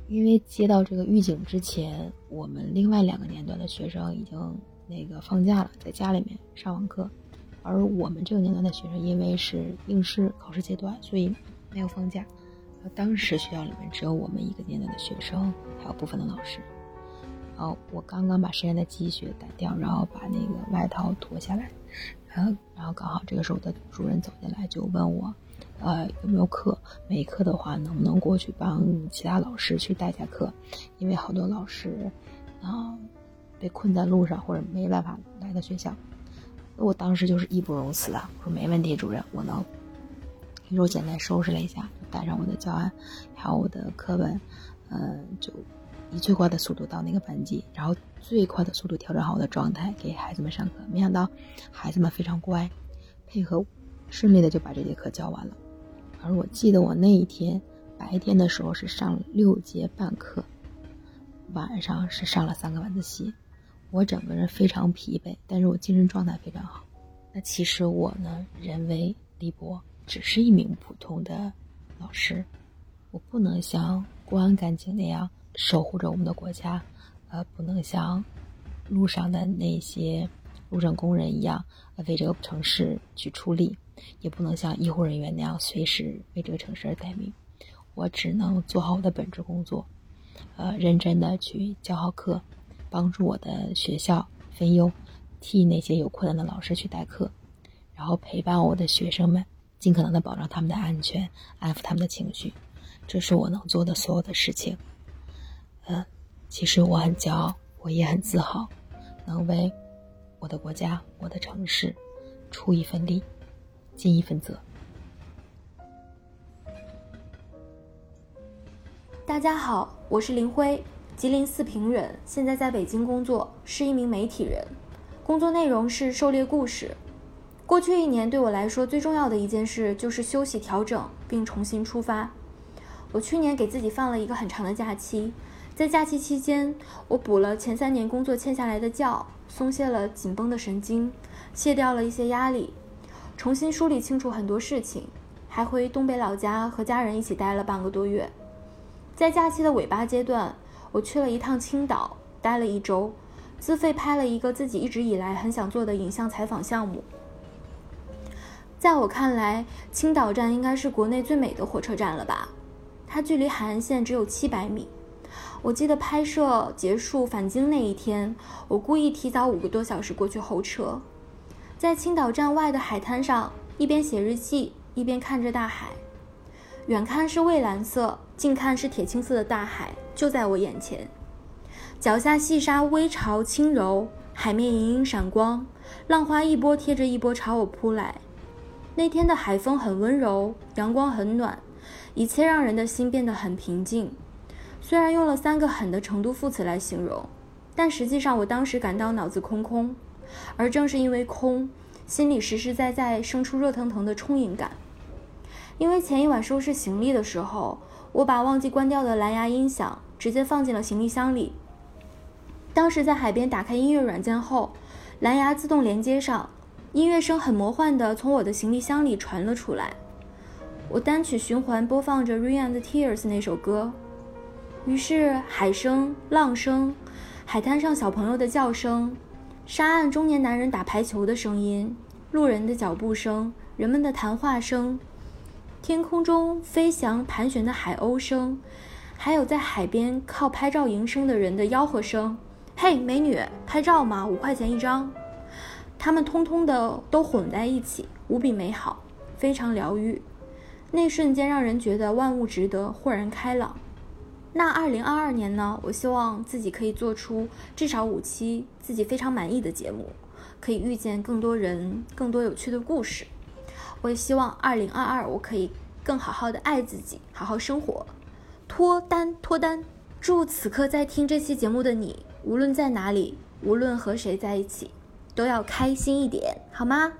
因为接到这个预警之前，我们另外两个年段的学生已经。那个放假了，在家里面上网课，而我们这个年段的学生因为是应试考试阶段，所以没有放假。当时学校里面只有我们一个年段的学生，还有部分的老师。然后我刚刚把身上的积雪掸掉，然后把那个外套脱下来，然后然后刚好这个时候的主任走进来就问我，呃有没有课？没课的话能不能过去帮其他老师去代下课？因为好多老师，啊。被困在路上，或者没办法来到学校，我当时就是义不容辞啊！我说没问题，主任，我能。于是我简单收拾了一下，带上我的教案，还有我的课本，嗯，就以最快的速度到那个班级，然后最快的速度调整好我的状态，给孩子们上课。没想到孩子们非常乖，配合，顺利的就把这节课教完了。而我记得我那一天白天的时候是上六节半课，晚上是上了三个晚自习。我整个人非常疲惫，但是我精神状态非常好。那其实我呢，人为李博，只是一名普通的老师，我不能像公安干警那样守护着我们的国家，呃，不能像路上的那些路上工人一样为这个城市去出力，也不能像医护人员那样随时为这个城市而待命。我只能做好我的本职工作，呃，认真的去教好课。帮助我的学校分忧，替那些有困难的老师去代课，然后陪伴我的学生们，尽可能的保障他们的安全，安抚他们的情绪，这是我能做的所有的事情。嗯，其实我很骄傲，我也很自豪，能为我的国家、我的城市出一份力，尽一份责。
大家好，我是林辉。吉林四平人，现在在北京工作，是一名媒体人。工作内容是狩猎故事。过去一年对我来说最重要的一件事就是休息调整并重新出发。我去年给自己放了一个很长的假期，在假期期间，我补了前三年工作欠下来的觉，松懈了紧绷的神经，卸掉了一些压力，重新梳理清楚很多事情，还回东北老家和家人一起待了半个多月。在假期的尾巴阶段。我去了一趟青岛，待了一周，自费拍了一个自己一直以来很想做的影像采访项目。
在我看来，青岛站应该是国内最美的火车站了吧？它距离海岸线只有七百米。我记得拍摄结束返京那一天，我故意提早五个多小时过去候车，在青岛站外的海滩上，一边写日记，一边看着大海。远看是蔚蓝色，近看是铁青色的大海就在我眼前。脚下细沙微潮轻柔，海面隐隐闪光，浪花一波贴着一波朝我扑来。那天的海风很温柔，阳光很暖，一切让人的心变得很平静。虽然用了三个“狠”的成都副词来形容，但实际上我当时感到脑子空空，而正是因为空，心里实实在在生出热腾腾的充盈感。因为前一晚收拾行李的时候，我把忘记关掉的蓝牙音响直接放进了行李箱里。当时在海边打开音乐软件后，蓝牙自动连接上，音乐声很魔幻的从我的行李箱里传了出来。我单曲循环播放着《Rain and Tears》那首歌。于是，海声、浪声，海滩上小朋友的叫声，沙岸中年男人打排球的声音，路人的脚步声，人们的谈话声，天空中飞翔盘旋的海鸥声，还有在海边靠拍照营生的人的吆喝声：“嘿，美女，拍照吗？五块钱一张。”他们通通的都混在一起，无比美好，非常疗愈。那瞬间让人觉得万物值得，豁然开朗。那二零二二年呢？我希望自己可以做出至少五期自己非常满意的节目，可以遇见更多人，更多有趣的故事。我也希望二零二二我可以更好好的爱自己，好好生活，脱单脱单。祝此刻在听这期节目的你，无论在哪里，无论和谁在一起，都要开心一点，好吗？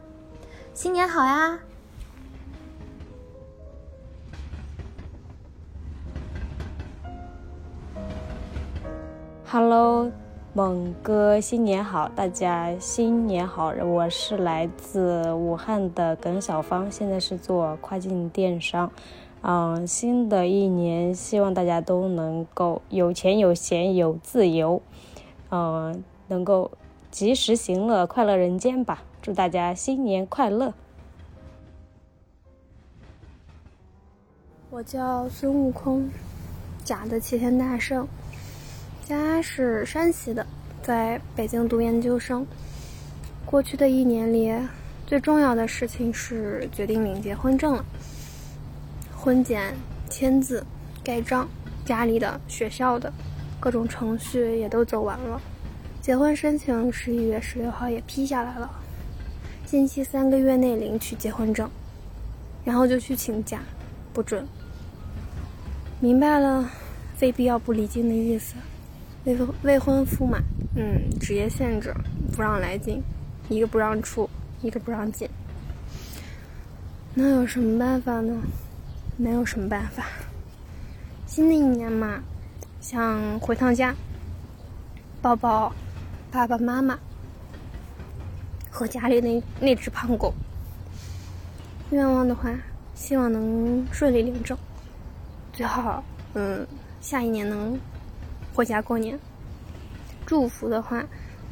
新年好呀
！Hello，猛哥，新年好！大家新年好！我是来自武汉的耿小芳，现在是做跨境电商。嗯，新的一年，希望大家都能够有钱有闲有自由，嗯，能够及时行乐，快乐人间吧！祝大家新年快乐！
我叫孙悟空，假的齐天大圣。家是山西的，在北京读研究生。过去的一年里，最重要的事情是决定领结婚证了。婚检、签字、盖章，家里的、学校的，各种程序也都走完了。结婚申请十一月十六号也批下来了，近期三个月内领取结婚证，然后就去请假，不准。明白了，非必要不离京的意思。未婚未婚夫嘛，嗯，职业限制，不让来京，一个不让出，一个不让进，那有什么办法呢？没有什么办法。新的一年嘛，想回趟家，抱抱爸爸妈妈和家里那那只胖狗。愿望的话，希望能顺利领证，最好，嗯，下一年能。回家过年，祝福的话，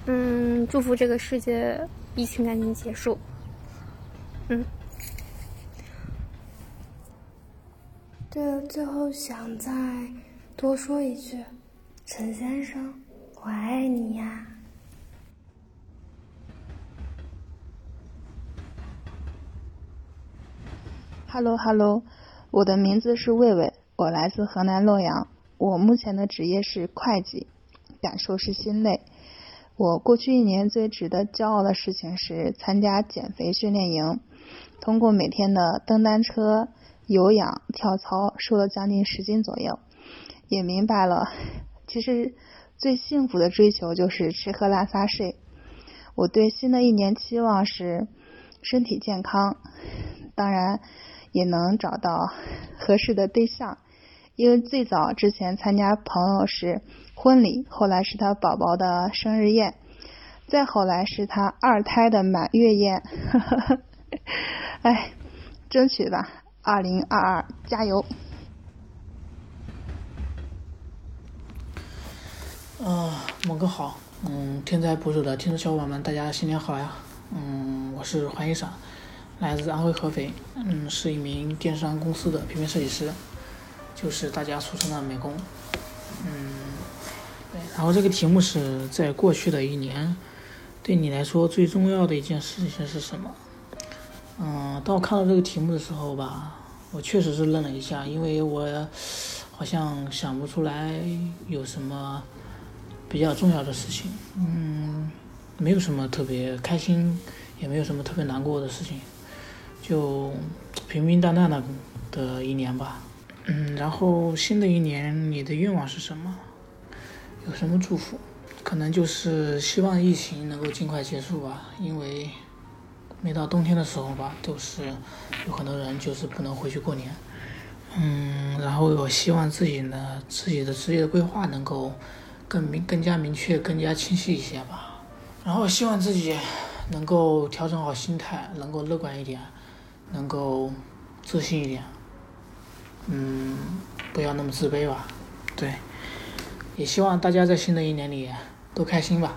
嗯，祝福这个世界疫情赶紧结束。嗯，对了，最后想再多说一句，陈先生，我爱你呀。
Hello，Hello，我的名字是魏魏，我来自河南洛阳。我目前的职业是会计，感受是心累。我过去一年最值得骄傲的事情是参加减肥训练营，通过每天的蹬单车、有氧、跳操，瘦了将近十斤左右。也明白了，其实最幸福的追求就是吃喝拉撒睡。我对新的一年期望是身体健康，当然也能找到合适的对象。因为最早之前参加朋友是婚礼，后来是他宝宝的生日宴，再后来是他二胎的满月宴，哎，争取吧，二零二二加油！
啊，猛哥好，嗯，天灾不助的听众小伙伴们，大家新年好呀！嗯，我是黄医生，
来自安徽合肥，嗯，是一名电商公司的平面设计师，就是大家俗称的美工，嗯，对。然后这个题目是在过去的一年，对你来说最重要的一件事情是什么？嗯，当我看到这个题目的时候吧，我确实是愣了一下，因为我好像想不出来有什么比较重要的事情，嗯，没有什么特别开心，也没有什么特别难过的事情，就平平淡淡的的一年吧，嗯，然后新的一年你的愿望是什么？有什么祝福？可能就是希望疫情能够尽快结束吧，因为。每到冬天的时候吧，都是有很多人就是不能回去过年，嗯，然后我希望自己呢，自己的职业规划能够更明、更加明确、更加清晰一些吧。然后希望自己能够调整好心态，能够乐观一点，能够自信一点，嗯，不要那么自卑吧。对，也希望大家在新的一年里都开心吧，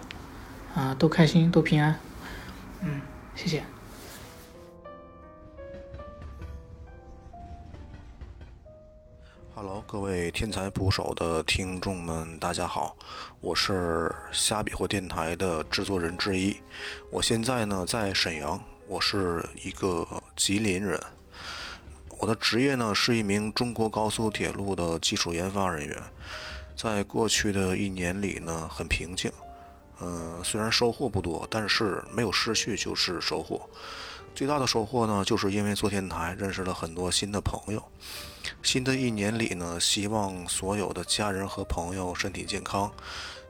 啊，都开心，都平安。嗯，谢谢。
Hello，各位天才捕手的听众们，大家好，我是虾比或电台的制作人之一。我现在呢在沈阳，我是一个吉林人。我的职业呢是一名中国高速铁路的技术研发人员。在过去的一年里呢，很平静。嗯，虽然收获不多，但是没有失去就是收获。最大的收获呢，就是因为做电台认识了很多新的朋友。新的一年里呢，希望所有的家人和朋友身体健康，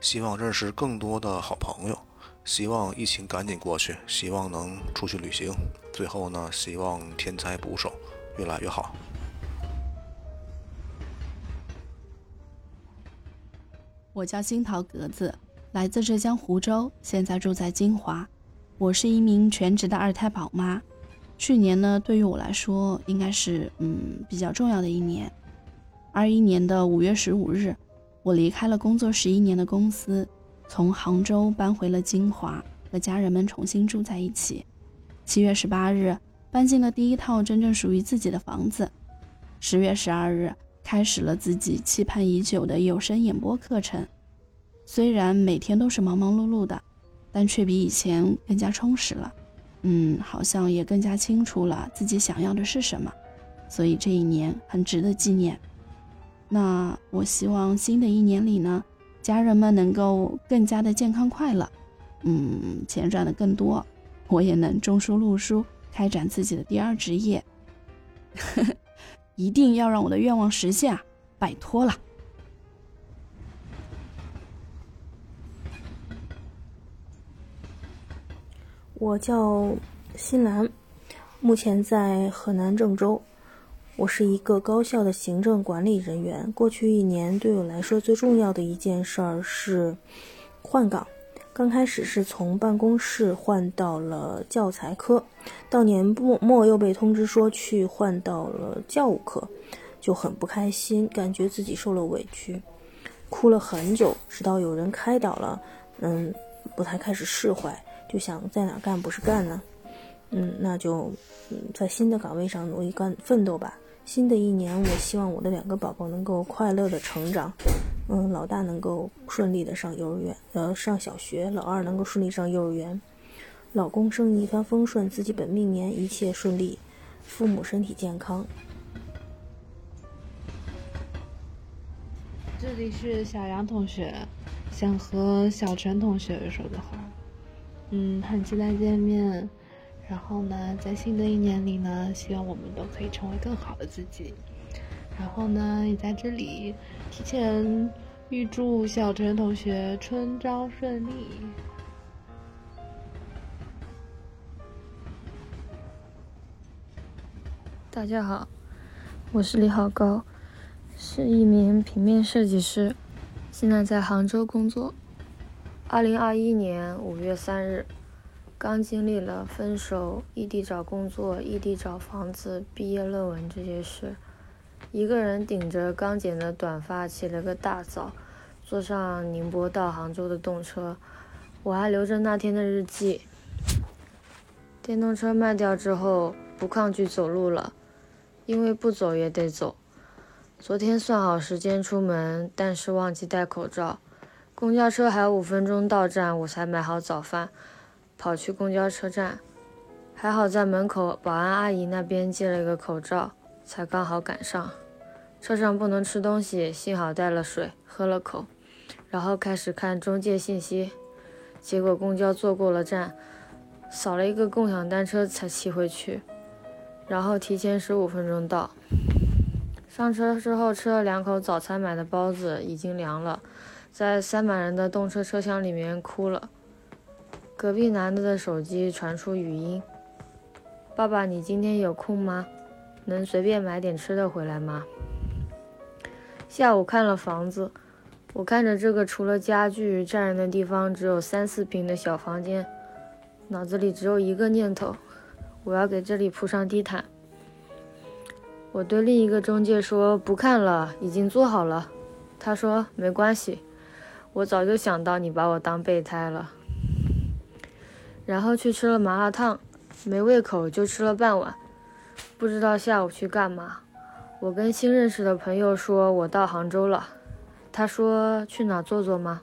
希望认识更多的好朋友，希望疫情赶紧过去，希望能出去旅行。最后呢，希望天才捕手越来越好。
我叫新桃格子，来自浙江湖州，现在住在金华。我是一名全职的二胎宝妈。去年呢，对于我来说，应该是嗯比较重要的一年。二一年的五月十五日，我离开了工作十一年的公司，从杭州搬回了金华，和家人们重新住在一起。七月十八日，搬进了第一套真正属于自己的房子。十月十二日，开始了自己期盼已久的有声演播课程。虽然每天都是忙忙碌碌的。但却比以前更加充实了，嗯，好像也更加清楚了自己想要的是什么，所以这一年很值得纪念。那我希望新的一年里呢，家人们能够更加的健康快乐，嗯，钱赚的更多，我也能中书录书，开展自己的第二职业，一定要让我的愿望实现啊！拜托了。
我叫新兰，目前在河南郑州。我是一个高校的行政管理人员。过去一年对我来说最重要的一件事儿是换岗。刚开始是从办公室换到了教材科，到年末末又被通知说去换到了教务科，就很不开心，感觉自己受了委屈，哭了很久，直到有人开导了，嗯，不太开始释怀。就想在哪干不是干呢？嗯，那就嗯在新的岗位上努力干奋斗吧。新的一年，我希望我的两个宝宝能够快乐的成长。嗯，老大能够顺利的上幼儿园，呃，上小学；老二能够顺利上幼儿园。老公生意一帆风顺，自己本命年一切顺利，父母身体健康。
这里是小杨同学，想和小陈同学说的话。嗯，很期待见面。然后呢，在新的一年里呢，希望我们都可以成为更好的自己。然后呢，也在这里提前预祝小陈同学春招顺利。
大家好，我是李好高，是一名平面设计师，现在在杭州工作。二零二一年五月三日，刚经历了分手、异地找工作、异地找房子、毕业论文这些事，一个人顶着刚剪的短发，起了个大早，坐上宁波到杭州的动车。我还留着那天的日记。电动车卖掉之后，不抗拒走路了，因为不走也得走。昨天算好时间出门，但是忘记戴口罩。公交车还有五分钟到站，我才买好早饭，跑去公交车站。还好在门口保安阿姨那边借了一个口罩，才刚好赶上。车上不能吃东西，幸好带了水，喝了口，然后开始看中介信息。结果公交坐过了站，扫了一个共享单车才骑回去，然后提前十五分钟到。上车之后吃了两口早餐买的包子，已经凉了，在塞满人的动车车厢里面哭了。隔壁男的的手机传出语音：“爸爸，你今天有空吗？能随便买点吃的回来吗？”下午看了房子，我看着这个除了家具占人的地方只有三四平的小房间，脑子里只有一个念头：我要给这里铺上地毯。我对另一个中介说：“不看了，已经做好了。”他说：“没关系，我早就想到你把我当备胎了。”然后去吃了麻辣烫，没胃口就吃了半碗，不知道下午去干嘛。我跟新认识的朋友说我到杭州了，他说去哪坐坐吗？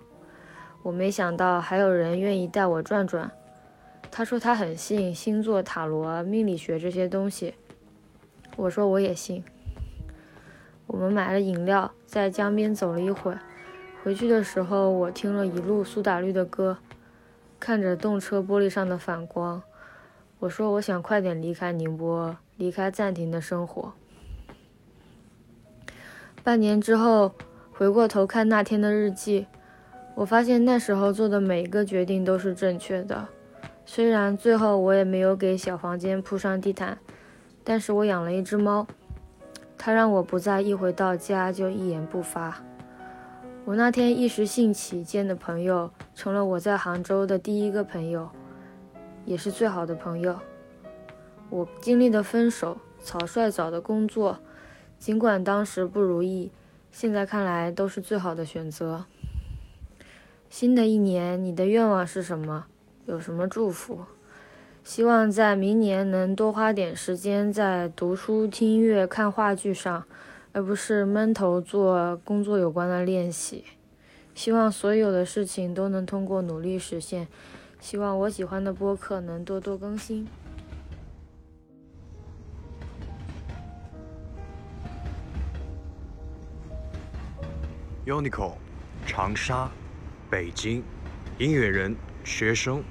我没想到还有人愿意带我转转。他说他很信星座、塔罗、命理学这些东西。我说我也信。我们买了饮料，在江边走了一会儿，回去的时候我听了一路苏打绿的歌，看着动车玻璃上的反光，我说我想快点离开宁波，离开暂停的生活。半年之后，回过头看那天的日记，我发现那时候做的每一个决定都是正确的，虽然最后我也没有给小房间铺上地毯。但是我养了一只猫，它让我不再一回到家就一言不发。我那天一时兴起见的朋友，成了我在杭州的第一个朋友，也是最好的朋友。我经历的分手、草率找的工作，尽管当时不如意，现在看来都是最好的选择。新的一年，你的愿望是什么？有什么祝福？希望在明年能多花点时间在读书、听音乐、看话剧上，而不是闷头做工作有关的练习。希望所有的事情都能通过努力实现。希望我喜欢的播客能多多更新。
Uniqlo，长沙，北京，音乐人，学生，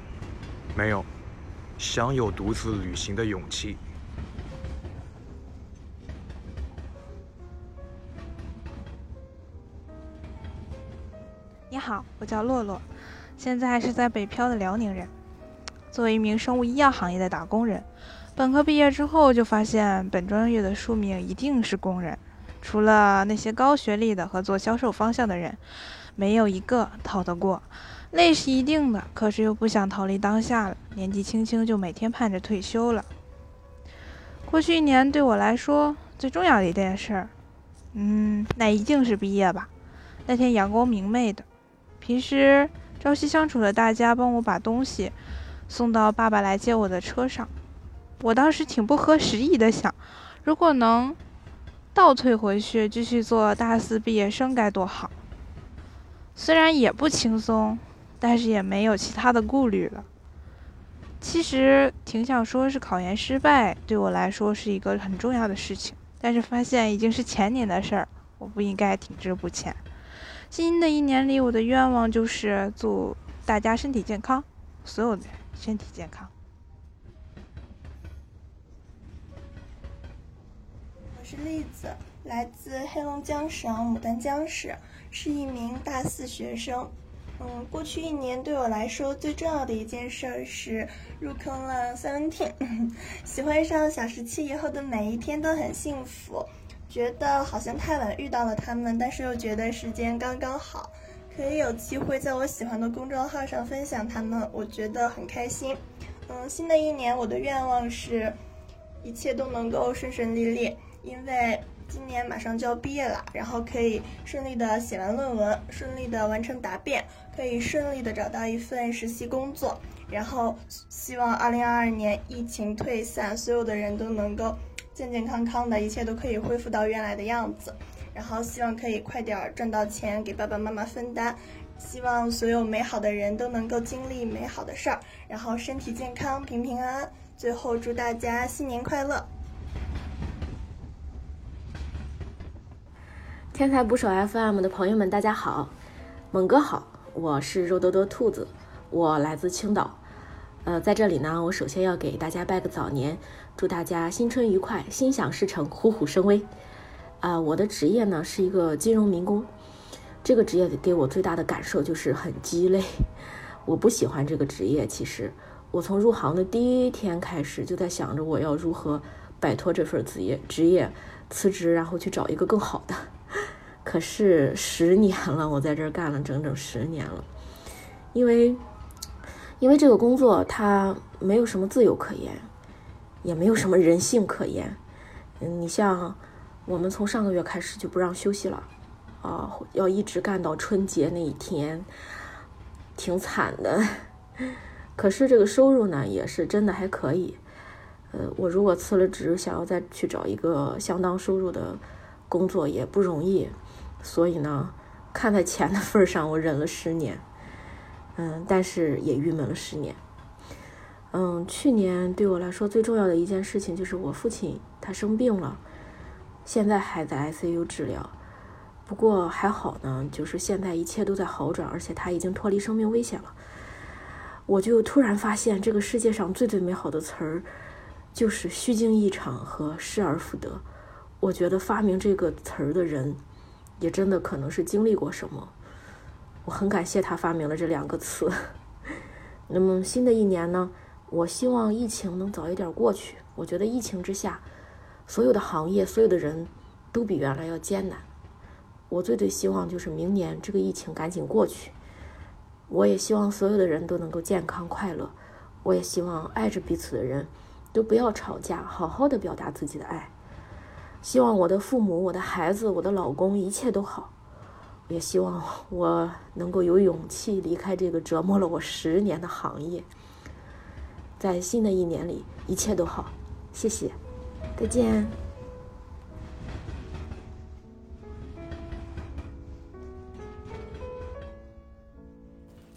没有。享有独自旅行的勇气。
你好，我叫洛洛，现在是在北漂的辽宁人。作为一名生物医药行业的打工人，本科毕业之后就发现本专业的宿命一定是工人。除了那些高学历的和做销售方向的人，没有一个逃得过。累是一定的，可是又不想逃离当下了。年纪轻轻就每天盼着退休了。过去一年对我来说最重要的一件事，嗯，那一定是毕业吧。那天阳光明媚的，平时朝夕相处的大家帮我把东西送到爸爸来接我的车上。我当时挺不合时宜的想，如果能倒退回去继续做大四毕业生该多好。虽然也不轻松。但是也没有其他的顾虑了。其实挺想说是考研失败，对我来说是一个很重要的事情。但是发现已经是前年的事儿，我不应该停滞不前。新的一年里，我的愿望就是祝大家身体健康，所有的身体健康。
是栗子，来自黑龙江省牡丹江市，是一名大四学生。嗯，过去一年对我来说最重要的一件事是入坑了 Seventeen，喜欢上小时七以后的每一天都很幸福，觉得好像太晚遇到了他们，但是又觉得时间刚刚好，可以有机会在我喜欢的公众号上分享他们，我觉得很开心。嗯，新的一年我的愿望是，一切都能够顺顺利利，因为。今年马上就要毕业了，然后可以顺利的写完论文，顺利的完成答辩，可以顺利的找到一份实习工作，然后希望二零二二年疫情退散，所有的人都能够健健康康的，一切都可以恢复到原来的样子。然后希望可以快点赚到钱，给爸爸妈妈分担。希望所有美好的人都能够经历美好的事儿，然后身体健康，平平安安。最后祝大家新年快乐！
天才捕手 FM 的朋友们，大家好，猛哥好，我是肉多多兔子，我来自青岛。呃，在这里呢，我首先要给大家拜个早年，祝大家新春愉快，心想事成，虎虎生威。啊，我的职业呢是一个金融民工，这个职业给我最大的感受就是很鸡肋，我不喜欢这个职业。其实我从入行的第一天开始就在想着我要如何摆脱这份职业，职业辞职，然后去找一个更好的。可是十年了，我在这儿干了整整十年了，因为因为这个工作它没有什么自由可言，也没有什么人性可言。嗯，你像。我们从上个月开始就不让休息了，啊，要一直干到春节那一天，挺惨的。可是这个收入呢，也是真的还可以。呃，我如果辞了职，想要再去找一个相当收入的工作也不容易。所以呢，看在钱的份上，我忍了十年。嗯，但是也郁闷了十年。嗯，去年对我来说最重要的一件事情就是我父亲他生病了。现在还在 ICU 治疗，不过还好呢，就是现在一切都在好转，而且他已经脱离生命危险了。我就突然发现，这个世界上最最美好的词儿，就是虚惊一场和失而复得。我觉得发明这个词儿的人，也真的可能是经历过什么。我很感谢他发明了这两个词。那么新的一年呢，我希望疫情能早一点过去。我觉得疫情之下。所有的行业，所有的人都比原来要艰难。我最最希望就是明年这个疫情赶紧过去。我也希望所有的人都能够健康快乐。我也希望爱着彼此的人都不要吵架，好好的表达自己的爱。希望我的父母、我的孩子、我的老公一切都好。也希望我能够有勇气离开这个折磨了我十年的行业。在新的一年里，一切都好。谢谢。再见。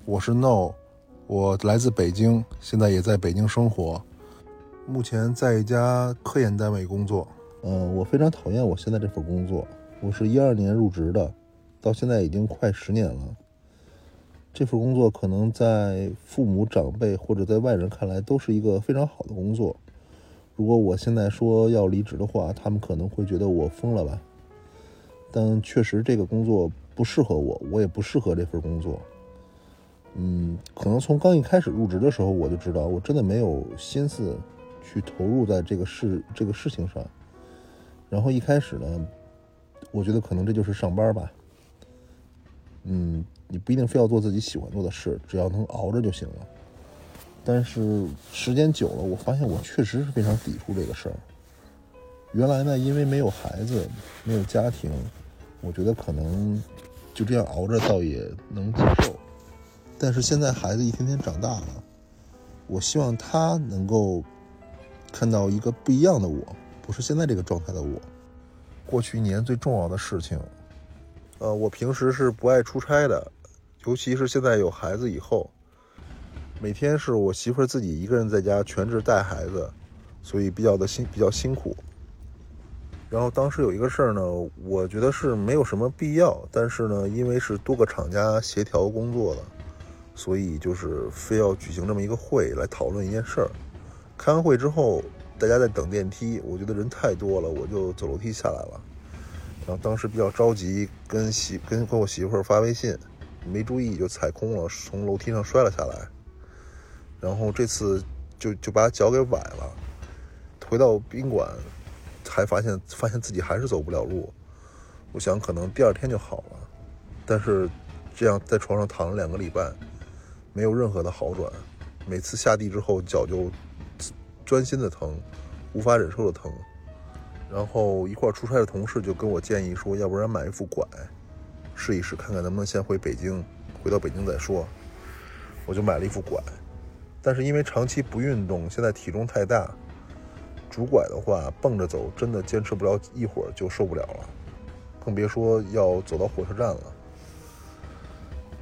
我是 No，我来自北京，现在也在北京生活，目前在一家科研单位工作。
嗯，我非常讨厌我现在这份工作。我是一二年入职的，到现在已经快十年了。这份工作可能在父母长辈或者在外人看来都是一个非常好的工作。如果我现在说要离职的话，他们可能会觉得我疯了吧。但确实这个工作不适合我，我也不适合这份工作。嗯，可能从刚一开始入职的时候，我就知道我真的没有心思去投入在这个事这个事情上。然后一开始呢，我觉得可能这就是上班吧。嗯，你不一定非要做自己喜欢做的事，只要能熬着就行了。但是时间久了，我发现我确实是非常抵触这个事儿。原来呢，因为没有孩子，没有家庭，我觉得可能就这样熬着倒也能接受。但是现在孩子一天天长大了，我希望他能够看到一个不一样的我，不是现在这个状态的我。过去一年最重要的事情，呃，我平时是不爱出差的，尤其是现在有孩子以后。每天是我媳妇自己一个人在家全职带孩子，所以比较的辛比较辛苦。然后当时有一个事儿呢，我觉得是没有什么必要，但是呢，因为是多个厂家协调工作的，所以就是非要举行这么一个会来讨论一件事儿。开完会之后，大家在等电梯，我觉得人太多了，我就走楼梯下来了。然后当时比较着急，跟媳跟跟我媳妇儿发微信，没注意就踩空了，从楼梯上摔了下来。然后这次就就把脚给崴了，回到宾馆，还发现发现自己还是走不了路。我想可能第二天就好了，但是这样在床上躺了两个礼拜，没有任何的好转。每次下地之后脚就钻心的疼，无法忍受的疼。然后一块出差的同事就跟我建议说，要不然买一副拐，试一试看看能不能先回北京，回到北京再说。我就买了一副拐。但是因为长期不运动，现在体重太大，拄拐的话蹦着走，真的坚持不了一会儿就受不了了，更别说要走到火车站了。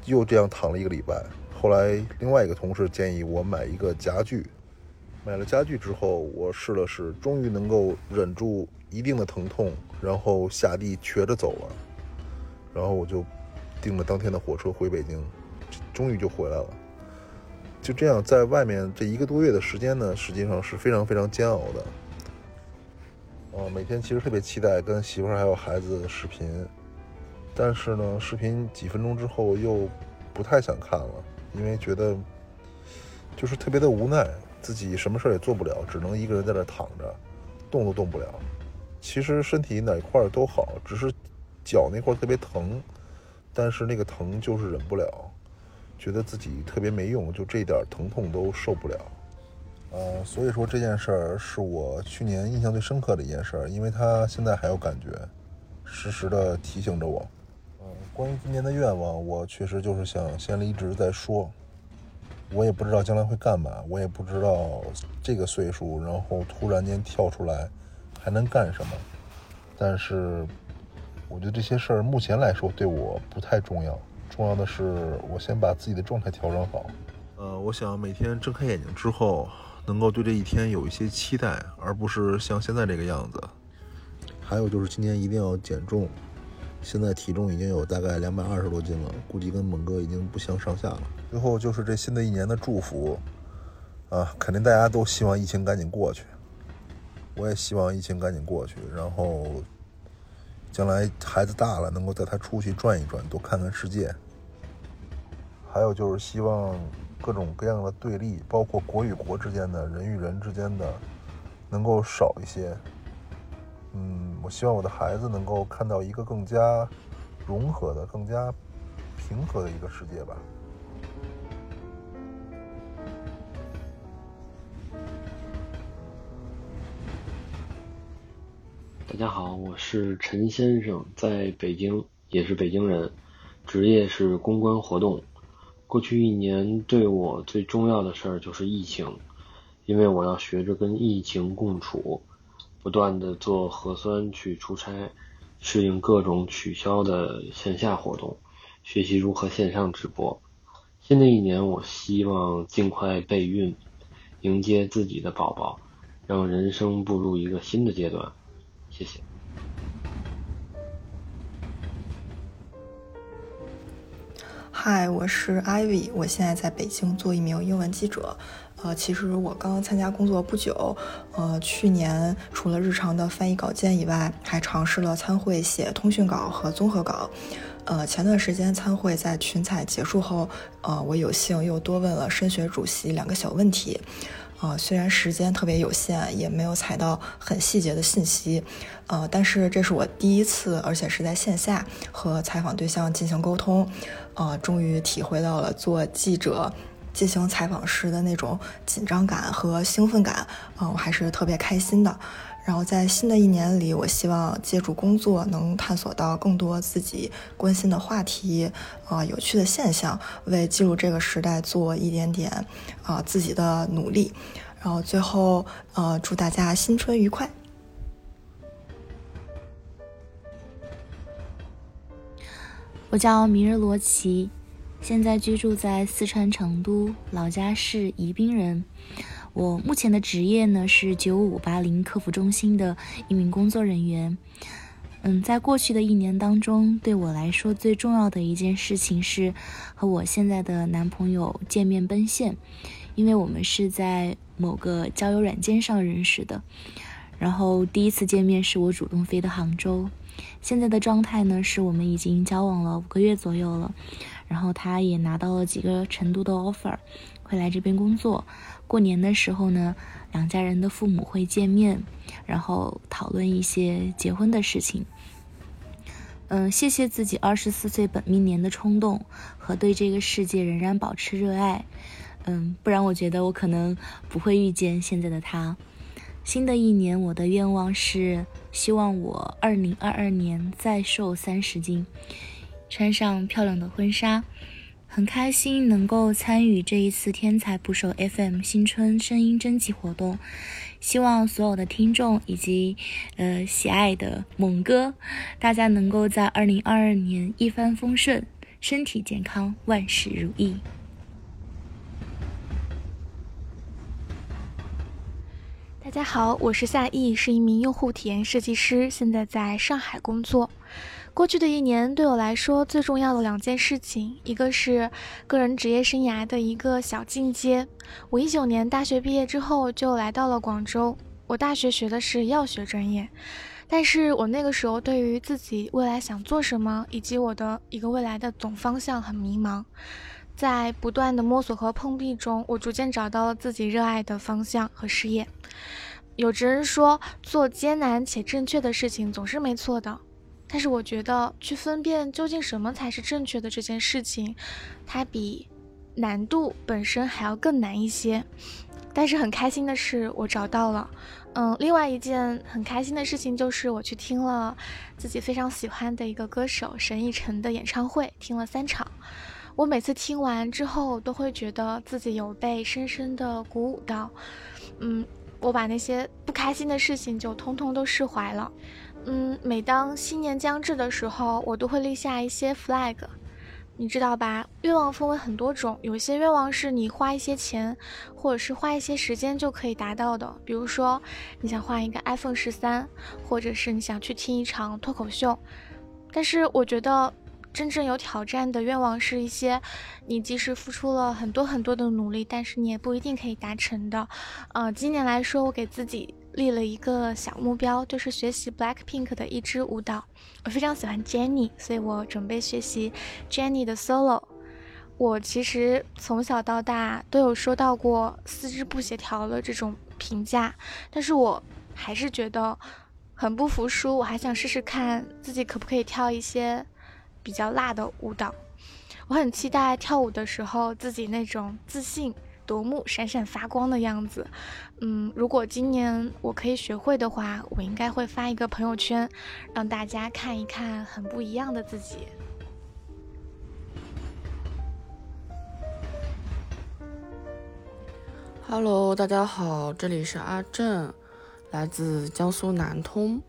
又这样躺了一个礼拜，后来另外一个同事建议我买一个夹具，买了家具之后，我试了试，终于能够忍住一定的疼痛，然后下地瘸着走了，然后我就订了当天的火车回北京，终于就回来了。就这样，在外面这一个多月的时间呢，实际上是非常非常煎熬的。哦，每天其实特别期待跟媳妇儿还有孩子视频。但是呢，视频几分钟之后又不太想看了，因为觉得就是特别的无奈，自己什么事儿也做不了，只能一个人在那躺着，动都动不了。其实身体哪块都好，只是脚那块特别疼，但是那个疼就是忍不了，觉得自己特别没用，就这点疼痛都受不了。呃，所以说这件事儿是我去年印象最深刻的一件事，因为它现在还有感觉，时时的提醒着我。关于今年的愿望，我确实就是想先离职再说。我也不知道将来会干嘛，我也不知道这个岁数，然后突然间跳出来还能干什么。但是，我觉得这些事儿目前来说对我不太重要，重要的是我先把自己的状态调整好。呃，我想每天睁开眼睛之后，能够对这一天有一些期待，而不是像现在这个样子。还有就是今年一定要减重。现在体重已经有大概两百二十多斤了，估计跟猛哥已经不相上下了。最后就是这新的一年的祝福，啊，肯定大家都希望疫情赶紧过去，我也希望疫情赶紧过去，然后将来孩子大了，能够带他出去转一转，多看看世界。还有就是希望各种各样的对立，包括国与国之间的人与人之间的，能够少一些。嗯，我希望我的孩子能够看到一个更加融合的、更加平和的一个世界吧。
大家好，我是陈先生，在北京，也是北京人，职业是公关活动。过去一年对我最重要的事儿就是疫情，因为我要学着跟疫情共处。不断的做核酸去出差，适应各种取消的线下活动，学习如何线上直播。新的一年，我希望尽快备孕，迎接自己的宝宝，让人生步入一个新的阶段。谢谢。
嗨，我是 Ivy，我现在在北京做一名英文记者。呃，其实我刚参加工作不久，呃，去年除了日常的翻译稿件以外，还尝试了参会写通讯稿和综合稿。呃，前段时间参会在群采结束后，呃，我有幸又多问了申学主席两个小问题。啊，虽然时间特别有限，也没有采到很细节的信息，呃，但是这是我第一次，而且是在线下和采访对象进行沟通，呃，终于体会到了做记者。进行采访时的那种紧张感和兴奋感，嗯，我还是特别开心的。然后在新的一年里，我希望借助工作能探索到更多自己关心的话题，啊，有趣的现象，为记录这个时代做一点点啊自己的努力。然后最后，呃，祝大家新春愉快。
我叫明日罗琦。现在居住在四川成都，老家是宜宾人。我目前的职业呢是九五八零客服中心的一名工作人员。嗯，在过去的一年当中，对我来说最重要的一件事情是和我现在的男朋友见面奔现，因为我们是在某个交友软件上认识的。然后第一次见面是我主动飞的杭州。现在的状态呢是我们已经交往了五个月左右了。然后他也拿到了几个成都的 offer，会来这边工作。过年的时候呢，两家人的父母会见面，然后讨论一些结婚的事情。嗯，谢谢自己二十四岁本命年的冲动和对这个世界仍然保持热爱。嗯，不然我觉得我可能不会遇见现在的他。新的一年，我的愿望是希望我二零二二年再瘦三十斤。穿上漂亮的婚纱，很开心能够参与这一次天才捕手 FM 新春声音征集活动，希望所有的听众以及呃喜爱的猛哥，大家能够在二零二二年一帆风顺，身体健康，万事如意。
大家好，我是夏意，是一名用户体验设计师，现在在上海工作。过去的一年对我来说最重要的两件事情，一个是个人职业生涯的一个小进阶。我一九年大学毕业之后就来到了广州，我大学学的是药学专业，但是我那个时候对于自己未来想做什么，以及我的一个未来的总方向很迷茫。在不断的摸索和碰壁中，我逐渐找到了自己热爱的方向和事业。有直人说，做艰难且正确的事情总是没错的。但是我觉得去分辨究竟什么才是正确的这件事情，它比难度本身还要更难一些。但是很开心的是，我找到了。嗯，另外一件很开心的事情就是我去听了自己非常喜欢的一个歌手沈奕晨的演唱会，听了三场。我每次听完之后都会觉得自己有被深深的鼓舞到。嗯，我把那些不开心的事情就通通都释怀了。嗯，每当新年将至的时候，我都会立下一些 flag，你知道吧？愿望分为很多种，有些愿望是你花一些钱，或者是花一些时间就可以达到的，比如说你想换一个 iPhone 十三，或者是你想去听一场脱口秀。但是我觉得。真正有挑战的愿望是一些，你即使付出了很多很多的努力，但是你也不一定可以达成的。呃，今年来说，我给自己立了一个小目标，就是学习 Blackpink 的一支舞蹈。我非常喜欢 Jennie，所以我准备学习 Jennie 的 solo。我其实从小到大都有收到过四肢不协调的这种评价，但是我还是觉得很不服输，我还想试试看自己可不可以跳一些。比较辣的舞蹈，我很期待跳舞的时候自己那种自信夺目、闪闪发光的样子。嗯，如果今年我可以学会的话，我应该会发一个朋友圈，让大家看一看很不一样的自己。
Hello，大家好，这里是阿正，来自江苏南通。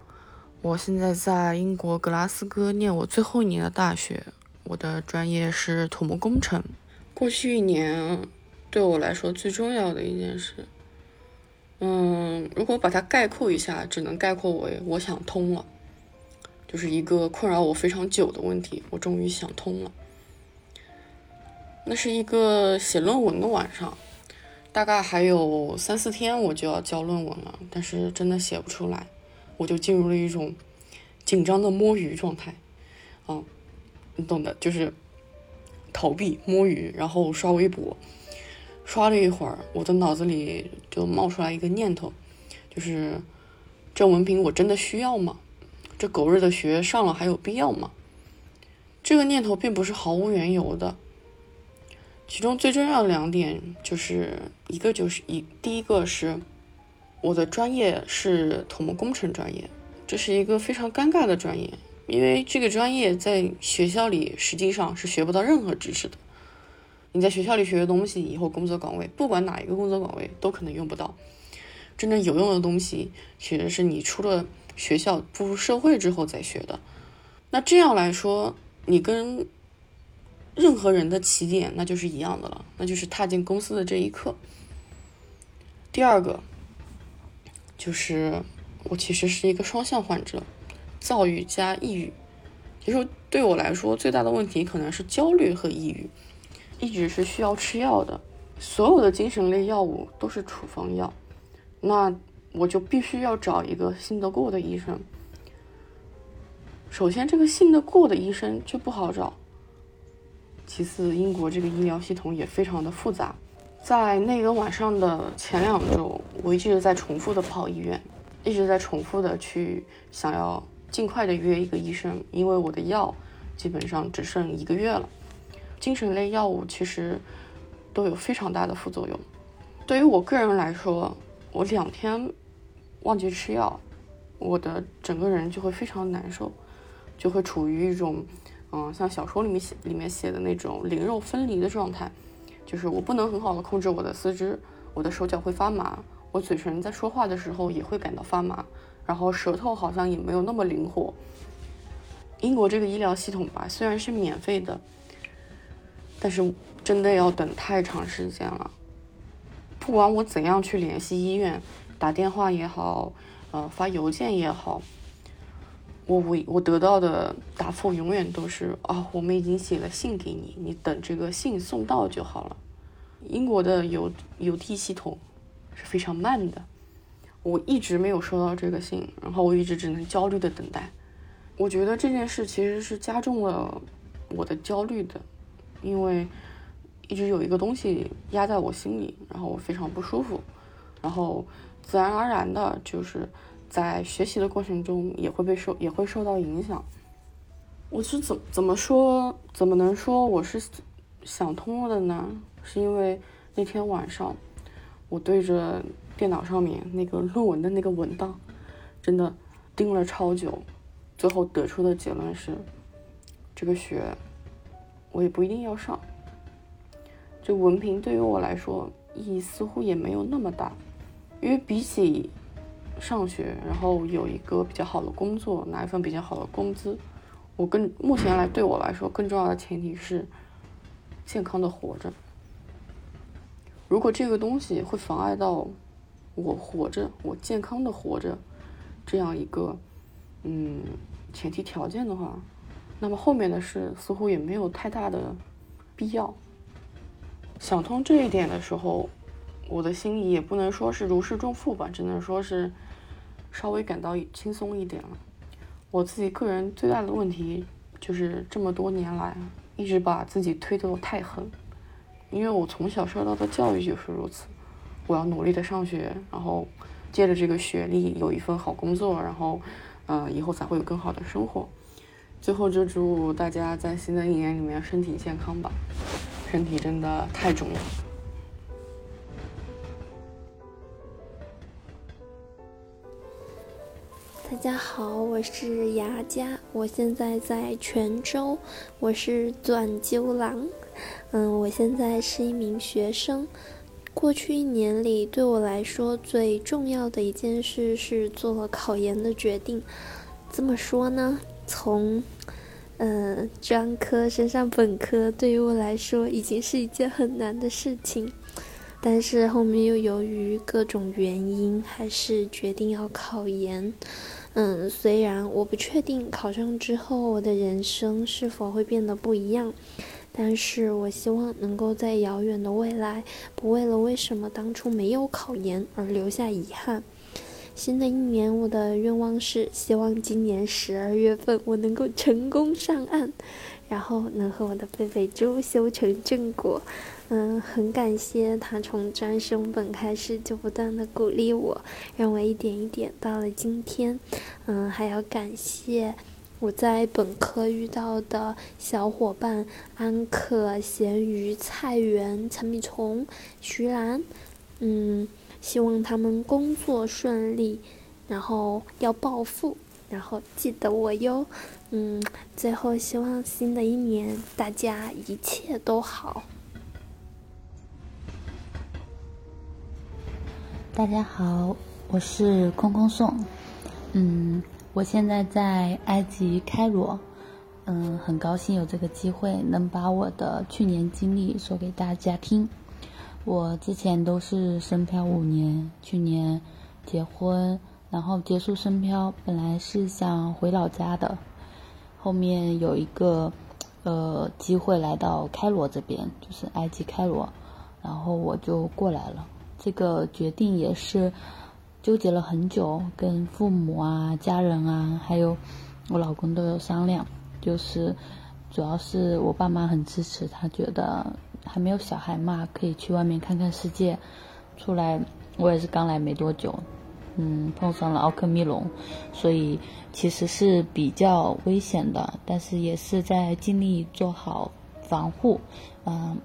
我现在在英国格拉斯哥念我最后一年的大学，我的专业是土木工程。过去一年对我来说最重要的一件事，嗯，如果把它概括一下，只能概括为我想通了，就是一个困扰我非常久的问题，我终于想通了。那是一个写论文的晚上，大概还有三四天我就要交论文了，但是真的写不出来。我就进入了一种紧张的摸鱼状态，啊，你懂的，就是逃避摸鱼，然后刷微博，刷了一会儿，我的脑子里就冒出来一个念头，就是这文凭我真的需要吗？这狗日的学上了还有必要吗？这个念头并不是毫无缘由的，其中最重要的两点就是一个就是一第一个是。我的专业是土木工程专业，这是一个非常尴尬的专业，因为这个专业在学校里实际上是学不到任何知识的。你在学校里学的东西，以后工作岗位，不管哪一个工作岗位都可能用不到。真正有用的东西，其实是你出了学校步入社会之后再学的。那这样来说，你跟任何人的起点那就是一样的了，那就是踏进公司的这一刻。第二个。就是我其实是一个双向患者，躁郁加抑郁。其实对我来说，最大的问题可能是焦虑和抑郁，一直是需要吃药的。所有的精神类药物都是处方药，那我就必须要找一个信得过的医生。首先，这个信得过的医生就不好找；其次，英国这个医疗系统也非常的复杂。在那个晚上的前两周，我一直在重复的跑医院，一直在重复的去想要尽快的约一个医生，因为我的药基本上只剩一个月了。精神类药物其实都有非常大的副作用。对于我个人来说，我两天忘记吃药，我的整个人就会非常难受，就会处于一种嗯，像小说里面写里面写的那种灵肉分离的状态，就是我不能很好的控制我的四肢，我的手脚会发麻，我嘴唇在说话的时候也会感到发麻，然后舌头好像也没有那么灵活。英国这个医疗系统吧，虽然是免费的，但是真的要等太长时间了。不管我怎样去联系医院，打电话也好，呃，发邮件也好。我我我得到的答复永远都是啊，我们已经写了信给你，你等这个信送到就好了。英国的邮邮递系统是非常慢的，我一直没有收到这个信，然后我一直只能焦虑的等待。我觉得这件事其实是加重了我的焦虑的，因为一直有一个东西压在我心里，然后我非常不舒服，然后自然而然的就是。在学习的过程中也会被受也会受到影响。我是怎怎么说怎么能说我是想通了的呢？是因为那天晚上我对着电脑上面那个论文的那个文档，真的盯了超久，最后得出的结论是，这个学我也不一定要上。就文凭对于我来说意义似乎也没有那么大，因为比起。上学，然后有一个比较好的工作，拿一份比较好的工资。我更目前来对我来说更重要的前提是健康的活着。如果这个东西会妨碍到我活着，我健康的活着这样一个嗯前提条件的话，那么后面的事似乎也没有太大的必要。想通这一点的时候，我的心里也不能说是如释重负吧，只能说是。稍微感到轻松一点了。我自己个人最大的问题就是这么多年来一直把自己推得太狠，因为我从小受到的教育就是如此。我要努力的上学，然后借着这个学历有一份好工作，然后，呃，以后才会有更好的生活。最后就祝大家在新的一年里面身体健康吧，身体真的太重要。
大家好，我是牙佳，我现在在泉州，我是钻鸠郎，嗯，我现在是一名学生。过去一年里，对我来说最重要的一件事是做了考研的决定。怎么说呢？从，呃，专科升上本科，对于我来说已经是一件很难的事情，但是后面又由于各种原因，还是决定要考研。嗯，虽然我不确定考上之后我的人生是否会变得不一样，但是我希望能够在遥远的未来，不为了为什么当初没有考研而留下遗憾。新的一年，我的愿望是希望今年十二月份我能够成功上岸，然后能和我的贝贝猪修成正果。嗯，很感谢他从专升本开始就不断的鼓励我，让我一点一点到了今天。嗯，还要感谢我在本科遇到的小伙伴安可、咸鱼、菜园、陈米虫、徐兰。嗯，希望他们工作顺利，然后要暴富，然后记得我哟。嗯，最后希望新的一年大家一切都好。
大家好，我是空空颂，嗯，我现在在埃及开罗，嗯，很高兴有这个机会能把我的去年经历说给大家听。我之前都是深漂五年，去年结婚，然后结束深漂，本来是想回老家的，后面有一个呃机会来到开罗这边，就是埃及开罗，然后我就过来了。这个决定也是纠结了很久，跟父母啊、家人啊，还有我老公都有商量。就是主要是我爸妈很支持，他觉得还没有小孩嘛，可以去外面看看世界。出来我也是刚来没多久，嗯，碰上了奥克密龙，所以其实是比较危险的，但是也是在尽力做好防护，嗯。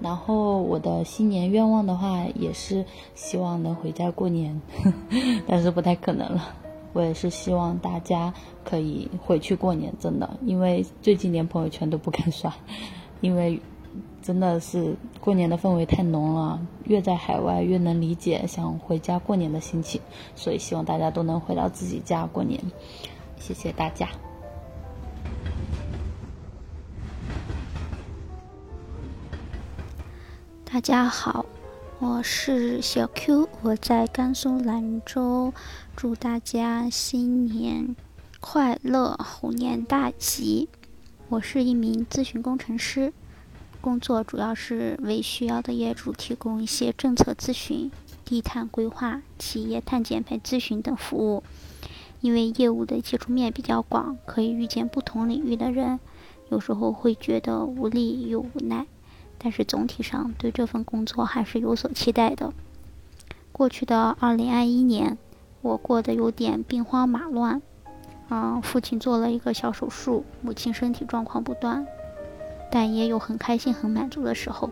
然后我的新年愿望的话，也是希望能回家过年，但是不太可能了。我也是希望大家可以回去过年，真的，因为最近连朋友圈都不敢刷，因为真的是过年的氛围太浓了，越在海外越能理解想回家过年的心情，所以希望大家都能回到自己家过年。谢谢大家。
大家好，我是小 Q，我在甘肃兰州，祝大家新年快乐，虎年大吉。我是一名咨询工程师，工作主要是为需要的业主提供一些政策咨询、低碳规划、企业碳减排咨询等服务。因为业务的接触面比较广，可以遇见不同领域的人，有时候会觉得无力又无奈。但是总体上对这份工作还是有所期待的。过去的二零二一年，我过得有点兵荒马乱。嗯，父亲做了一个小手术，母亲身体状况不断，但也有很开心、很满足的时候。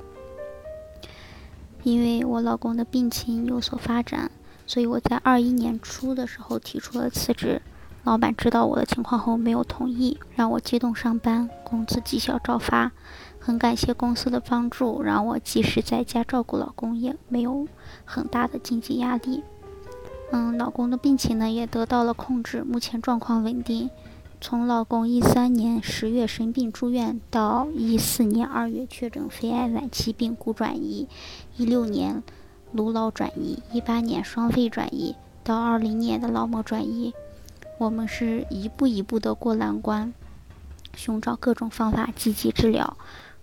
因为我老公的病情有所发展，所以我在二一年初的时候提出了辞职。老板知道我的情况后没有同意，让我机动上班，工资绩效照发。很感谢公司的帮助，让我即使在家照顾老公也没有很大的经济压力。嗯，老公的病情呢也得到了控制，目前状况稳定。从老公一三年十月生病住院，到一四年二月确诊肺癌晚期病骨转移，一六年颅脑转移，一八年双肺转移，到二零年的脑膜转移，我们是一步一步的过难关，寻找各种方法积极治疗。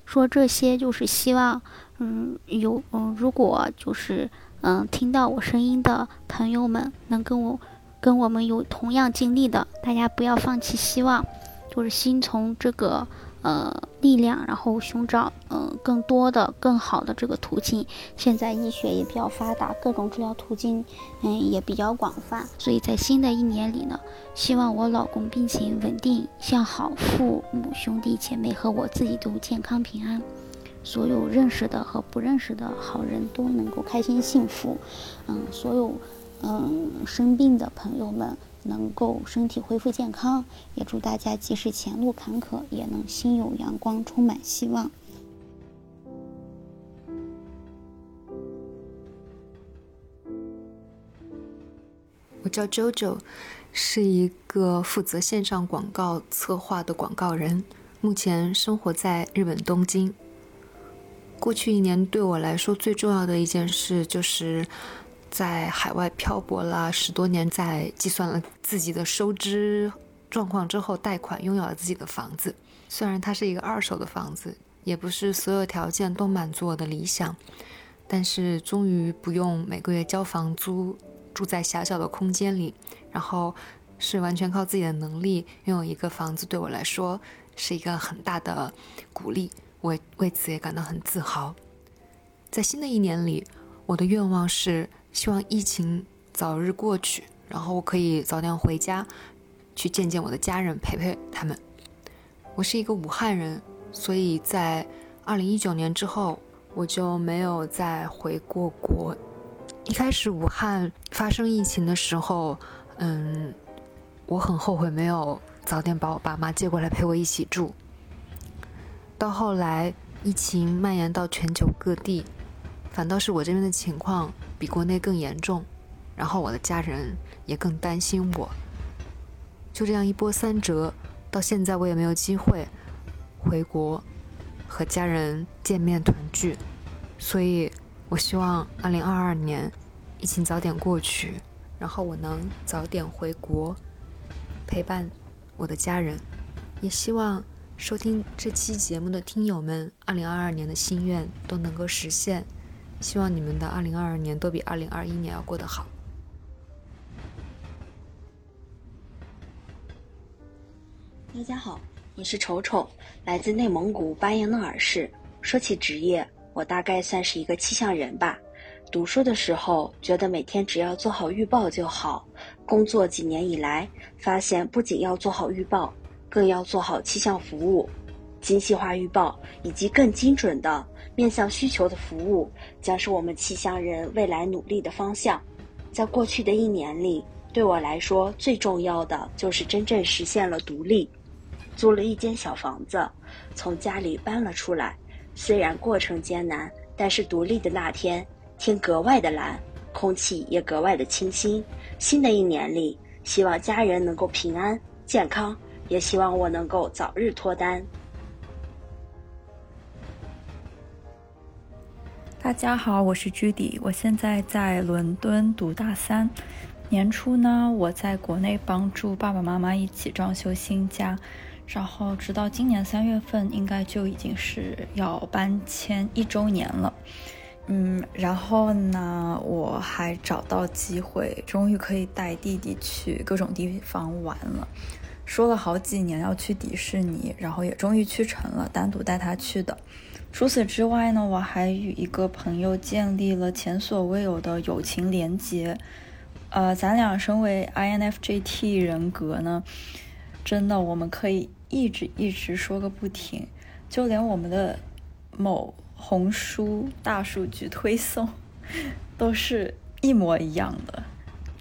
说这些就是希望，嗯，有嗯，如果就是嗯，听到我声音的朋友们能跟我跟我们有同样经历的，大家不要放弃希望，就是心从这个。呃，力量，然后寻找嗯更多的、更好的这个途径。现在医学也比较发达，各种治疗途径嗯也比较广泛。所以在新的一年里呢，希望我老公病情稳定向好，父母兄弟姐妹和我自己都健康平安，所有认识的和不认识的好人都能够开心幸福。嗯，所有嗯生病的朋友们。能够身体恢复健康，也祝大家即使前路坎坷，也能心有阳光，充满希望。
我叫 JoJo，是一个负责线上广告策划的广告人，目前生活在日本东京。过去一年对我来说最重要的一件事就是。在海外漂泊了十多年，在计算了自己的收支状况之后，贷款拥有了自己的房子。虽然它是一个二手的房子，也不是所有条件都满足我的理想，但是终于不用每个月交房租，住在狭小的空间里，然后是完全靠自己的能力拥有一个房子，对我来说是一个很大的鼓励。我为此也感到很自豪。在新的一年里，我的愿望是。希望疫情早日过去，然后我可以早点回家，去见见我的家人，陪陪他们。我是一个武汉人，所以在二零一九年之后，我就没有再回过国。一开始武汉发生疫情的时候，嗯，我很后悔没有早点把我爸妈接过来陪我一起住。到后来疫情蔓延到全球各地，反倒是我这边的情况。比国内更严重，然后我的家人也更担心我。就这样一波三折，到现在我也没有机会回国和家人见面团聚。所以，我希望2022年疫情早点过去，然后我能早点回国陪伴我的家人。也希望收听这期节目的听友们，2022年的心愿都能够实现。希望你们的二零二二年都比二零二一年要过得好。
大家好，我是丑丑，来自内蒙古巴彦淖尔市。说起职业，我大概算是一个气象人吧。读书的时候觉得每天只要做好预报就好，工作几年以来，发现不仅要做好预报，更要做好气象服务。精细化预报以及更精准的面向需求的服务，将是我们气象人未来努力的方向。在过去的一年里，对我来说最重要的就是真正实现了独立，租了一间小房子，从家里搬了出来。虽然过程艰难，但是独立的那天，天格外的蓝，空气也格外的清新。新的一年里，希望家人能够平安健康，也希望我能够早日脱单。
大家好，我是居迪，我现在在伦敦读大三。年初呢，我在国内帮助爸爸妈妈一起装修新家，然后直到今年三月份，应该就已经是要搬迁一周年了。嗯，然后呢，我还找到机会，终于可以带弟弟去各种地方玩了。说了好几年要去迪士尼，然后也终于去成了，单独带他去的。除此之外呢，我还与一个朋友建立了前所未有的友情连结。呃，咱俩身为 INFJT 人格呢，真的我们可以一直一直说个不停，就连我们的某红书大数据推送都是一模一样的。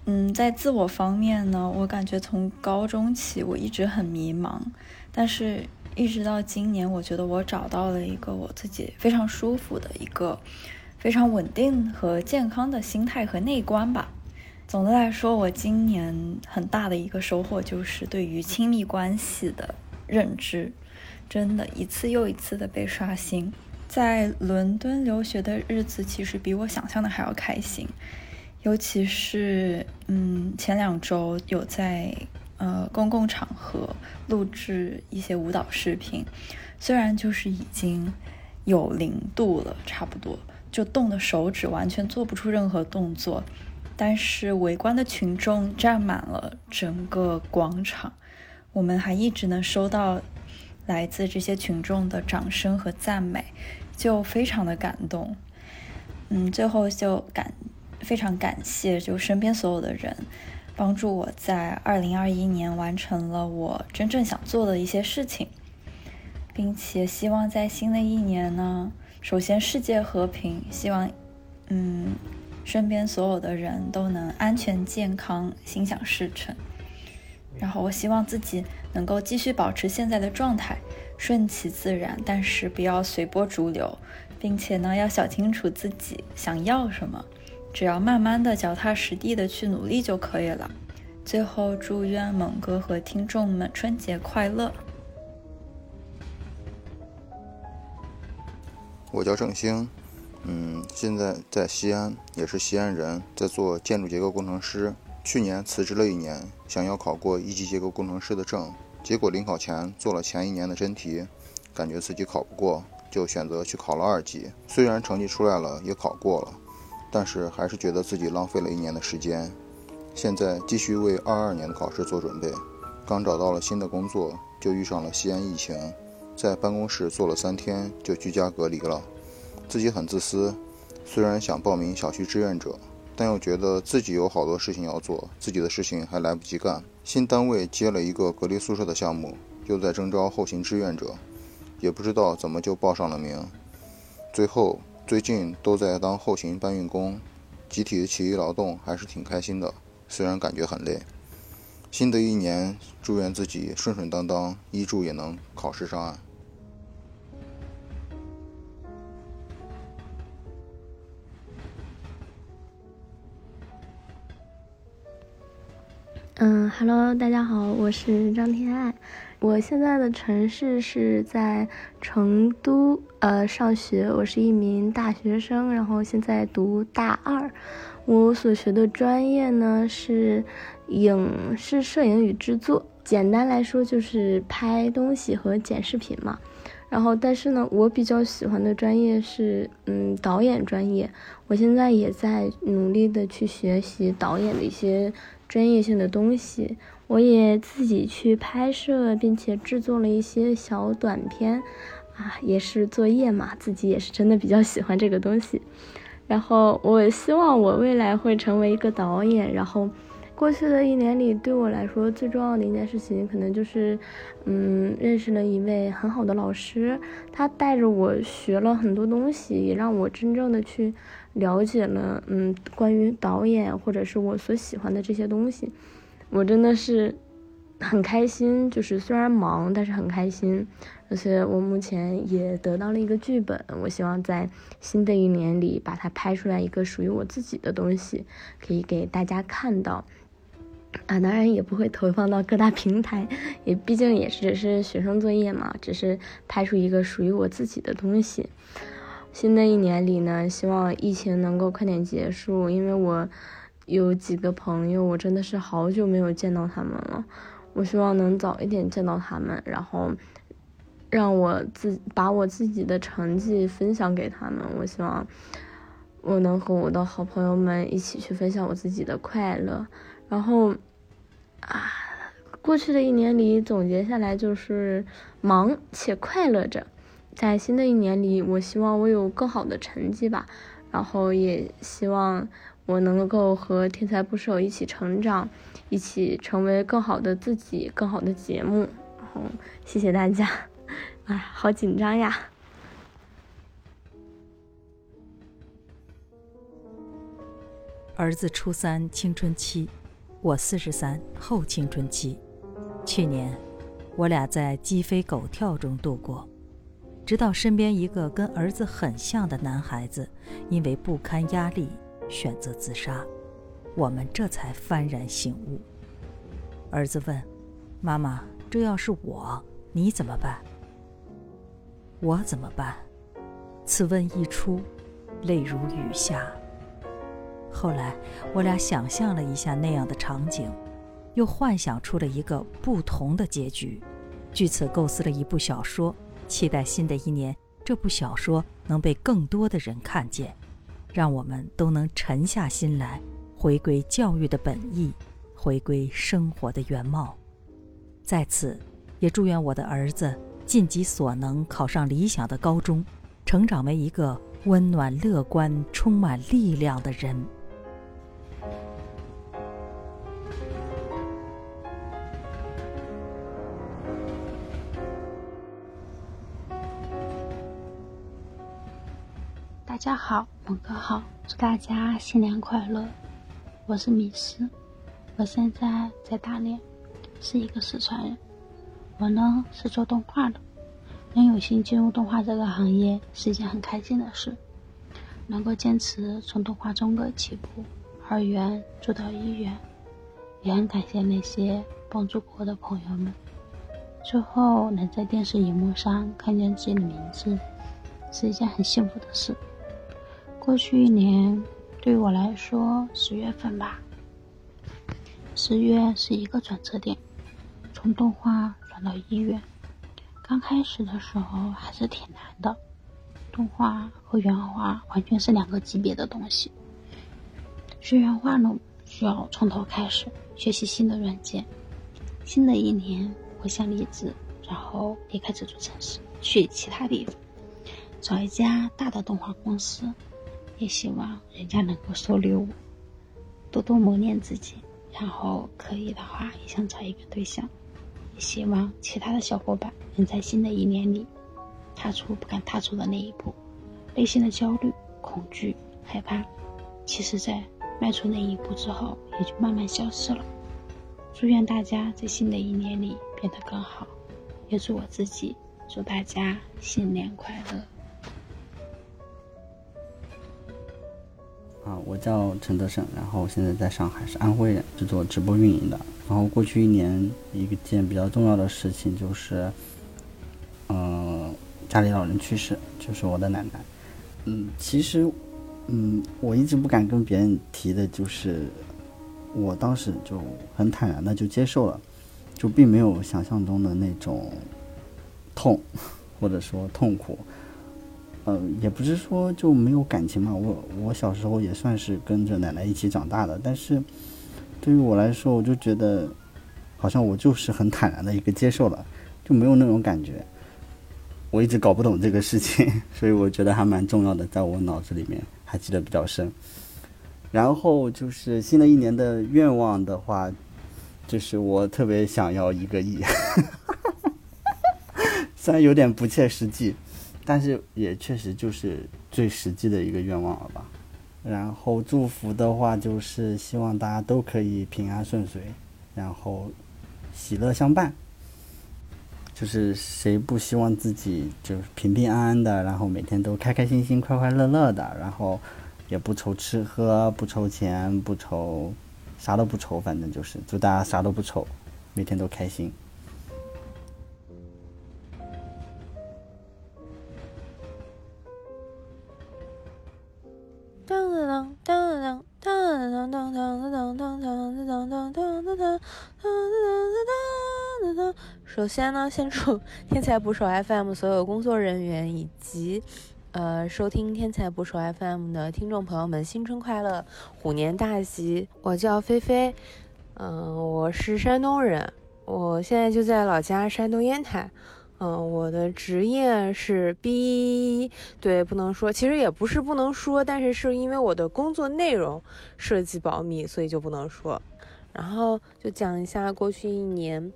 嗯，在自我方面呢，我感觉从高中起我一直很迷茫，但是。一直到今年，我觉得我找到了一个我自己非常舒服的一个非常稳定和健康的心态和内观吧。总的来说，我今年很大的一个收获就是对于亲密关系的认知，真的一次又一次的被刷新。在伦敦留学的日子，其实比我想象的还要开心，尤其是嗯，前两周有在。呃，公共场合录制一些舞蹈视频，虽然就是已经有零度了，差不多就冻的手指完全做不出任何动作，但是围观的群众占满了整个广场，我们还一直能收到来自这些群众的掌声和赞美，就非常的感动。嗯，最后就感非常感谢就身边所有的人。帮助我在二零二一年完成了我真正想做的一些事情，并且希望在新的一年呢，首先世界和平，希望，嗯，身边所有的人都能安全健康，心想事成。然后我希望自己能够继续保持现在的状态，顺其自然，但是不要随波逐流，并且呢，要想清楚自己想要什么。只要慢慢的、脚踏实地的去努力就可以了。最后，祝愿猛哥和听众们春节快乐！
我叫郑兴，嗯，现在在西安，也是西安人，在做建筑结构工程师。去年辞职了一年，想要考过一级结构工程师的证，结果临考前做了前一年的真题，感觉自己考不过，就选择去考了二级。虽然成绩出来了，也考过了。但是还是觉得自己浪费了一年的时间，现在继续为二二年的考试做准备。刚找到了新的工作，就遇上了西安疫情，在办公室坐了三天就居家隔离了。自己很自私，虽然想报名小区志愿者，但又觉得自己有好多事情要做，自己的事情还来不及干。新单位接了一个隔离宿舍的项目，又在征招后勤志愿者，也不知道怎么就报上了名，最后。最近都在当后勤搬运工，集体的体力劳动还是挺开心的，虽然感觉很累。新的一年，祝愿自己顺顺当当，一注也能考试上岸。
嗯，Hello，大家好，我是张天爱。我现在的城市是在成都，呃，上学。我是一名大学生，然后现在读大二。我所学的专业呢是影视摄影与制作，简单来说就是拍东西和剪视频嘛。然后，但是呢，我比较喜欢的专业是，嗯，导演专业。我现在也在努力的去学习导演的一些专业性的东西。我也自己去拍摄，并且制作了一些小短片，啊，也是作业嘛，自己也是真的比较喜欢这个东西。然后我希望我未来会成为一个导演，然后过去的一年里，对我来说最重要的一件事情，可能就是，嗯，认识了一位很好的老师，他带着我学了很多东西，也让我真正的去了解了，嗯，关于导演或者是我所喜欢的这些东西，我真的是很开心，就是虽然忙，但是很开心。而且我目前也得到了一个剧本，我希望在新的一年里把它拍出来一个属于我自己的东西，可以给大家看到。啊，当然也不会投放到各大平台，也毕竟也是只是学生作业嘛，只是拍出一个属于我自己的东西。新的一年里呢，希望疫情能够快点结束，因为我有几个朋友，我真的是好久没有见到他们了，我希望能早一点见到他们，然后。让我自把我自己的成绩分享给他们，我希望我能和我的好朋友们一起去分享我自己的快乐。然后啊，过去的一年里总结下来就是忙且快乐着。在新的一年里，我希望我有更好的成绩吧，然后也希望我能够和天才捕手一起成长，一起成为更好的自己，更好的节目。然后谢谢大家。哎，好紧张呀！
儿子初三青春期，我四十三后青春期。去年，我俩在鸡飞狗跳中度过，直到身边一个跟儿子很像的男孩子，因为不堪压力选择自杀，我们这才幡然醒悟。儿子问：“妈妈，这要是我，你怎么办？”我怎么办？此问一出，泪如雨下。后来，我俩想象了一下那样的场景，又幻想出了一个不同的结局，据此构思了一部小说。期待新的一年，这部小说能被更多的人看见，让我们都能沉下心来，回归教育的本意，回归生活的原貌。在此，也祝愿我的儿子。尽己所能考上理想的高中，成长为一个温暖、乐观、充满力量的人。
大家好，猛哥好，祝大家新年快乐！我是米斯，我现在在大连，是一个四川人。我呢是做动画的，能有幸进入动画这个行业是一件很开心的事。能够坚持从动画中个起步，二元做到一元，也很感谢那些帮助过我的朋友们。最后能在电视荧幕上看见自己的名字，是一件很幸福的事。过去一年对我来说，十月份吧，十月是一个转折点，从动画转。到医院，刚开始的时候还是挺难的。动画和原画完全是两个级别的东西。学原画呢，需要从头开始学习新的软件。新的一年，我想离职，然后离开这座城市，去其他地方，找一家大的动画公司。也希望人家能够收留我，多多磨练自己，然后可以的话，也想找一个对象。也希望其他的小伙伴能在新的一年里踏出不敢踏出的那一步，内心的焦虑、恐惧、害怕，其实，在迈出那一步之后，也就慢慢消失了。祝愿大家在新的一年里变得更好，也祝我自己，祝大家新年快乐。
啊，我叫陈德胜，然后现在在上海，是安徽人，是做直播运营的。然后过去一年，一件比较重要的事情就是，嗯，家里老人去世，就是我的奶奶。嗯，其实，嗯，我一直不敢跟别人提的，就是我当时就很坦然的就接受了，就并没有想象中的那种痛，或者说痛苦。嗯，也不是说就没有感情嘛。我我小时候也算是跟着奶奶一起长大的，但是对于我来说，我就觉得好像我就是很坦然的一个接受了，就没有那种感觉。我一直搞不懂这个事情，所以我觉得还蛮重要的，在我脑子里面还记得比较深。然后就是新的一年的愿望的话，就是我特别想要一个亿，虽然有点不切实际，但是也确实就是最实际的一个愿望了吧。然后祝福的话，就是希望大家都可以平安顺遂，然后喜乐相伴。就是谁不希望自己就是平平安安的，然后每天都开开心心、快快乐乐的，然后。也不愁吃喝，不愁钱，不愁，啥都不愁，反正就是祝大家啥都不愁，每天都开心。
当当当当当当当当当当当当当当当当当当。首先呢，先祝天才捕手 FM 所有工作人员以及。呃，收听天才捕手 FM 的听众朋友们，新春快乐，虎年大吉！我叫菲菲，嗯，我是山东人，我现在就在老家山东烟台，嗯，我的职业是 B，对，不能说，其实也不是不能说，但是是因为我的工作内容涉及保密，所以就不能说。然后就讲一下过去一年。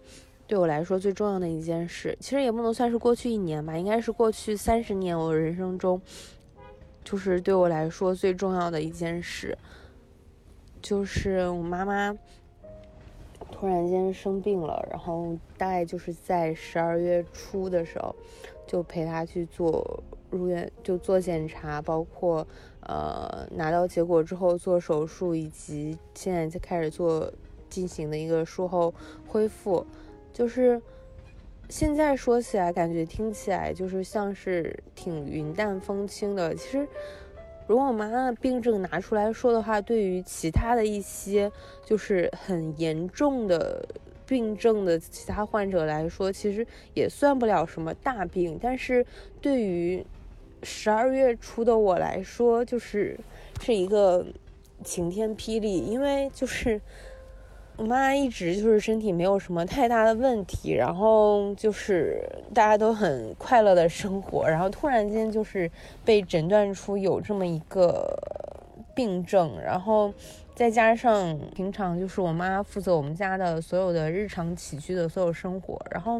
对我来说最重要的一件事，其实也不能算是过去一年吧，应该是过去三十年我人生中，就是对我来说最重要的一件事，就是我妈妈突然间生病了，然后大概就是在十二月初的时候，就陪他去做入院，就做检查，包括呃拿到结果之后做手术，以及现在就开始做进行的一个术后恢复。就是现在说起来，感觉听起来就是像是挺云淡风轻的。其实，如果我妈的病症拿出来说的话，对于其他的一些就是很严重的病症的其他患者来说，其实也算不了什么大病。但是对于十二月初的我来说，就是是一个晴天霹雳，因为就是。我妈一直就是身体没有什么太大的问题，然后就是大家都很快乐的生活，然后突然间就是被诊断出有这么一个病症，然后再加上平常就是我妈负责我们家的所有的日常起居的所有生活，然后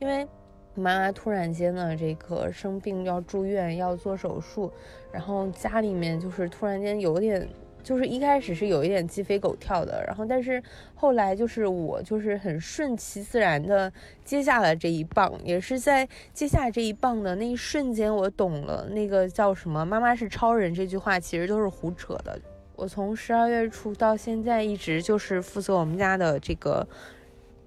因为妈妈突然间呢这个生病要住院要做手术，然后家里面就是突然间有点。就是一开始是有一点鸡飞狗跳的，然后但是后来就是我就是很顺其自然的接下了这一棒，也是在接下这一棒的那一瞬间，我懂了那个叫什么“妈妈是超人”这句话其实都是胡扯的。我从十二月初到现在一直就是负责我们家的这个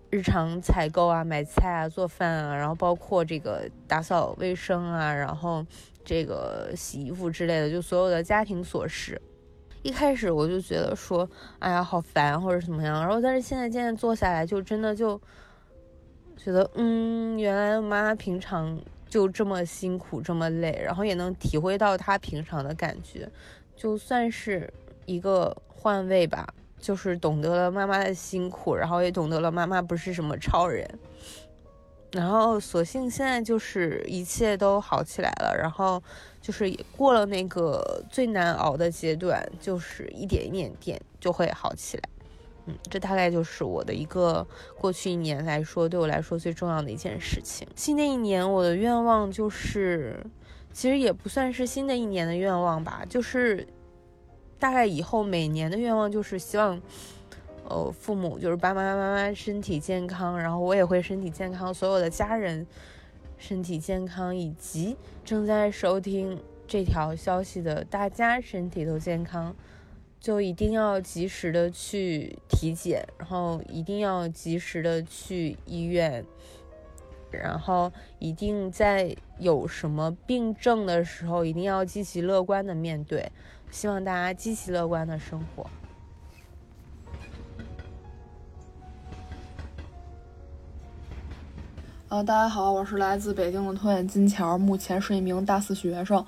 日常采购啊、买菜啊、做饭啊，然后包括这个打扫卫生啊，然后这个洗衣服之类的，就所有的家庭琐事。一开始我就觉得说，哎呀，好烦或者怎么样，然后但是现在渐渐坐下来，就真的就觉得，嗯，原来妈妈平常就这么辛苦，这么累，然后也能体会到她平常的感觉，就算是一个换位吧，就是懂得了妈妈的辛苦，然后也懂得了妈妈不是什么超人。然后，所幸现在就是一切都好起来了，然后就是也过了那个最难熬的阶段，就是一点一点点就会好起来。嗯，这大概就是我的一个过去一年来说，对我来说最重要的一件事情。新的一年，我的愿望就是，其实也不算是新的一年的愿望吧，就是大概以后每年的愿望就是希望。呃，父母就是爸爸妈妈身体健康，然后我也会身体健康，所有的家人身体健康，以及正在收听这条消息的大家身体都健康，就一定要及时的去体检，然后一定要及时的去医院，然后一定在有什么病症的时候，一定要积极乐观的面对，希望大家积极乐观的生活。
呃，大家好，我是来自北京的托眼金桥，目前是一名大四学生。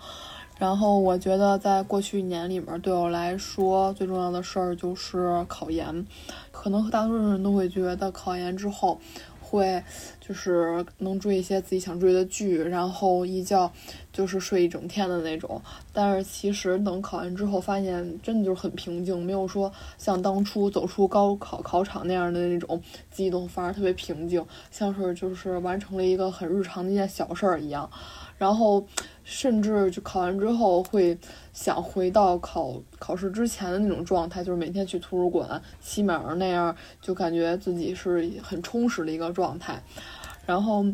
然后我觉得，在过去一年里面，对我来说最重要的事儿就是考研。可能大多数人都会觉得，考研之后
会就是能追一些自己想追的剧，然后一觉就是睡一整天的那种。但是其实等考完之后，发现真的就是很平静，没有说像当初走出高考考场那样的那种激动，反而特别平静，像是就是完成了一个很日常的一件小事儿一样。然后，甚至就考完之后会想回到考考试之前的那种状态，就是每天去图书馆骑马那样，就感觉自己是很充实的一个状态。然后。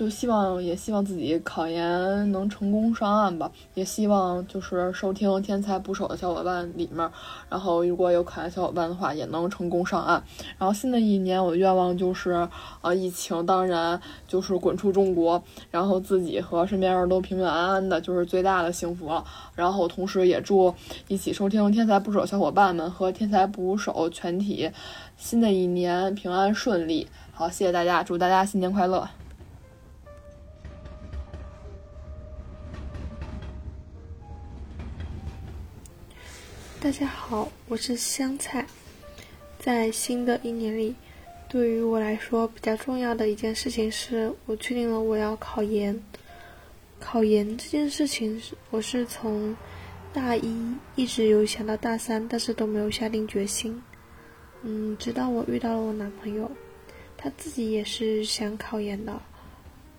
就希望也希望自己考研能成功上岸吧，也希望就是收听《天才捕手》的小伙伴里面，然后如果有考研小伙伴的话，也能成功上岸。然后新的一年，我的愿望就是，呃，疫情当然就是滚出中国，然后自己和身边人都平平安安的，就是最大的幸福了。然后同时也祝一起收听《天才捕手》小伙伴们和《天才捕手》全体新的一年平安顺利。好，谢谢大家，祝大家新年快乐。
大家好，我是香菜。在新的一年里，对于我来说比较重要的一件事情是，我确定了我要考研。考研这件事情，是我是从大一一直有想到大三，但是都没有下定决心。嗯，直到我遇到了我男朋友，他自己也是想考研的。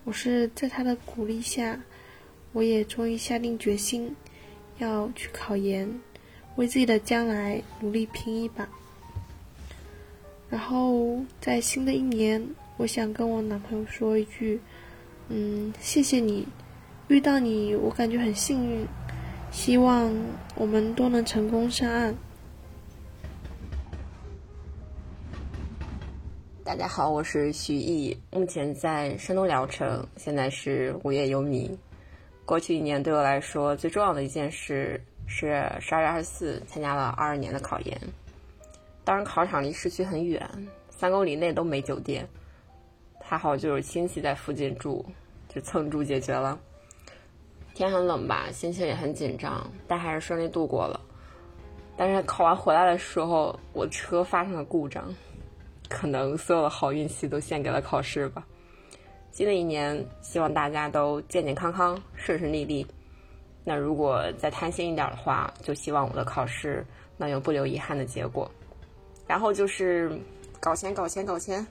我是在他的鼓励下，我也终于下定决心要去考研。为自己的将来努力拼一把。然后在新的一年，我想跟我男朋友说一句：“嗯，谢谢你，遇到你我感觉很幸运。希望我们都能成功上岸。”
大家好，我是徐艺，目前在山东聊城，现在是无业游民。过去一年对我来说最重要的一件事。是十二月二十四参加了二二年的考研，当时考场离市区很远，三公里内都没酒店，还好就有亲戚在附近住，就蹭住解决了。天很冷吧，心情也很紧张，但还是顺利度过了。但是考完回来的时候，我车发生了故障，可能所有的好运气都献给了考试吧。新的一年，希望大家都健健康康、顺顺利利。那如果再贪心一点的话，就希望我的考试能有不留遗憾的结果。然后就是搞钱，搞钱，搞钱。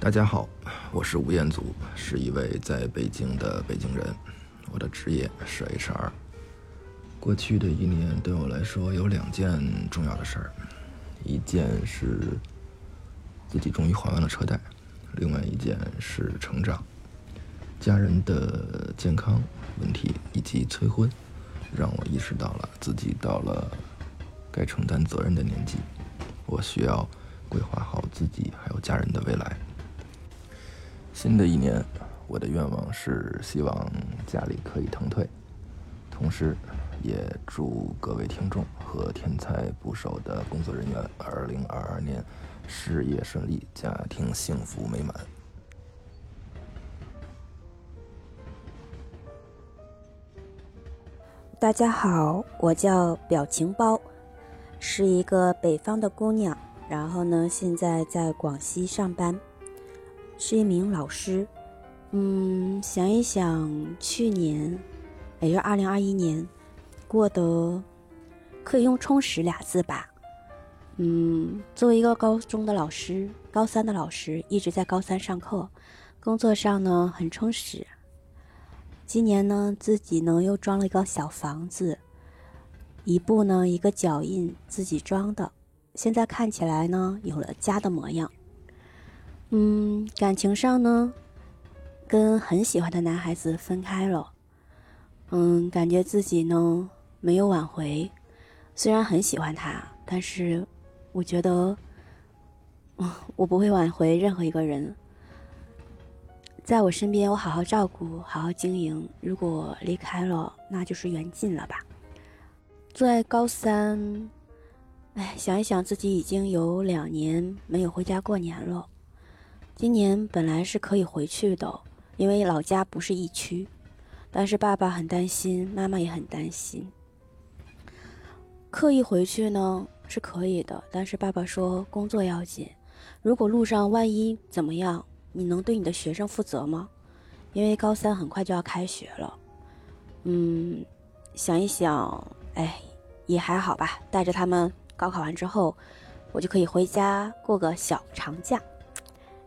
大家好，我是吴彦祖，是一位在北京的北京人，我的职业是 HR。过去的一年对我来说有两件重要的事儿，一件是。自己终于还完了车贷，另外一件是成长，家人的健康问题以及催婚，让我意识到了自己到了该承担责任的年纪，我需要规划好自己还有家人的未来。新的一年，我的愿望是希望家里可以腾退，同时也祝各位听众和天才捕手的工作人员，二零二二年。事业顺利，家庭幸福美满。
大家好，我叫表情包，是一个北方的姑娘，然后呢，现在在广西上班，是一名老师。嗯，想一想，去年，也就二零二一年，过得可以用充实俩字吧。嗯，作为一个高中的老师，高三的老师一直在高三上课，工作上呢很充实。今年呢，自己呢又装了一个小房子，一步呢一个脚印自己装的，现在看起来呢有了家的模样。嗯，感情上呢，跟很喜欢的男孩子分开了。嗯，感觉自己呢没有挽回，虽然很喜欢他，但是。我觉得，我不会挽回任何一个人。在我身边，我好好照顾，好好经营。如果离开了，那就是缘尽了吧。在高三，哎，想一想，自己已经有两年没有回家过年了。今年本来是可以回去的，因为老家不是疫区，但是爸爸很担心，妈妈也很担心。刻意回去呢是可以的，但是爸爸说工作要紧，如果路上万一怎么样，你能对你的学生负责吗？因为高三很快就要开学了。嗯，想一想，哎，也还好吧。带着他们高考完之后，我就可以回家过个小长假，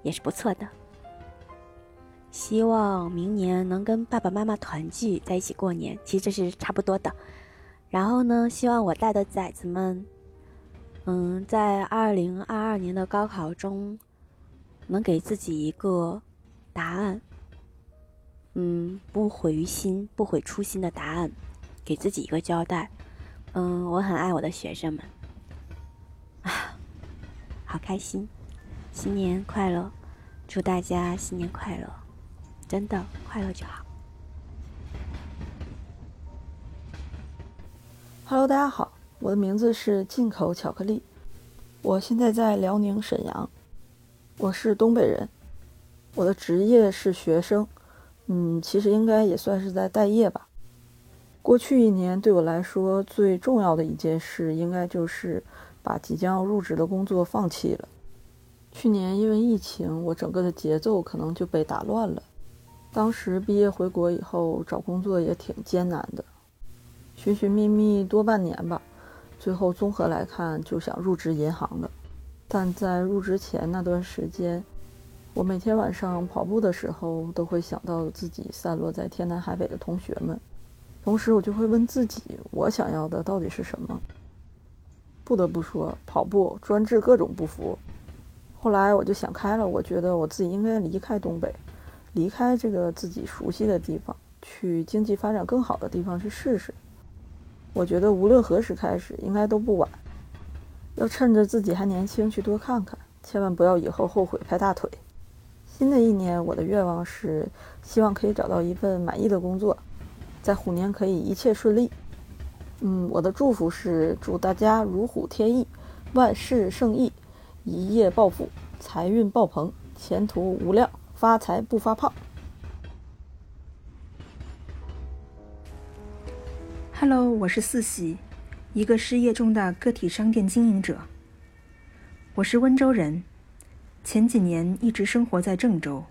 也是不错的。希望明年能跟爸爸妈妈团聚在一起过年，其实这是差不多的。然后呢，希望我带的崽子们，嗯，在二零二二年的高考中，能给自己一个答案。嗯，不毁于心，不毁初心的答案，给自己一个交代。嗯，我很爱我的学生们，啊，好开心，新年快乐，祝大家新年快乐。真的快乐就好。
Hello，大家好，我的名字是进口巧克力，我现在在辽宁沈阳，我是东北人，我的职业是学生，嗯，其实应该也算是在待业吧。过去一年对我来说最重要的一件事，应该就是把即将要入职的工作放弃了。去年因为疫情，我整个的节奏可能就被打乱了。当时毕业回国以后找工作也挺艰难的，寻寻觅觅多半年吧，最后综合来看就想入职银行了。但在入职前那段时间，我每天晚上跑步的时候都会想到自己散落在天南海北的同学们，同时我就会问自己，我想要的到底是什么？不得不说，跑步专治各种不服。后来我就想开了，我觉得我自己应该离开东北。离开这个自己熟悉的地方，去经济发展更好的地方去试试。我觉得无论何时开始，应该都不晚。要趁着自己还年轻去多看看，千万不要以后后悔拍大腿。新的一年，我的愿望是希望可以找到一份满意的工作，在虎年可以一切顺利。嗯，我的祝福是祝大家如虎添翼，万事胜意，一夜暴富，财运爆棚，前途无量。发财不发胖。
Hello，我是四喜，一个失业中的个体商店经营者。我是温州人，前几年一直生活在郑州。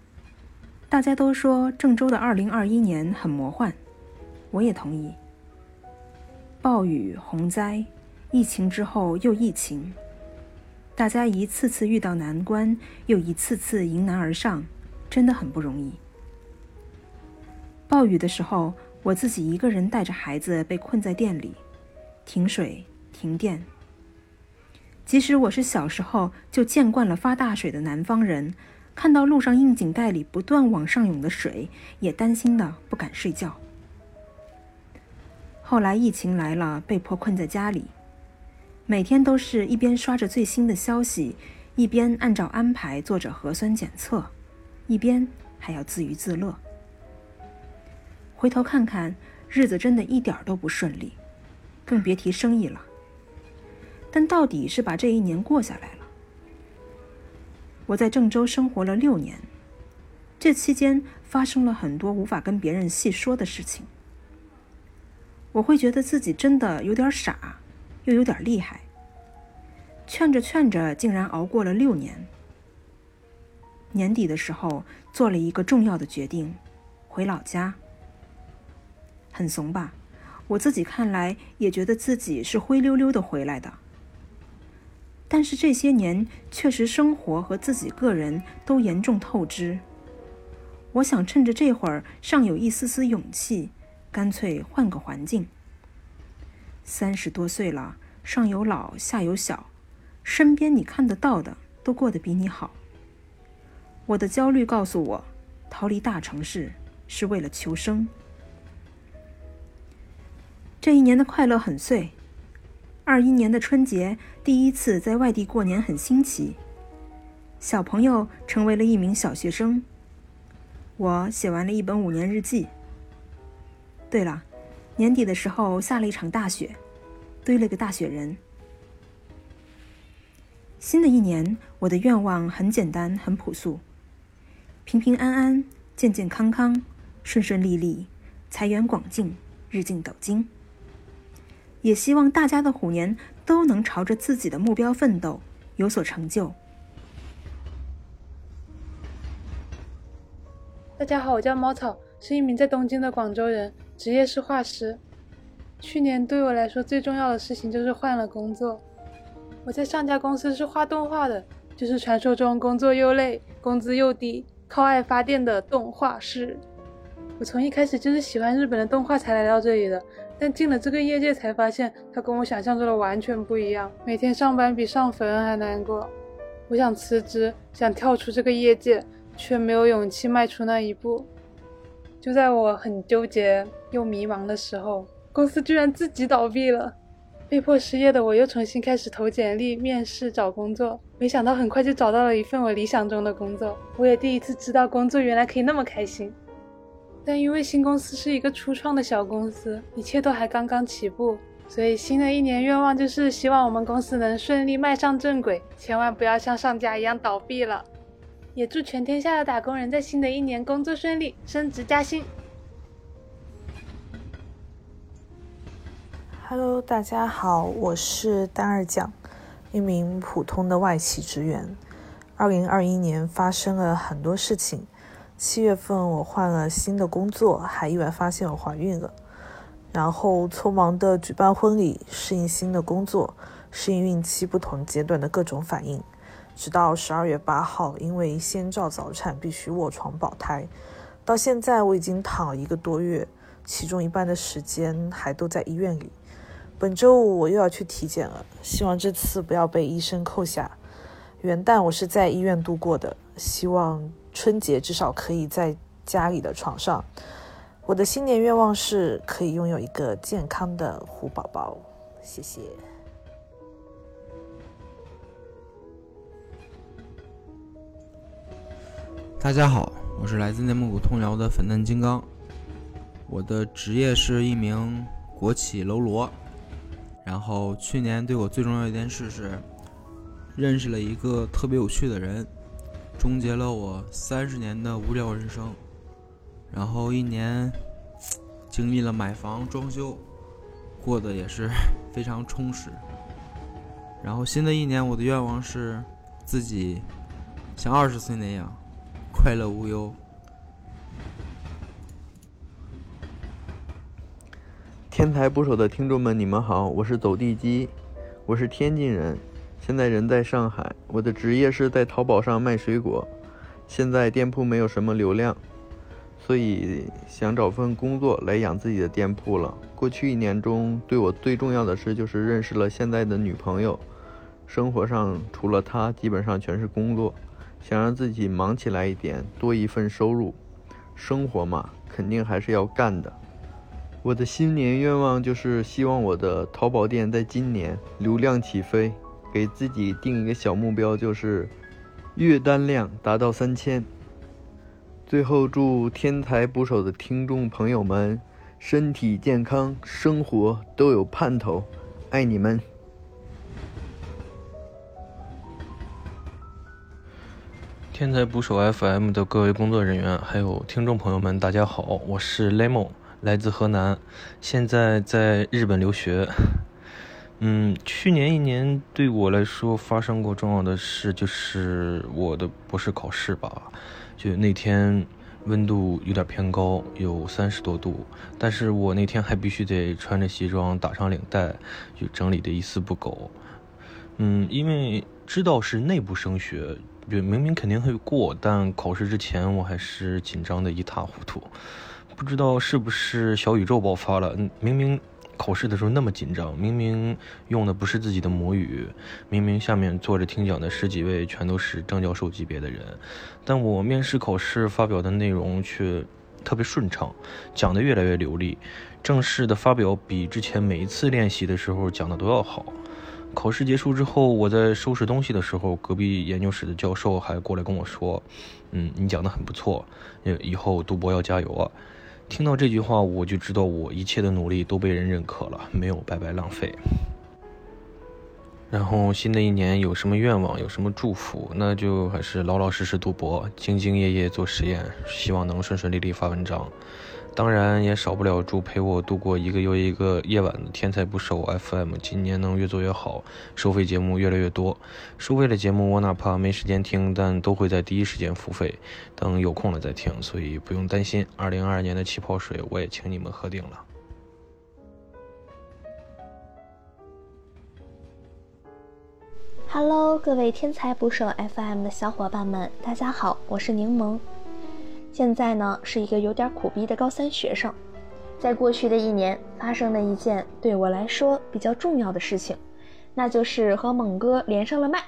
大家都说郑州的2021年很魔幻，我也同意。暴雨、洪灾，疫情之后又疫情，大家一次次遇到难关，又一次次迎难而上。真的很不容易。暴雨的时候，我自己一个人带着孩子被困在店里，停水停电。即使我是小时候就见惯了发大水的南方人，看到路上窨井盖里不断往上涌的水，也担心的不敢睡觉。后来疫情来了，被迫困在家里，每天都是一边刷着最新的消息，一边按照安排做着核酸检测。一边还要自娱自乐，回头看看，日子真的一点都不顺利，更别提生意了。但到底是把这一年过下来了。我在郑州生活了六年，这期间发生了很多无法跟别人细说的事情。我会觉得自己真的有点傻，又有点厉害。劝着劝着，竟然熬过了六年。年底的时候，做了一个重要的决定，回老家。很怂吧？我自己看来也觉得自己是灰溜溜的回来的。但是这些年，确实生活和自己个人都严重透支。我想趁着这会儿尚有一丝丝勇气，干脆换个环境。三十多岁了，上有老下有小，身边你看得到的都过得比你好。我的焦虑告诉我，逃离大城市是为了求生。这一年的快乐很碎，二一年的春节第一次在外地过年很新奇。小朋友成为了一名小学生，我写完了一本五年日记。对了，年底的时候下了一场大雪，堆了个大雪人。新的一年，我的愿望很简单，很朴素。平平安安，健健康康，顺顺利利，财源广进，日进斗金。也希望大家的虎年都能朝着自己的目标奋斗，有所成就。
大家好，我叫猫草，是一名在东京的广州人，职业是画师。去年对我来说最重要的事情就是换了工作。我在上家公司是画动画的，就是传说中工作又累、工资又低、靠爱发电的动画师。我从一开始就是喜欢日本的动画才来到这里的，但进了这个业界才发现，它跟我想象中的完全不一样。每天上班比上坟还难过。我想辞职，想跳出这个业界，却没有勇气迈出那一步。就在我很纠结又迷茫的时候。公司居然自己倒闭了，被迫失业的我又重新开始投简历、面试、找工作。没想到很快就找到了一份我理想中的工作。我也第一次知道工作原来可以那么开心。但因为新公司是一个初创的小公司，一切都还刚刚起步，所以新的一年愿望就是希望我们公司能顺利迈上正轨，千万不要像上家一样倒闭了。也祝全天下的打工人在新的一年工作顺利，升职加薪。
Hello，大家好，我是单二酱，一名普通的外企职员。二零二一年发生了很多事情，七月份我换了新的工作，还意外发现我怀孕了。然后匆忙的举办婚礼，适应新的工作，适应孕期不同阶段的各种反应。直到十二月八号，因为先兆早产必须卧床保胎，到现在我已经躺了一个多月，其中一半的时间还都在医院里。本周五我又要去体检了，希望这次不要被医生扣下。元旦我是在医院度过的，希望春节至少可以在家里的床上。我的新年愿望是可以拥有一个健康的虎宝宝。谢谢。
大家好，我是来自内蒙古通辽的粉嫩金刚，我的职业是一名国企喽罗。然后去年对我最重要一件事是，认识了一个特别有趣的人，终结了我三十年的无聊人生。然后一年经历了买房、装修，过得也是 非常充实。然后新的一年我的愿望是自己像二十岁那样快乐无忧。
天台捕手的听众们，你们好，我是走地鸡，我是天津人，现在人在上海。我的职业是在淘宝上卖水果，现在店铺没有什么流量，所以想找份工作来养自己的店铺了。过去一年中，对我最重要的事就是认识了现在的女朋友，生活上除了她，基本上全是工作，想让自己忙起来一点，多一份收入。生活嘛，肯定还是要干的。我的新年愿望就是希望我的淘宝店在今年流量起飞，给自己定一个小目标，就是月单量达到三千。最后祝天才捕手的听众朋友们身体健康，生活都有盼头，爱你们！
天才捕手 FM 的各位工作人员，还有听众朋友们，大家好，我是 Lemon。来自河南，现在在日本留学。嗯，去年一年对我来说发生过重要的事，就是我的博士考试吧。就那天温度有点偏高，有三十多度，但是我那天还必须得穿着西装，打上领带，就整理的一丝不苟。嗯，因为知道是内部升学，就明明肯定会过，但考试之前我还是紧张的一塌糊涂。不知道是不是小宇宙爆发了？明明考试的时候那么紧张，明明用的不是自己的母语，明明下面坐着听讲的十几位全都是张教授级别的人，但我面试考试发表的内容却特别顺畅，讲的越来越流利。正式的发表比之前每一次练习的时候讲的都要好。考试结束之后，我在收拾东西的时候，隔壁研究室的教授还过来跟我说：“嗯，你讲的很不错，以后读博要加油啊。”听到这句话，我就知道我一切的努力都被人认可了，没有白白浪费。
然后新的一年有什么愿望，有什么祝福，那就还是老老实实读博，兢兢业业做实验，希望能顺顺利利发文章。当然也少不了祝陪我度过一个又一个夜晚的天才捕手 FM，今年能越做越好，收费节目越来越多。收费的节目我哪怕没时间听，但都会在第一时间付费，等有空了再听，所以不用担心。二零二二年的气泡水我也请你们喝定了。
Hello，各位天才捕手 FM 的小伙伴们，大家好，我是柠檬。现在呢，是一个有点苦逼的高三学生。在过去的一年，发生了一件对我来说比较重要的事情，那就是和猛哥连上了麦。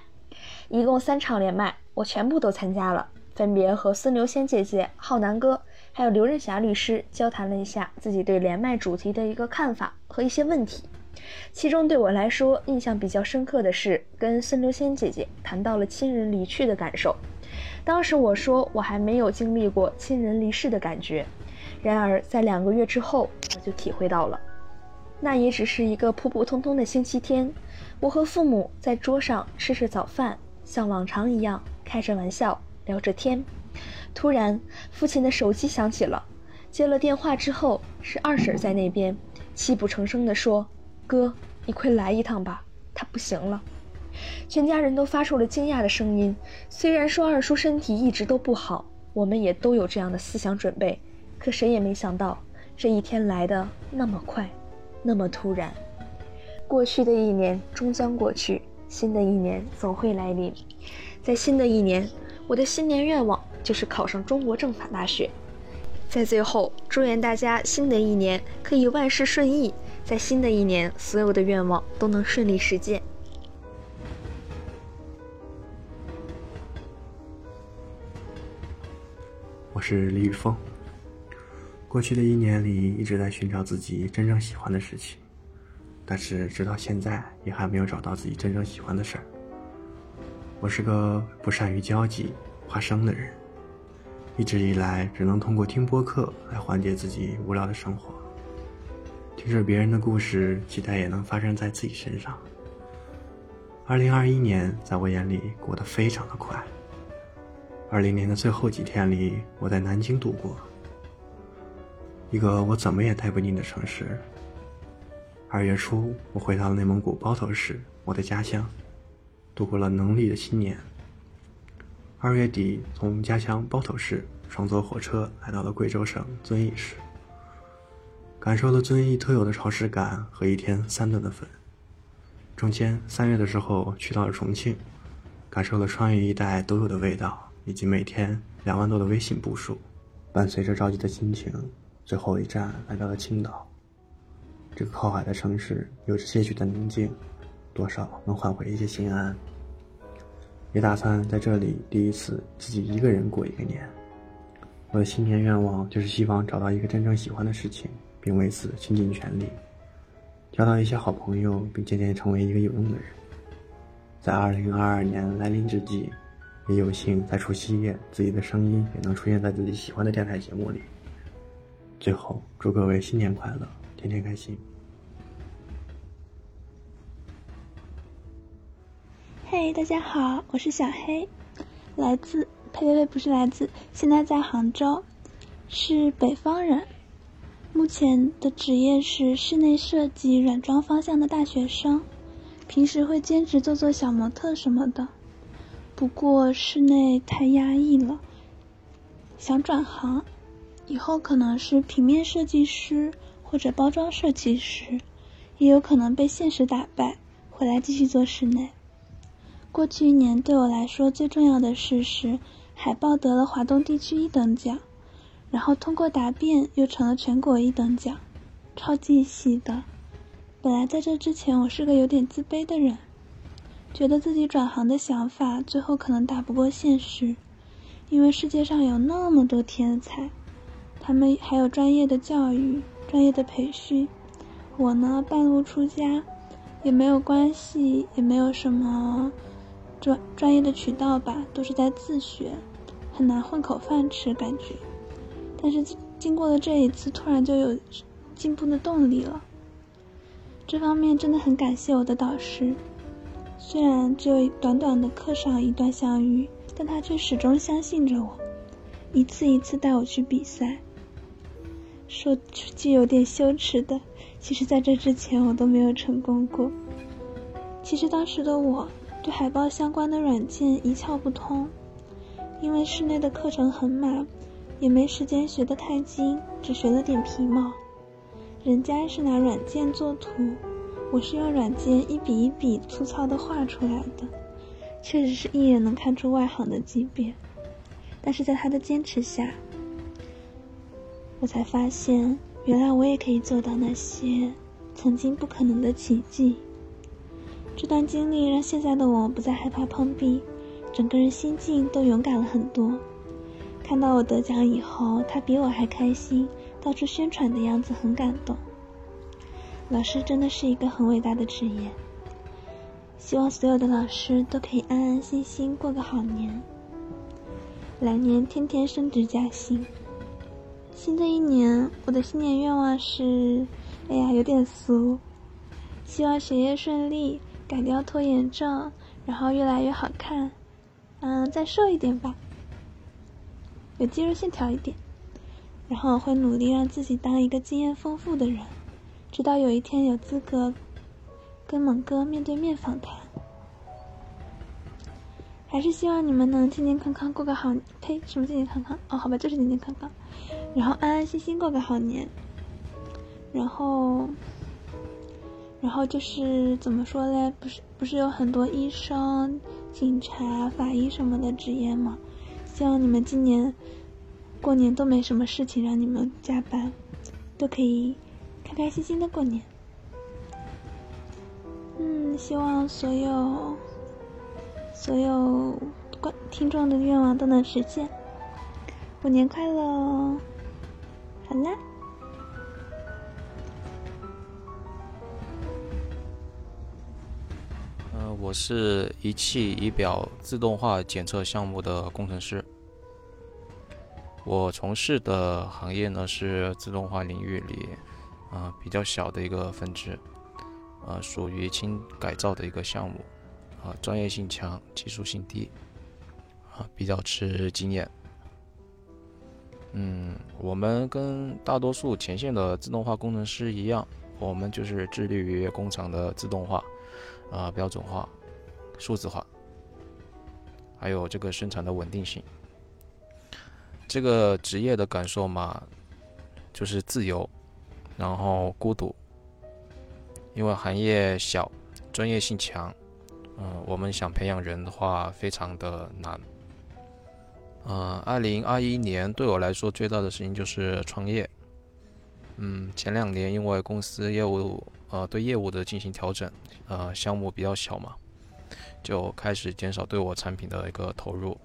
一共三场连麦，我全部都参加了，分别和孙刘仙姐姐、浩南哥，还有刘任霞律师交谈了一下自己对连麦主题的一个看法和一些问题。其中对我来说印象比较深刻的是，跟孙刘仙姐姐谈到了亲人离去的感受。当时我说我还没有经历过亲人离世的感觉，然而在两个月之后我就体会到了。那也只是一个普普通通的星期天，我和父母在桌上吃着早饭，像往常一样开着玩笑聊着天。突然，父亲的手机响起了，接了电话之后是二婶在那边，泣不成声地说：“哥，你快来一趟吧，他不行了。”全家人都发出了惊讶的声音。虽然说二叔身体一直都不好，我们也都有这样的思想准备，可谁也没想到这一天来的那么快，那么突然。过去的一年终将过去，新的一年总会来临。在新的一年，我的新年愿望就是考上中国政法大学。在最后，祝愿大家新的一年可以万事顺意，在新的一年，所有的愿望都能顺利实现。
我是李宇峰。过去的一年里，一直在寻找自己真正喜欢的事情，但是直到现在也还没有找到自己真正喜欢的事儿。我是个不善于交际、怕生的人，一直以来只能通过听播客来缓解自己无聊的生活，听着别人的故事，期待也能发生在自己身上。二零二一年在我眼里过得非常的快。二零年的最后几天里，我在南京度过，一个我怎么也待不腻的城市。二月初，我回到了内蒙古包头市，我的家乡，度过了农历的新年。二月底，从家乡包头市乘坐火车来到了贵州省遵义市，感受了遵义特有的潮湿感和一天三顿的粉。中间三月的时候去到了重庆，感受了川渝一带独有的味道。以及每天两万多的微信步数，伴随着着急的心情，最后一站来到了青岛。这个靠海的城市有着些许的宁静，多少能换回一些心安。也打算在这里第一次自己一个人过一个年。我的新年愿望就是希望找到一个真正喜欢的事情，并为此倾尽全力，交到一些好朋友，并渐渐成为一个有用的人。在二零二二年来临之际。也有幸在除夕夜，自己的声音也能出现在自己喜欢的电台节目里。最后，祝各位新年快乐，天天开心。
嘿，大家好，我是小黑，来自呸呸呸，不是来自，现在在杭州，是北方人，目前的职业是室内设计软装方向的大学生，平时会兼职做做小模特什么的。不过室内太压抑了，想转行，以后可能是平面设计师或者包装设计师，也有可能被现实打败，回来继续做室内。过去一年对我来说最重要的事是海报得了华东地区一等奖，然后通过答辩又成了全国一等奖，超级喜的。本来在这之前我是个有点自卑的人。觉得自己转行的想法最后可能打不过现实，因为世界上有那么多天才，他们还有专业的教育、专业的培训，我呢半路出家，也没有关系，也没有什么专专业的渠道吧，都是在自学，很难混口饭吃感觉。但是经过了这一次，突然就有进步的动力了。这方面真的很感谢我的导师。虽然只有短短的课上一段相遇，但他却始终相信着我，一次一次带我去比赛。说出句有点羞耻的，其实在这之前我都没有成功过。其实当时的我对海报相关的软件一窍不通，因为室内的课程很满，也没时间学得太精，只学了点皮毛。人家是拿软件做图，我是用软件一笔一笔粗糙的画出来的，确实是一眼能看出外行的级别。但是在他的坚持下。我才发现，原来我也可以做到那些曾经不可能的奇迹。这段经历让现在的我不再害怕碰壁，整个人心境都勇敢了很多。看到我得奖以后，他比我还开心，到处宣传的样子很感动。老师真的是一个很伟大的职业，希望所有的老师都可以安安心心过个好年，来年天天升职加薪。新的一年，我的新年愿望是，哎呀，有点俗，希望学业顺利，改掉拖延症，然后越来越好看，嗯，再瘦一点吧，有肌肉线条一点，然后会努力让自己当一个经验丰富的人，直到有一天有资格跟猛哥面对面访谈。还是希望你们能健健康康过个好，呸，什么健健康康？哦，好吧，就是健健康康。然后安安心心过个好年，然后，然后就是怎么说嘞？不是不是有很多医生、警察、法医什么的职业吗？希望你们今年过年都没什么事情让你们加班，都可以开开心心的过年。嗯，希望所有所有观听众的愿望都能实现。过年快乐！好啦。
我是仪器仪表自动化检测项目的工程师。我从事的行业呢是自动化领域里啊比较小的一个分支，呃，属于轻改造的一个项目，啊，专业性强，技术性低，啊，比较吃经验。嗯，我们跟大多数前线的自动化工程师一样，我们就是致力于工厂的自动化、啊标准化、数字化，还有这个生产的稳定性。这个职业的感受嘛，就是自由，然后孤独，因为行业小，专业性强，嗯，我们想培养人的话，非常的难。呃，二零二一年对我来说最大的事情就是创业。嗯，前两年因为公司业务呃对业务的进行调整，呃项目比较小嘛，就开始减少对我产品的一个投入。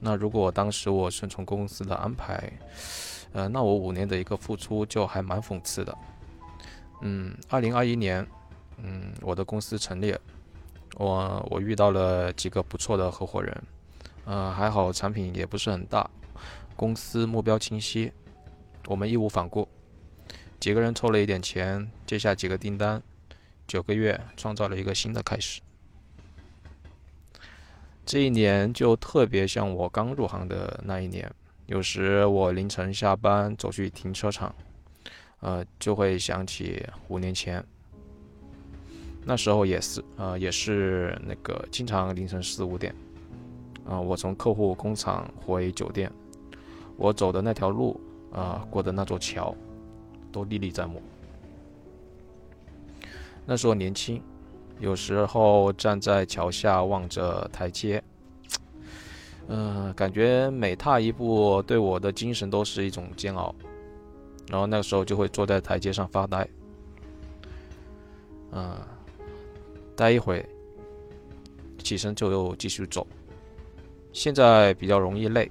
那如果当时我顺从公司的安排，呃，那我五年的一个付出就还蛮讽刺的。嗯，二零二一年，嗯，我的公司成立，我我遇到了几个不错的合伙人。呃，还好产品也不是很大，公司目标清晰，我们义无反顾，几个人凑了一点钱，接下几个订单，九个月创造了一个新的开始。这一年就特别像我刚入行的那一年，有时我凌晨下班走去停车场，呃，就会想起五年前，那时候也是，呃，也是那个经常凌晨四五点。啊，我从客户工厂回酒店，我走的那条路啊，过的那座桥，都历历在目。那时候年轻，有时候站在桥下望着台阶，嗯，感觉每踏一步对我的精神都是一种煎熬。然后那个时候就会坐在台阶上发呆，嗯，待一会，起身就又继续走。现在比较容易累，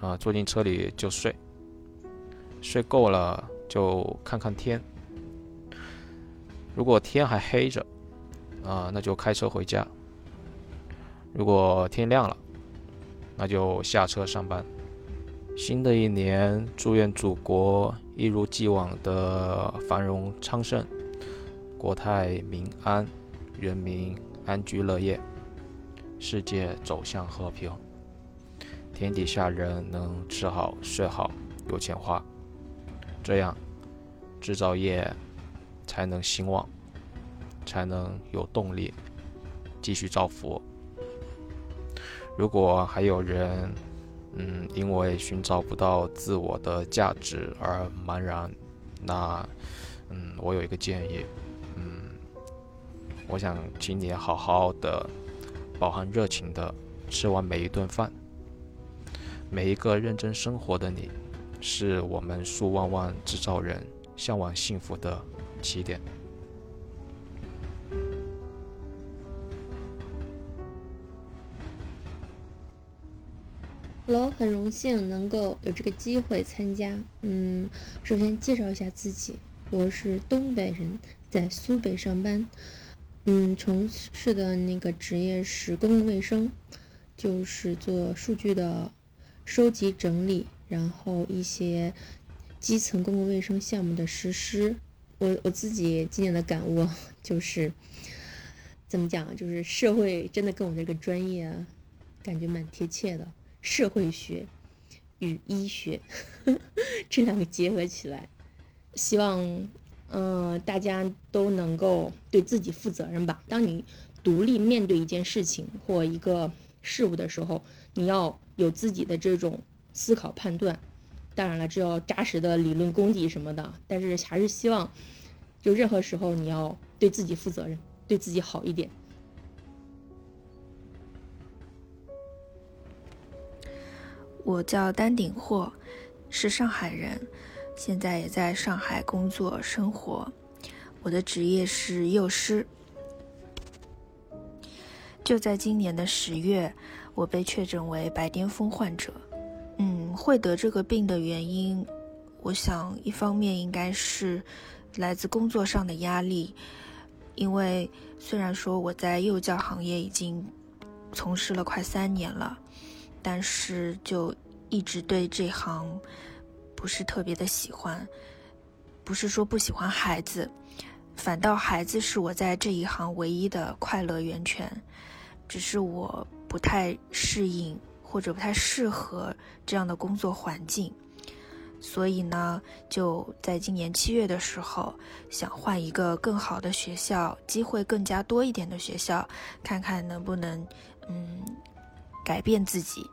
啊，坐进车里就睡，睡够了就看看天。如果天还黑着，啊，那就开车回家；如果天亮了，那就下车上班。新的一年，祝愿祖国一如既往的繁荣昌盛，国泰民安，人民安居乐业，世界走向和平，天底下人能吃好睡好，有钱花，这样制造业才能兴旺，才能有动力继续造福。如果还有人，嗯，因为寻找不到自我的价值而茫然，那，嗯，我有一个建议。嗯我想请你好好的、饱含热情的吃完每一顿饭。每一个认真生活的你，是我们数万万制造人向往幸福的起点。
喽很荣幸能够有这个机会参加。嗯，首先介绍一下自己，我是东北人，在苏北上班。嗯，从事的那个职业是公共卫生，就是做数据的收集整理，然后一些基层公共卫生项目的实施。我我自己今年的感悟就是，怎么讲，就是社会真的跟我这个专业感觉蛮贴切的，社会学与医学呵呵这两个结合起来，希望。嗯，大家都能够对自己负责任吧。当你独立面对一件事情或一个事物的时候，你要有自己的这种思考判断。当然了，这要扎实的理论功底什么的，但是还是希望，就任何时候你要对自己负责任，对自己好一点。
我叫丹顶鹤，是上海人。现在也在上海工作生活，我的职业是幼师。就在今年的十月，我被确诊为白癜风患者。嗯，会得这个病的原因，我想一方面应该是来自工作上的压力，因为虽然说我在幼教行业已经从事了快三年了，但是就一直对这行。不是特别的喜欢，不是说不喜欢孩子，反倒孩子是我在这一行唯一的快乐源泉。只是我不太适应或者不太适合这样的工作环境，所以呢，就在今年七月的时候，想换一个更好的学校，机会更加多一点的学校，看看能不能嗯改变自己。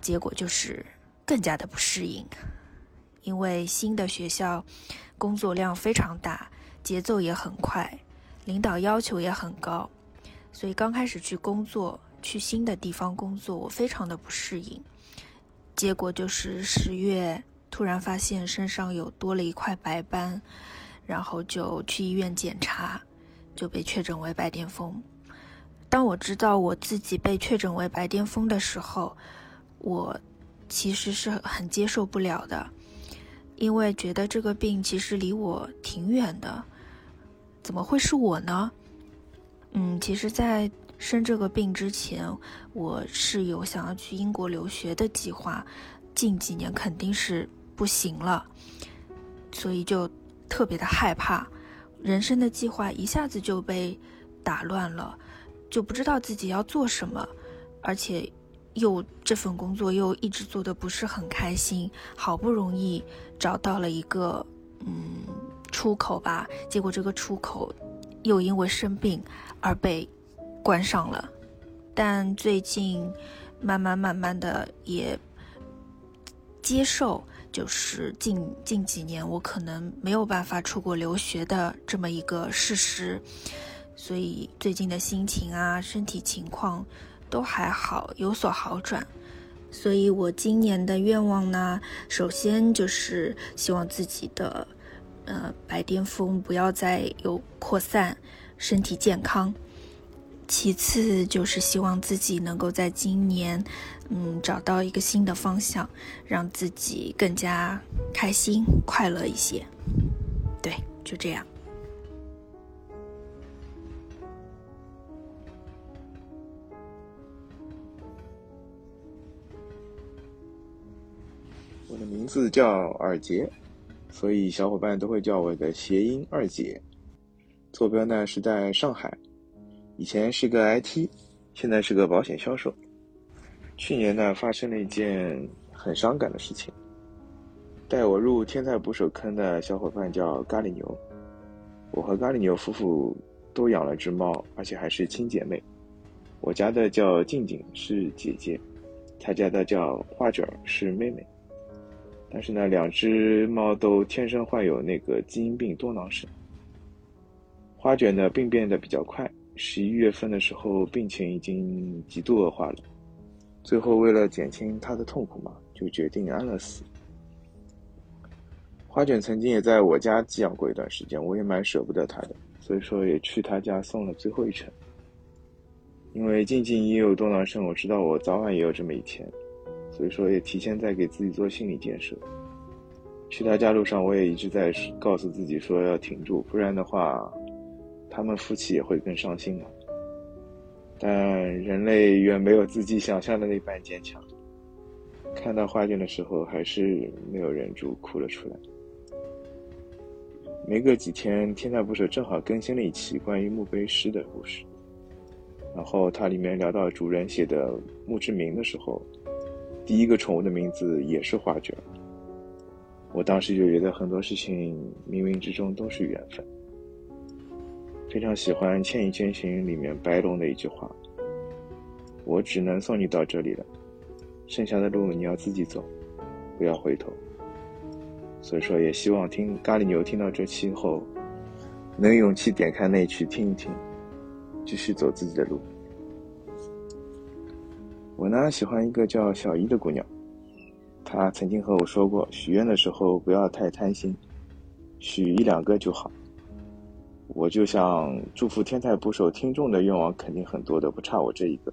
结果就是更加的不适应。因为新的学校工作量非常大，节奏也很快，领导要求也很高，所以刚开始去工作，去新的地方工作，我非常的不适应。结果就是十月突然发现身上有多了一块白斑，然后就去医院检查，就被确诊为白癜风。当我知道我自己被确诊为白癜风的时候，我其实是很接受不了的。因为觉得这个病其实离我挺远的，怎么会是我呢？嗯，其实，在生这个病之前，我是有想要去英国留学的计划，近几年肯定是不行了，所以就特别的害怕，人生的计划一下子就被打乱了，就不知道自己要做什么，而且。又这份工作又一直做的不是很开心，好不容易找到了一个嗯出口吧，结果这个出口又因为生病而被关上了。但最近慢慢慢慢的也接受，就是近近几年我可能没有办法出国留学的这么一个事实，所以最近的心情啊，身体情况。都还好，有所好转，所以我今年的愿望呢，首先就是希望自己的，呃，白癜风不要再有扩散，身体健康。其次就是希望自己能够在今年，嗯，找到一个新的方向，让自己更加开心快乐一些。对，就这样。
名字叫二杰，所以小伙伴都会叫我的谐音二姐。坐标呢是在上海，以前是个 IT，现在是个保险销售。去年呢，发生了一件很伤感的事情。带我入天才捕手坑的小伙伴叫咖喱牛，我和咖喱牛夫妇都养了只猫，而且还是亲姐妹。我家的叫静静，是姐姐；他家的叫花卷，是妹妹。但是呢，两只猫都天生患有那个基因病多囊肾。花卷的病变的比较快，十一月份的时候病情已经极度恶化了。最后为了减轻它的痛苦嘛，就决定安乐死。花卷曾经也在我家寄养过一段时间，我也蛮舍不得它的，所以说也去他家送了最后一程。因为静静也有多囊肾，我知道我早晚也有这么一天，所以说也提前在给自己做心理建设。去他家路上，我也一直在告诉自己说要挺住，不然的话。他们夫妻也会更伤心的？但人类远没有自己想象的那般坚强。看到画卷的时候，还是没有忍住哭了出来。没隔几天，天才捕手正好更新了一期关于墓碑诗的故事，然后它里面聊到主人写的墓志铭的时候，第一个宠物的名字也是花卷。我当时就觉得很多事情冥冥之中都是缘分。非常喜欢《千与千寻》里面白龙的一句话：“我只能送你到这里了，剩下的路你要自己走，不要回头。”所以说，也希望听咖喱牛听到这期后，能有勇气点开那曲听一听，继续走自己的路。我呢，喜欢一个叫小一的姑娘，她曾经和我说过，许愿的时候不要太贪心，许一两个就好。我就想祝福天才捕手听众的愿望肯定很多的，不差我这一个。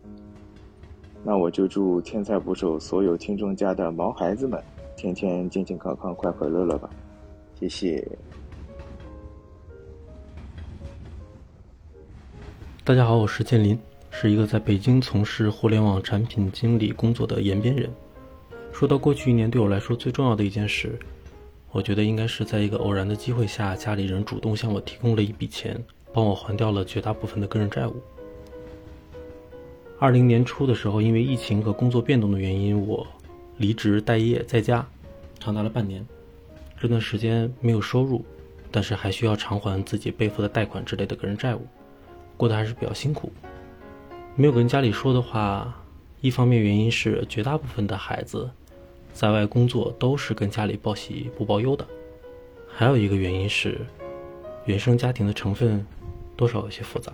那我就祝天才捕手所有听众家的毛孩子们天天健健康康、快快乐乐吧。谢谢。
大家好，我是建林，是一个在北京从事互联网产品经理工作的延边人。说到过去一年对我来说最重要的一件事。我觉得应该是在一个偶然的机会下，家里人主动向我提供了一笔钱，帮我还掉了绝大部分的个人债务。二零年初的时候，因为疫情和工作变动的原因，我离职待业在家，长达了半年。这段时间没有收入，但是还需要偿还自己背负的贷款之类的个人债务，过得还是比较辛苦。没有跟家里说的话，一方面原因是绝大部分的孩子。在外工作都是跟家里报喜不报忧的，还有一个原因是，原生家庭的成分多少有些复杂。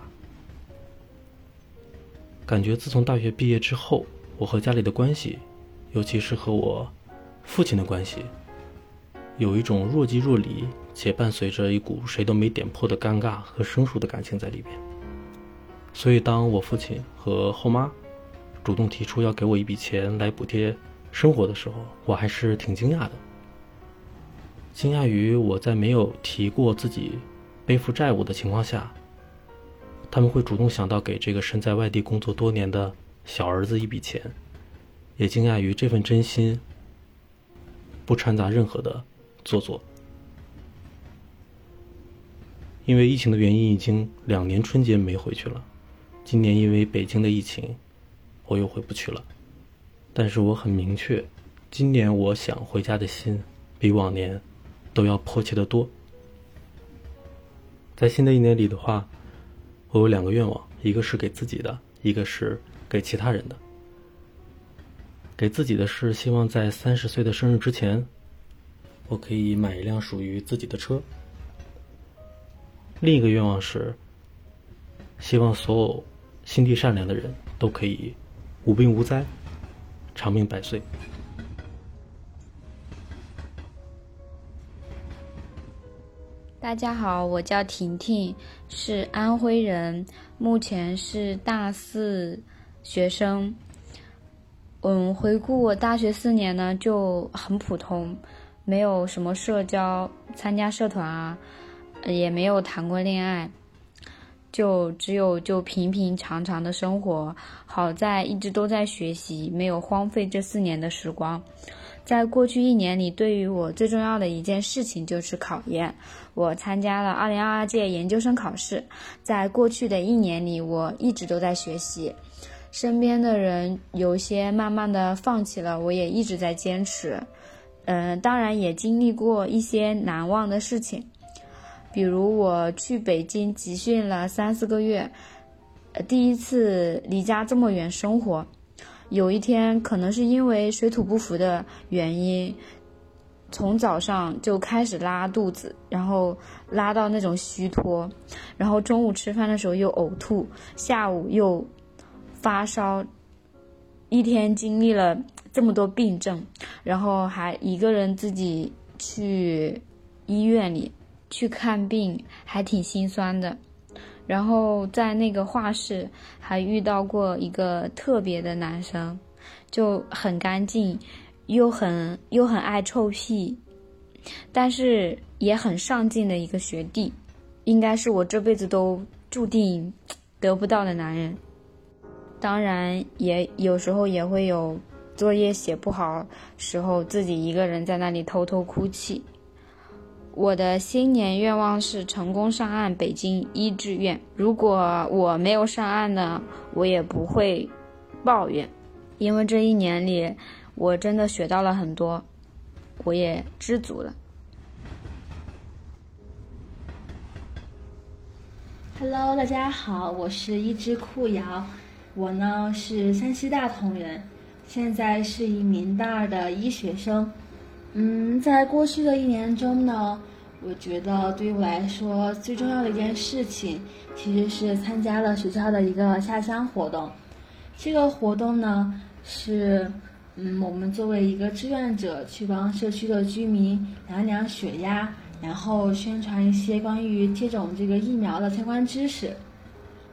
感觉自从大学毕业之后，我和家里的关系，尤其是和我父亲的关系，有一种若即若离且伴随着一股谁都没点破的尴尬和生疏的感情在里边。所以，当我父亲和后妈主动提出要给我一笔钱来补贴。生活的时候，我还是挺惊讶的。惊讶于我在没有提过自己背负债务的情况下，他们会主动想到给这个身在外地工作多年的小儿子一笔钱，也惊讶于这份真心不掺杂任何的做作。因为疫情的原因，已经两年春节没回去了。今年因为北京的疫情，我又回不去了。但是我很明确，今年我想回家的心比往年都要迫切的多。在新的一年里的话，我有两个愿望，一个是给自己的，一个是给其他人的。给自己的是希望在三十岁的生日之前，我可以买一辆属于自己的车。另一个愿望是，希望所有心地善良的人都可以无病无灾。长命百岁。
大家好，我叫婷婷，是安徽人，目前是大四学生。嗯，回顾我大学四年呢，就很普通，没有什么社交，参加社团啊，也没有谈过恋爱。就只有就平平常常的生活，好在一直都在学习，没有荒废这四年的时光。在过去一年里，对于我最重要的一件事情就是考研。我参加了2022届研究生考试。在过去的一年里，我一直都在学习。身边的人有些慢慢的放弃了，我也一直在坚持。嗯，当然也经历过一些难忘的事情，比如我去北京集训了三四个月，第一次离家这么远生活。有一天，可能是因为水土不服的原因，从早上就开始拉肚子，然后拉到那种虚脱，然后中午吃饭的时候又呕吐，下午又发烧，一天经历了这么多病症，然后还一个人自己去医院里去看病，还挺心酸的。然后在那个画室还遇到过一个特别的男生，就很干净，又很又很爱臭屁，但是也很上进的一个学弟，应该是我这辈子都注定得不到的男人。当然，也有时候也会有作业写不好时候，自己一个人在那里偷偷哭泣。我的新年愿望是成功上岸北京一志愿。如果我没有上岸呢，我也不会抱怨，因为这一年里我真的学到了很多，我也知足了。
Hello，大家好，我是一只酷瑶，我呢是山西大同人，现在是一名大二的医学生。嗯，在过去的一年中呢，我觉得对于我来说最重要的一件事情，其实是参加了学校的一个下乡活动。这个活动呢，是嗯，我们作为一个志愿者去帮社区的居民量量血压，然后宣传一些关于接种这个疫苗的相关知识。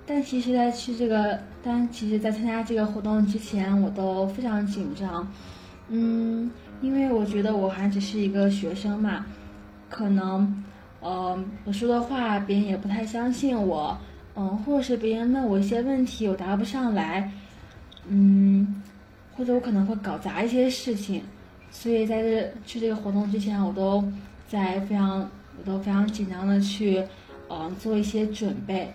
但其实，在去这个，但其实，在参加这个活动之前，我都非常紧张，嗯。因为我觉得我还只是一个学生嘛，可能，呃，我说的话别人也不太相信我，嗯，或者是别人问我一些问题我答不上来，嗯，或者我可能会搞砸一些事情，所以在这去这个活动之前，我都在非常我都非常紧张的去，嗯，做一些准备，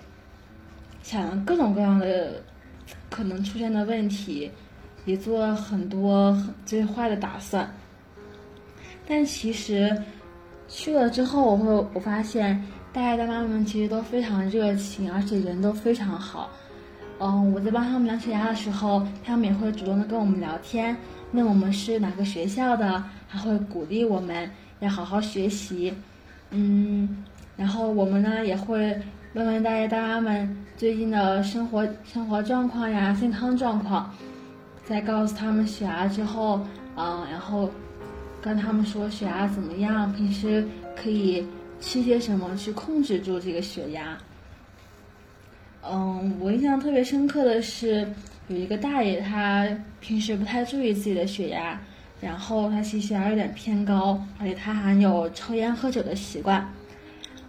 想各种各样的可能出现的问题。也做了很多最坏的打算，但其实去了之后，我会我发现大爷大妈们其实都非常热情，而且人都非常好。嗯，我在帮他们量血压的时候，他们也会主动的跟我们聊天，问我们是哪个学校的，还会鼓励我们要好好学习。嗯，然后我们呢也会问问大爷大妈们最近的生活生活状况呀、健康状况。在告诉他们血压之后，嗯，然后跟他们说血压怎么样，平时可以吃些什么去控制住这个血压。嗯，我印象特别深刻的是有一个大爷，他平时不太注意自己的血压，然后他其实血压有点偏高，而且他还有抽烟喝酒的习惯。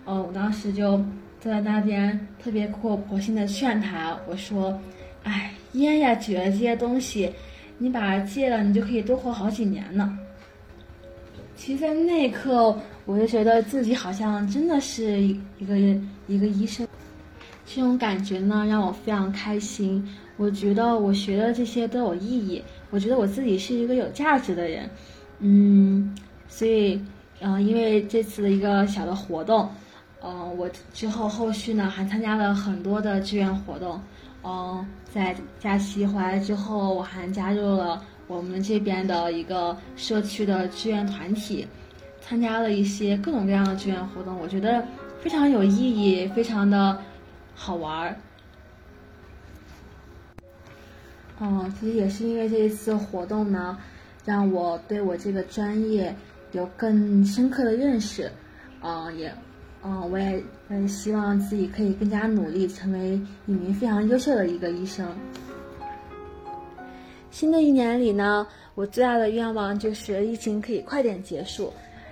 嗯，我当时就在那边特别苦口婆心的劝他，我说。哎，烟呀、酒啊这些东西，你把它戒了，你就可以多活好几年呢。其实，在那一刻，我就觉得自己好像真的是一个一个医生，这种感觉呢，让我非常开心。我觉得我学的这些都有意义，我觉得我自己是一个有价值的人。嗯，所以，嗯，因为这次的一个小的活动，嗯，我之后后续呢还参加了很多的志愿活动。嗯，在假期回来之后，我还加入了我们这边的一个社区的志愿团体，参加了一些各种各样的志愿活动，我觉得非常有意义，非常的好玩儿。嗯，其实也是因为这一次活动呢，让我对我这个专业有更深刻的认识，嗯，也。嗯，我也嗯希望自己可以更加努力，成为一名非常优秀的一个医生。新的一年里呢，我最大的愿望就是疫情可以快点结束，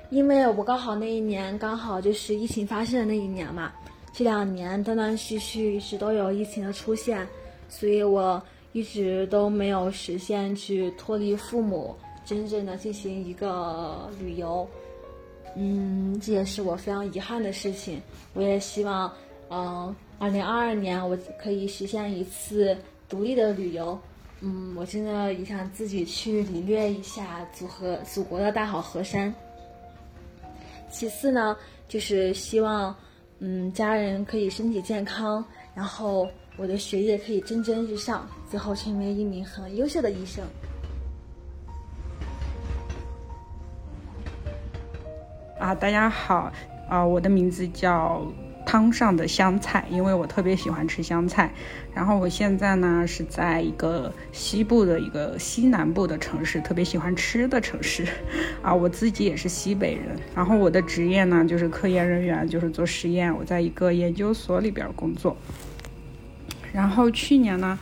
因为我高考那一年刚好就是疫情发生的那一年嘛。这两年断断续续一直都有疫情的出现，所以我一直都没有实现去脱离父母，真正的进行一个旅游。嗯，这也是我非常遗憾的事情。我也希望，嗯，二零二二年我可以实现一次独立的旅游。嗯，我真的也想自己去领略一下祖和祖国的大好河山。其次呢，就是希望，嗯，家人可以身体健康，然后我的学业可以蒸蒸日上，最后成为一名很优秀的医生。
啊，大家好，啊，我的名字叫汤上的香菜，因为我特别喜欢吃香菜。然后我现在呢是在一个西部的一个西南部的城市，特别喜欢吃的城市。啊，我自己也是西北人。然后我的职业呢就是科研人员，就是做实验。我在一个研究所里边工作。然后去年呢，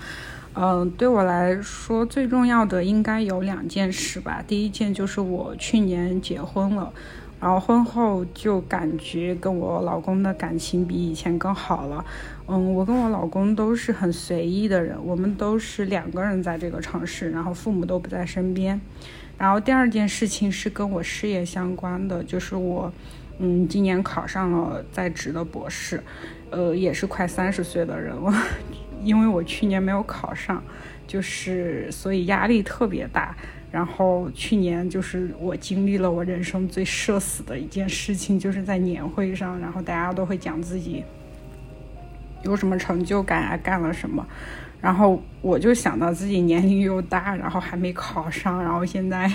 嗯，对我来说最重要的应该有两件事吧。第一件就是我去年结婚了。然后婚后就感觉跟我老公的感情比以前更好了。嗯，我跟我老公都是很随意的人，我们都是两个人在这个城市，然后父母都不在身边。然后第二件事情是跟我事业相关的，就是我，嗯，今年考上了在职的博士，呃，也是快三十岁的人了，因为我去年没有考上，就是所以压力特别大。然后去年就是我经历了我人生最社死的一件事情，就是在年会上，然后大家都会讲自己有什么成就感啊，干了什么，然后我就想到自己年龄又大，然后还没考上，然后现在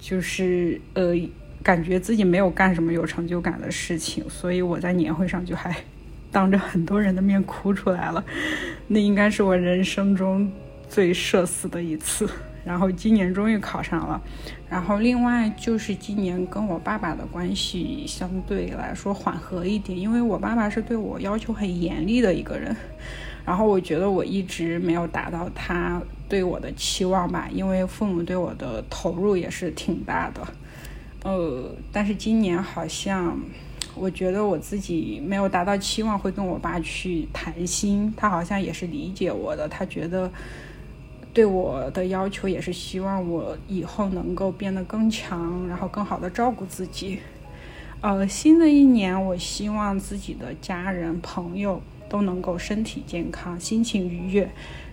就是呃，感觉自己没有干什么有成就感的事情，所以我在年会上就还当着很多人的面哭出来了，那应该是我人生中最社死的一次。然后今年终于考上了，然后另外就是今年跟我爸爸的关系相对来说缓和一点，因为我爸爸是对我要求很严厉的一个人，然后我觉得我一直没有达到他对我的期望吧，因为父母对我的投入也是挺大的，呃，但是今年好像我觉得我自己没有达到期望，会跟我爸去谈心，他好像也是理解我的，他觉得。对我的要求也是希望我以后能够变得更强，然后更好的照顾自己。呃，新的一年，我希望自己的家人朋友都能够身体健康，心情愉悦。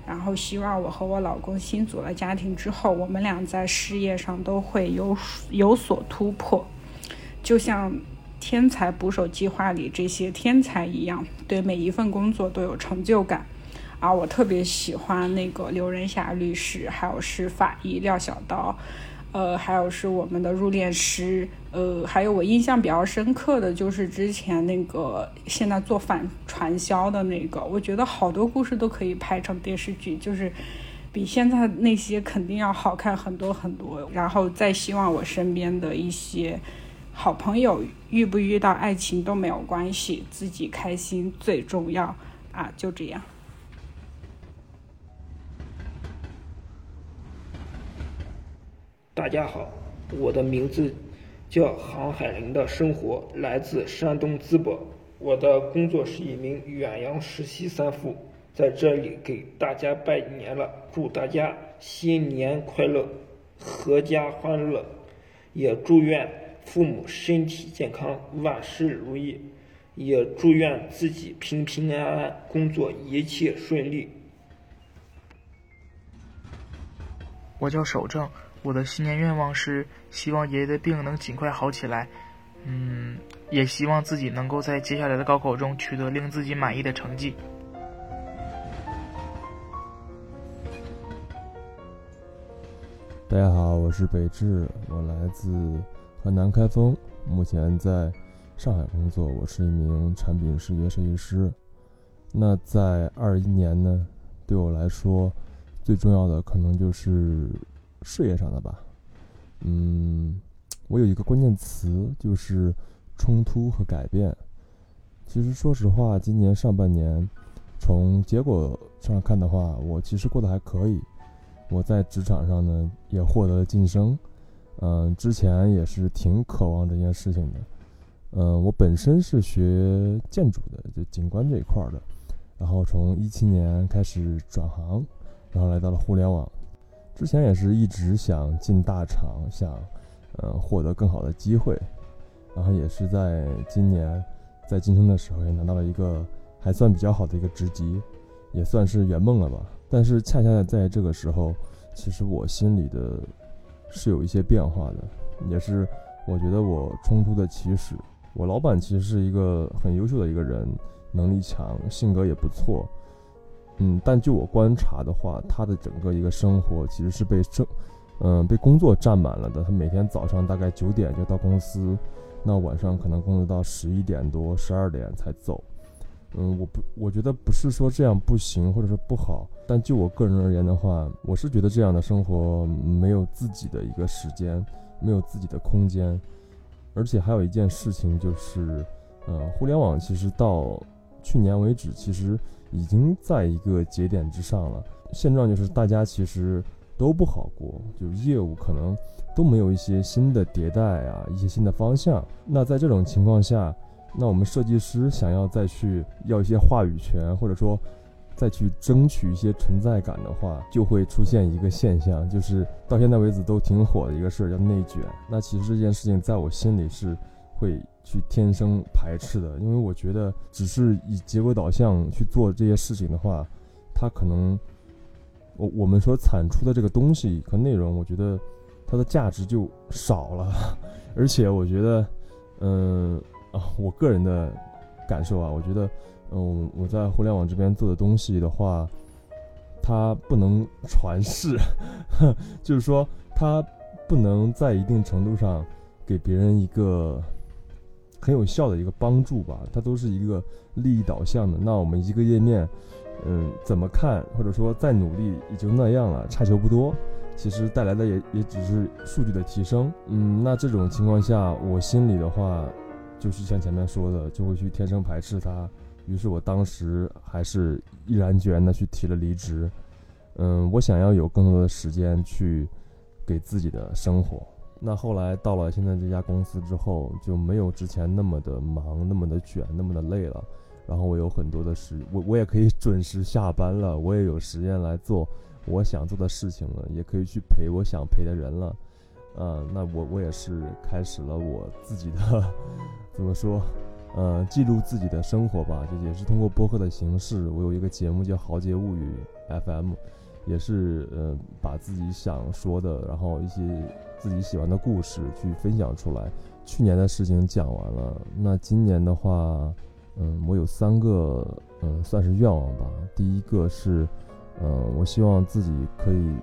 然后希望我和我老公新组了家庭之后，我们俩在事业上都会有有所突破，就像天才捕手计划里这些天才一样，对每一份工作都有成就感。啊，我特别喜欢那个刘仁霞律师，还有是法医廖小刀，呃，还有是我们的入殓师，呃，还有我印象比较深刻的就是之前那个现在做反传销的那个，我觉得好多故事都可以拍成电视剧，就是比现在那些肯定要好看很多很多。然后再希望我身边的一些好朋友遇不遇到爱情都没有关系，自己开心最重要啊，就这样。
大家好，我的名字叫航海林的生活来自山东淄博，我的工作是一名远洋实习三副，在这里给大家拜年了，祝大家新年快乐，阖家欢乐，也祝愿父母身体健康，万事如意，也祝愿自己平平安安，工作一切顺利。
我叫守正。我的新年愿望是希望爷爷的病能尽快好起来，嗯，也希望自己能够在接下来的高考中取得令自己满意的成绩。
大家好，我是北志，我来自河南开封，目前在上海工作，我是一名产品视觉设计师。那在二一年呢，对我来说最重要的可能就是。事业上的吧，嗯，我有一个关键词就是冲突和改变。其实说实话，今年上半年从结果上看的话，我其实过得还可以。我在职场上呢也获得了晋升，嗯，之前也是挺渴望这件事情的。嗯，我本身是学建筑的，就景观这一块的，然后从一七年开始转行，然后来到了互联网。之前也是一直想进大厂，想呃获得更好的机会，然后也是在今年在晋升的时候也拿到了一个还算比较好的一个职级，也算是圆梦了吧。但是恰恰在这个时候，其实我心里的是有一些变化的，也是我觉得我冲突的起始。我老板其实是一个很优秀的一个人，能力强，性格也不错。嗯，但就我观察的话，他的整个一个生活其实是被生，嗯，被工作占满了的。他每天早上大概九点就到公司，那晚上可能工作到十一点多、十二点才走。嗯，我不，我觉得不是说这样不行，或者说不好。但就我个人而言的话，我是觉得这样的生活没有自己的一个时间，没有自己的空间。而且还有一件事情就是，呃，互联网其实到去年为止，其实已经在一个节点之上了。现状就是大家其实都不好过，就业务可能都没有一些新的迭代啊，一些新的方向。那在这种情况下，那我们设计师想要再去要一些话语权，或者说再去争取一些存在感的话，就会出现一个现象，就是到现在为止都挺火的一个事儿，叫内卷。那其实这件事情在我心里是会去天生排斥的，因为我觉得只是以结果导向去做这些事情的话，它可能我我们所产出的这个东西和内容，我觉得它的价值就少了，而且我觉得，嗯。啊，我个人的感受啊，我觉得，嗯，我在互联网这边做的东西的话，它不能传世，就是说，它不能在一定程度上给别人一个很有效的一个帮助吧。它都是一个利益导向的。那我们一个页面，嗯，怎么看，或者说再努力也就那样了，差球不多。其实带来的也也只是数据的提升。嗯，那这种情况下，我心里的话。就是像前面说的，就会去天生排斥他。于是我当时还是毅然决然的去提了离职。嗯，我想要有更多的时间去给自己的生活。那后来到了现在这家公司之后，就没有之前那么的忙，那么的卷，那么的累了。然后我有很多的时，我我也可以 准时下班了，我也有时间来做我想做的事情了，也可以去陪我想陪的人了。嗯，那我我也是开始了我自己的，怎么说，呃，记录自己的生活吧，就也是通过播客的形式。我有一个节目叫《豪杰物语》FM，也是呃把自己想说的，然后一些自己喜欢的故事去分享出来。去年的事情讲完了，那今年的话，嗯，我有三个嗯算是愿望吧。第一个是，嗯，我希望自己可以。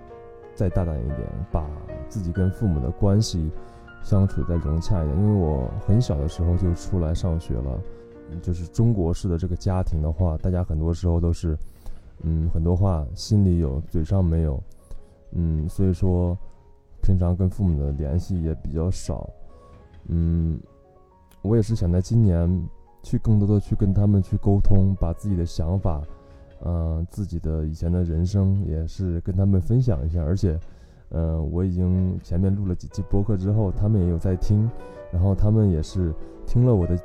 再大胆一点，把自己跟父母的关系相处再融洽一点。因为我很小的时候就出来上学了，就是中国式的这个家庭的话，大家很多时候都是，嗯，很多话心里有，嘴上没有，嗯，所以说平常跟父母的联系也比较少，嗯，我也是想在今年去更多的去跟他们去沟通，把自己的想法。嗯，自己的以前的人生也是跟他们分享一下，而且，嗯，我已经前面录了几期播客之后，他们也有在听，然后他们也是听了我的，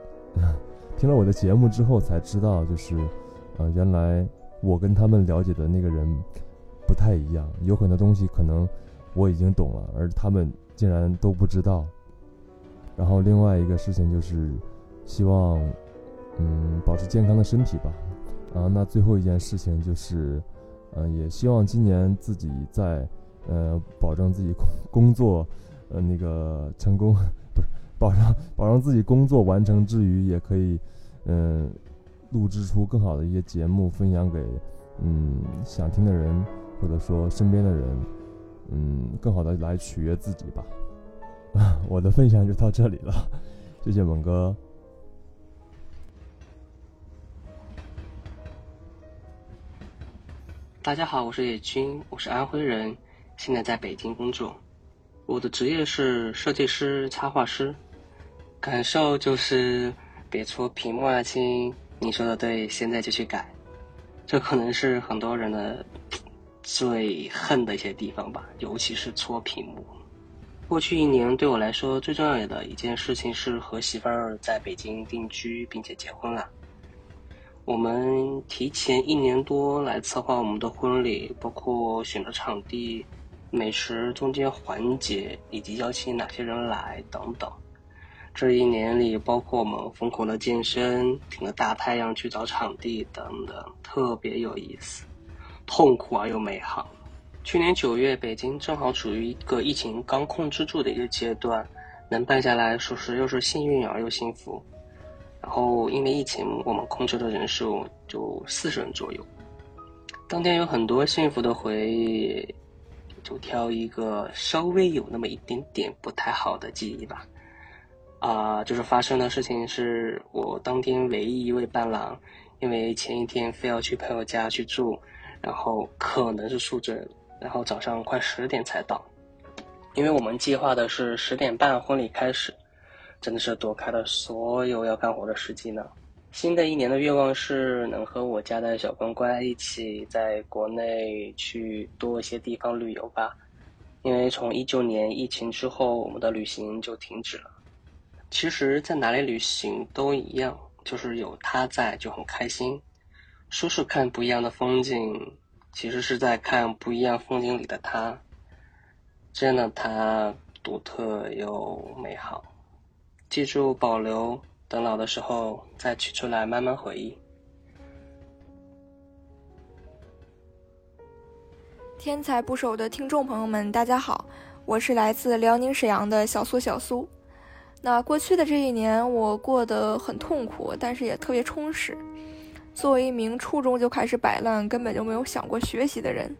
听了我的节目之后才知道，就是，呃，原来我跟他们了解的那个人不太一样，有很多东西可能我已经懂了，而他们竟然都不知道。然后另外一个事情就是，希望，嗯，保持健康的身体吧。啊，那最后一件事情就是，呃，也希望今年自己在，呃，保证自己工工作，呃，那个成功，不是保证保证自己工作完成之余，也可以，嗯，录制出更好的一些节目，分享给，嗯，想听的人，或者说身边的人，嗯，更好的来取悦自己吧。我的分享就到这里了，谢谢猛哥。
大家好，我是野军，我是安徽人，现在在北京工作。我的职业是设计师、插画师。感受就是别戳屏幕啊，亲！你说的对，现在就去改。这可能是很多人的最恨的一些地方吧，尤其是搓屏幕。过去一年对我来说最重要的一件事情是和媳妇儿在北京定居并且结婚了。我们提前一年多来策划我们的婚礼，包括选择场地、美食中间环节，以及邀请哪些人来等等。这一年里，包括我们疯狂的健身、挺着大太阳去找场地等等，特别有意思，痛苦而又美好。去年九月，北京正好处于一个疫情刚控制住的一个阶段，能办下来，属实又是幸运而又幸福。然后因为疫情，我们控制的人数就四十人左右。当天有很多幸福的回忆，就挑一个稍微有那么一点点不太好的记忆吧。啊，就是发生的事情是我当天唯一一位伴郎，因为前一天非要去朋友家去住，然后可能是宿醉，然后早上快十点才到。因为我们计划的是十点半婚礼开始，真的是躲开了所有要干活的时机呢。新的一年的愿望是能和我家的小乖乖一起在国内去多一些地方旅游吧。因为从一九年疫情之后，我们的旅行就停止了。其实，在哪里旅行都一样，就是有他在就很开心。说是看不一样的风景，其实是在看不一样风景里的他。真的，他独特又美好。记住，保留。等老的时候再取出来慢慢回忆。
天才不守的听众朋友们，大家好，我是来自辽宁沈阳的小苏小苏。那过去的这一年，我过得很痛苦，但是也特别充实。作为一名初中就开始摆烂、根本就没有想过学习的人，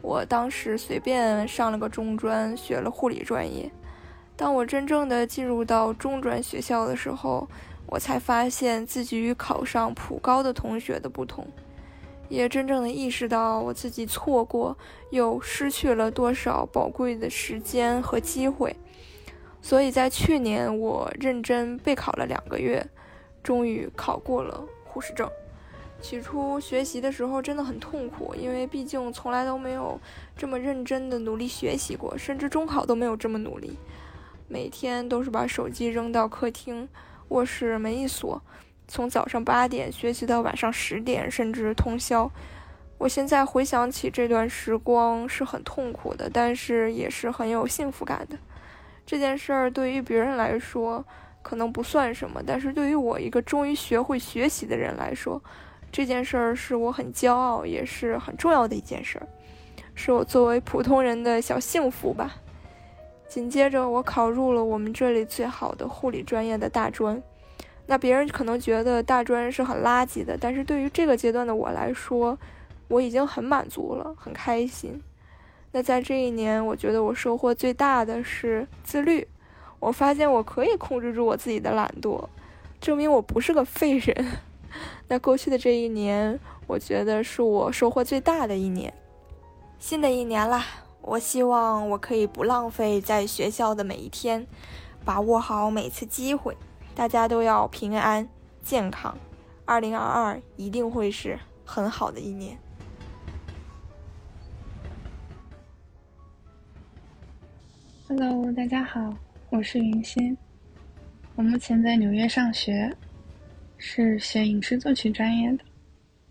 我当时随便上了个中专，学了护理专业。当我真正的进入到中专学校的时候，我才发现自己与考上普高的同学的不同，也真正的意识到我自己错过又失去了多少宝贵的时间和机会。所以在去年，我认真备考了两个月，终于考过了护士证。起初学习的时候真的很痛苦，因为毕竟从来都没有这么认真的努力学习过，甚至中考都没有这么努力，每天都是把手机扔到客厅。卧室门一锁，从早上八点学习到晚上十点，甚至通宵。我现在回想起这段时光是很痛苦的，但是也是很有幸福感的。这件事儿对于别人来说可能不算什么，但是对于我一个终于学会学习的人来说，这件事儿是我很骄傲，也是很重要的一件事儿，是我作为普通人的小幸福吧。紧接着，我考入了我们这里最好的护理专业的大专。那别人可能觉得大专是很垃圾的，但是对于这个阶段的我来说，我已经很满足了，很开心。那在这一年，我觉得我收获最大的是自律。我发现我可以控制住我自己的懒惰，证明我不是个废人。那过去的这一年，我觉得是我收获最大的一年。新的一年啦！我希望我可以不浪费在学校的每一天，把握好每次机会。大家都要平安健康，二零二二一定会是很好的一年。
Hello，大家好，我是云欣，我目前在纽约上学，是学影视作曲专业的。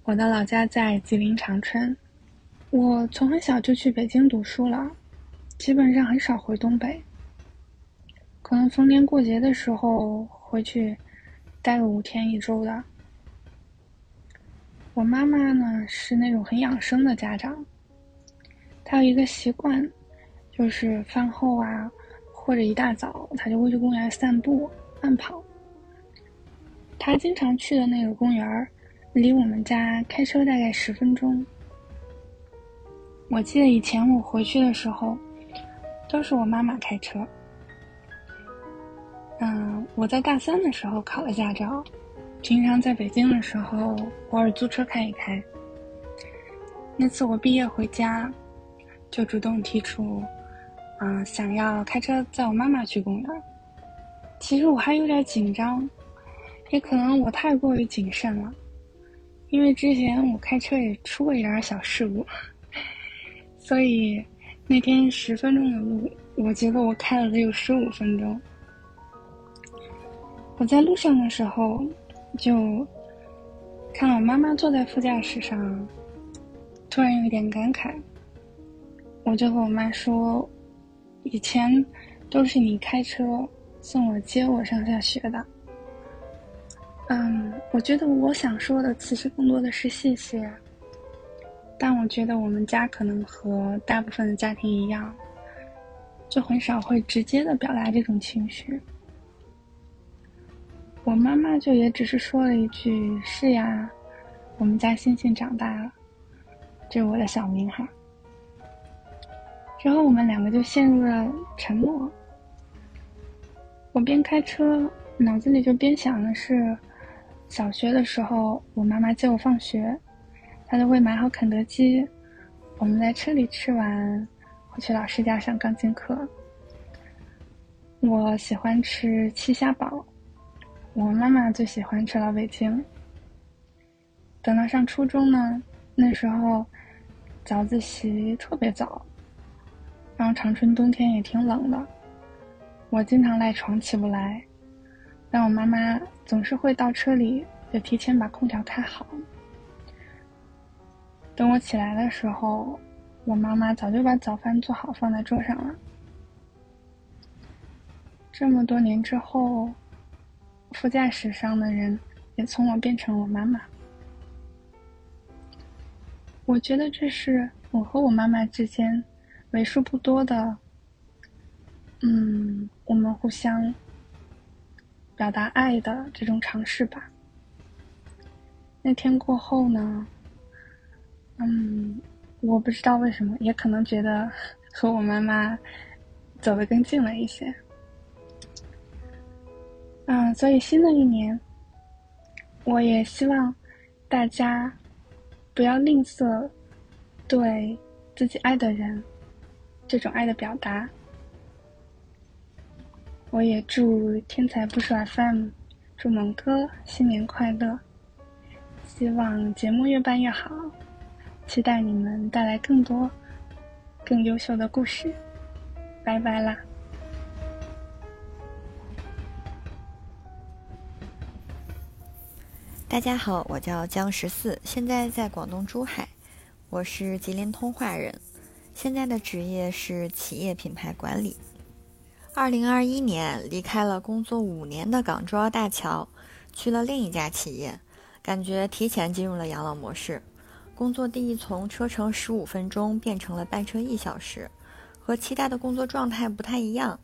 我的老家在吉林长春。我从很小就去北京读书了，基本上很少回东北。可能逢年过节的时候回去待个五天一周的。我妈妈呢是那种很养生的家长，她有一个习惯，就是饭后啊或者一大早，她就会去公园散步慢跑。他经常去的那个公园儿，离我们家开车大概十分钟。我记得以前我回去的时候，都是我妈妈开车。嗯，我在大三的时候考了驾照，平常在北京的时候偶尔租车开一开。那次我毕业回家，就主动提出，嗯，想要开车载我妈妈去公园。其实我还有点紧张，也可能我太过于谨慎了，因为之前我开车也出过一点小事故。所以那天十分钟的路，我觉得我开了得有十五分钟。我在路上的时候，就看我妈妈坐在副驾驶上，突然有一点感慨。
我就和我妈说，以前都是你开车送我接我上下学的。嗯，我觉得我想说的其实更多的是谢谢，但我觉得我们家可能和大部分的家庭一样，就很少会直接的表达这种情绪。我妈妈就也只是说了一句：“是呀，我们家星星长大了，这是我的小名哈。”之后我们两个就陷入了沉默。我边开车，脑子里就边想的是。小学的时候，我妈妈接我放学，她都会买好肯德基，我们在车里吃完，回去老师家上钢琴课。我喜欢吃七虾堡，我妈妈最喜欢吃老北京。等到上初中呢，那时候早自习特别早，然后长春冬天也挺冷的，我经常赖床起不来。但我妈妈总是会到车里就提前把空调开好。等我起来的时候，我妈妈早就把早饭做好放在桌上了。这么多年之后，副驾驶上的人也从我变成我妈妈。我觉得这是我和我妈妈之间为数不多的，嗯，我们互相。表达爱的这种尝试吧。那天过后呢，嗯，我不知道为什么，也可能觉得和我妈妈走得更近了一些。嗯，所以新的一年，我也希望大家不要吝啬对自己爱的人这种爱的表达。我也祝天才不说 FM，祝猛哥新年快乐！希望节目越办越好，期待你们带来更多、更优秀的故事。拜拜啦！
大家好，我叫江十四，现在在广东珠海，我是吉林通化人，现在的职业是企业品牌管理。二零二一年离开了工作五年的港珠澳大桥，去了另一家企业，感觉提前进入了养老模式。工作地从车程十五分钟变成了班车一小时，和期待的工作状态不太一样。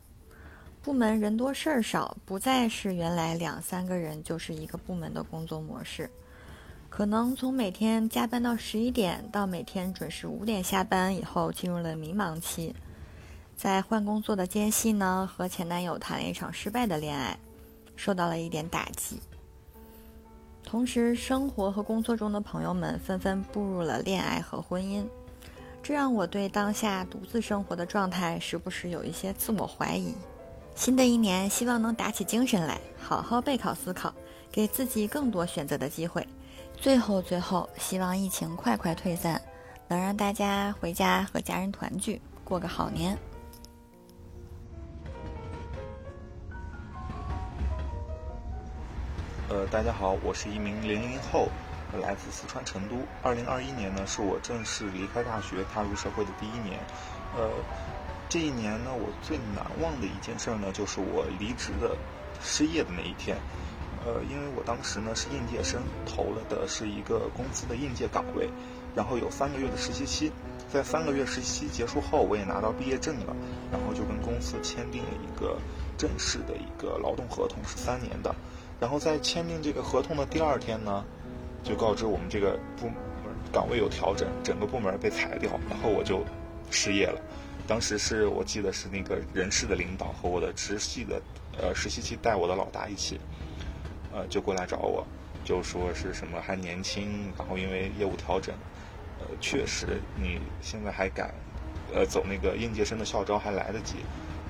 部门人多事儿少，不再是原来两三个人就是一个部门的工作模式。可能从每天加班到十一点，到每天准时五点下班以后，进入了迷茫期。在换工作的间隙呢，和前男友谈了一场失败的恋爱，受到了一点打击。同时，生活和工作中的朋友们纷纷步入了恋爱和婚姻，这让我对当下独自生活的状态时不时有一些自我怀疑。新的一年，希望能打起精神来，好好备考思考，给自己更多选择的机会。最后，最后，希望疫情快快退散，能让大家回家和家人团聚，过个好年。
呃，大家好，我是一名零零后，来自四川成都。二零二一年呢，是我正式离开大学、踏入社会的第一年。呃，这一年呢，我最难忘的一件事呢，就是我离职的、失业的那一天。呃，因为我当时呢是应届生，投了的是一个公司的应届岗位，然后有三个月的实习期。在三个月实习期结束后，我也拿到毕业证了，然后就跟公司签订了一个正式的一个劳动合同，是三年的。然后在签订这个合同的第二天呢，就告知我们这个部门岗位有调整，整个部门被裁掉，然后我就失业了。当时是我记得是那个人事的领导和我的直系的呃实习期带我的老大一起，呃就过来找我，就说是什么还年轻，然后因为业务调整，呃确实你现在还敢呃走那个应届生的校招还来得及。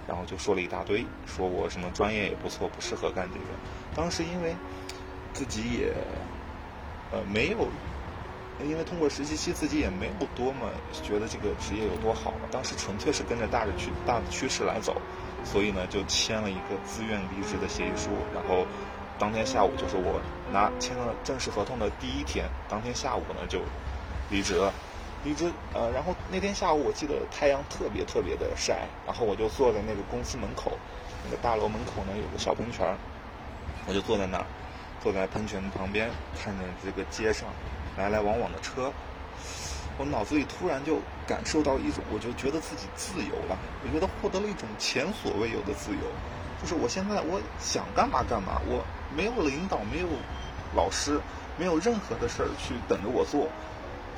然后就说了一大堆，说我什么专业也不错，不适合干这个。当时因为自己也呃没有，因为通过实习期自己也没有多么觉得这个职业有多好。当时纯粹是跟着大的趋大的趋势来走，所以呢就签了一个自愿离职的协议书。然后当天下午就是我拿签了正式合同的第一天，当天下午呢就离职了。离职呃，然后那天下午我记得太阳特别特别的晒，然后我就坐在那个公司门口，那个大楼门口呢有个小喷泉，我就坐在那儿，坐在喷泉旁边，看着这个街上来来往往的车，我脑子里突然就感受到一种，我就觉得自己自由了，我觉得获得了一种前所未有的自由，就是我现在我想干嘛干嘛，我没有领导，没有老师，没有任何的事儿去等着我做。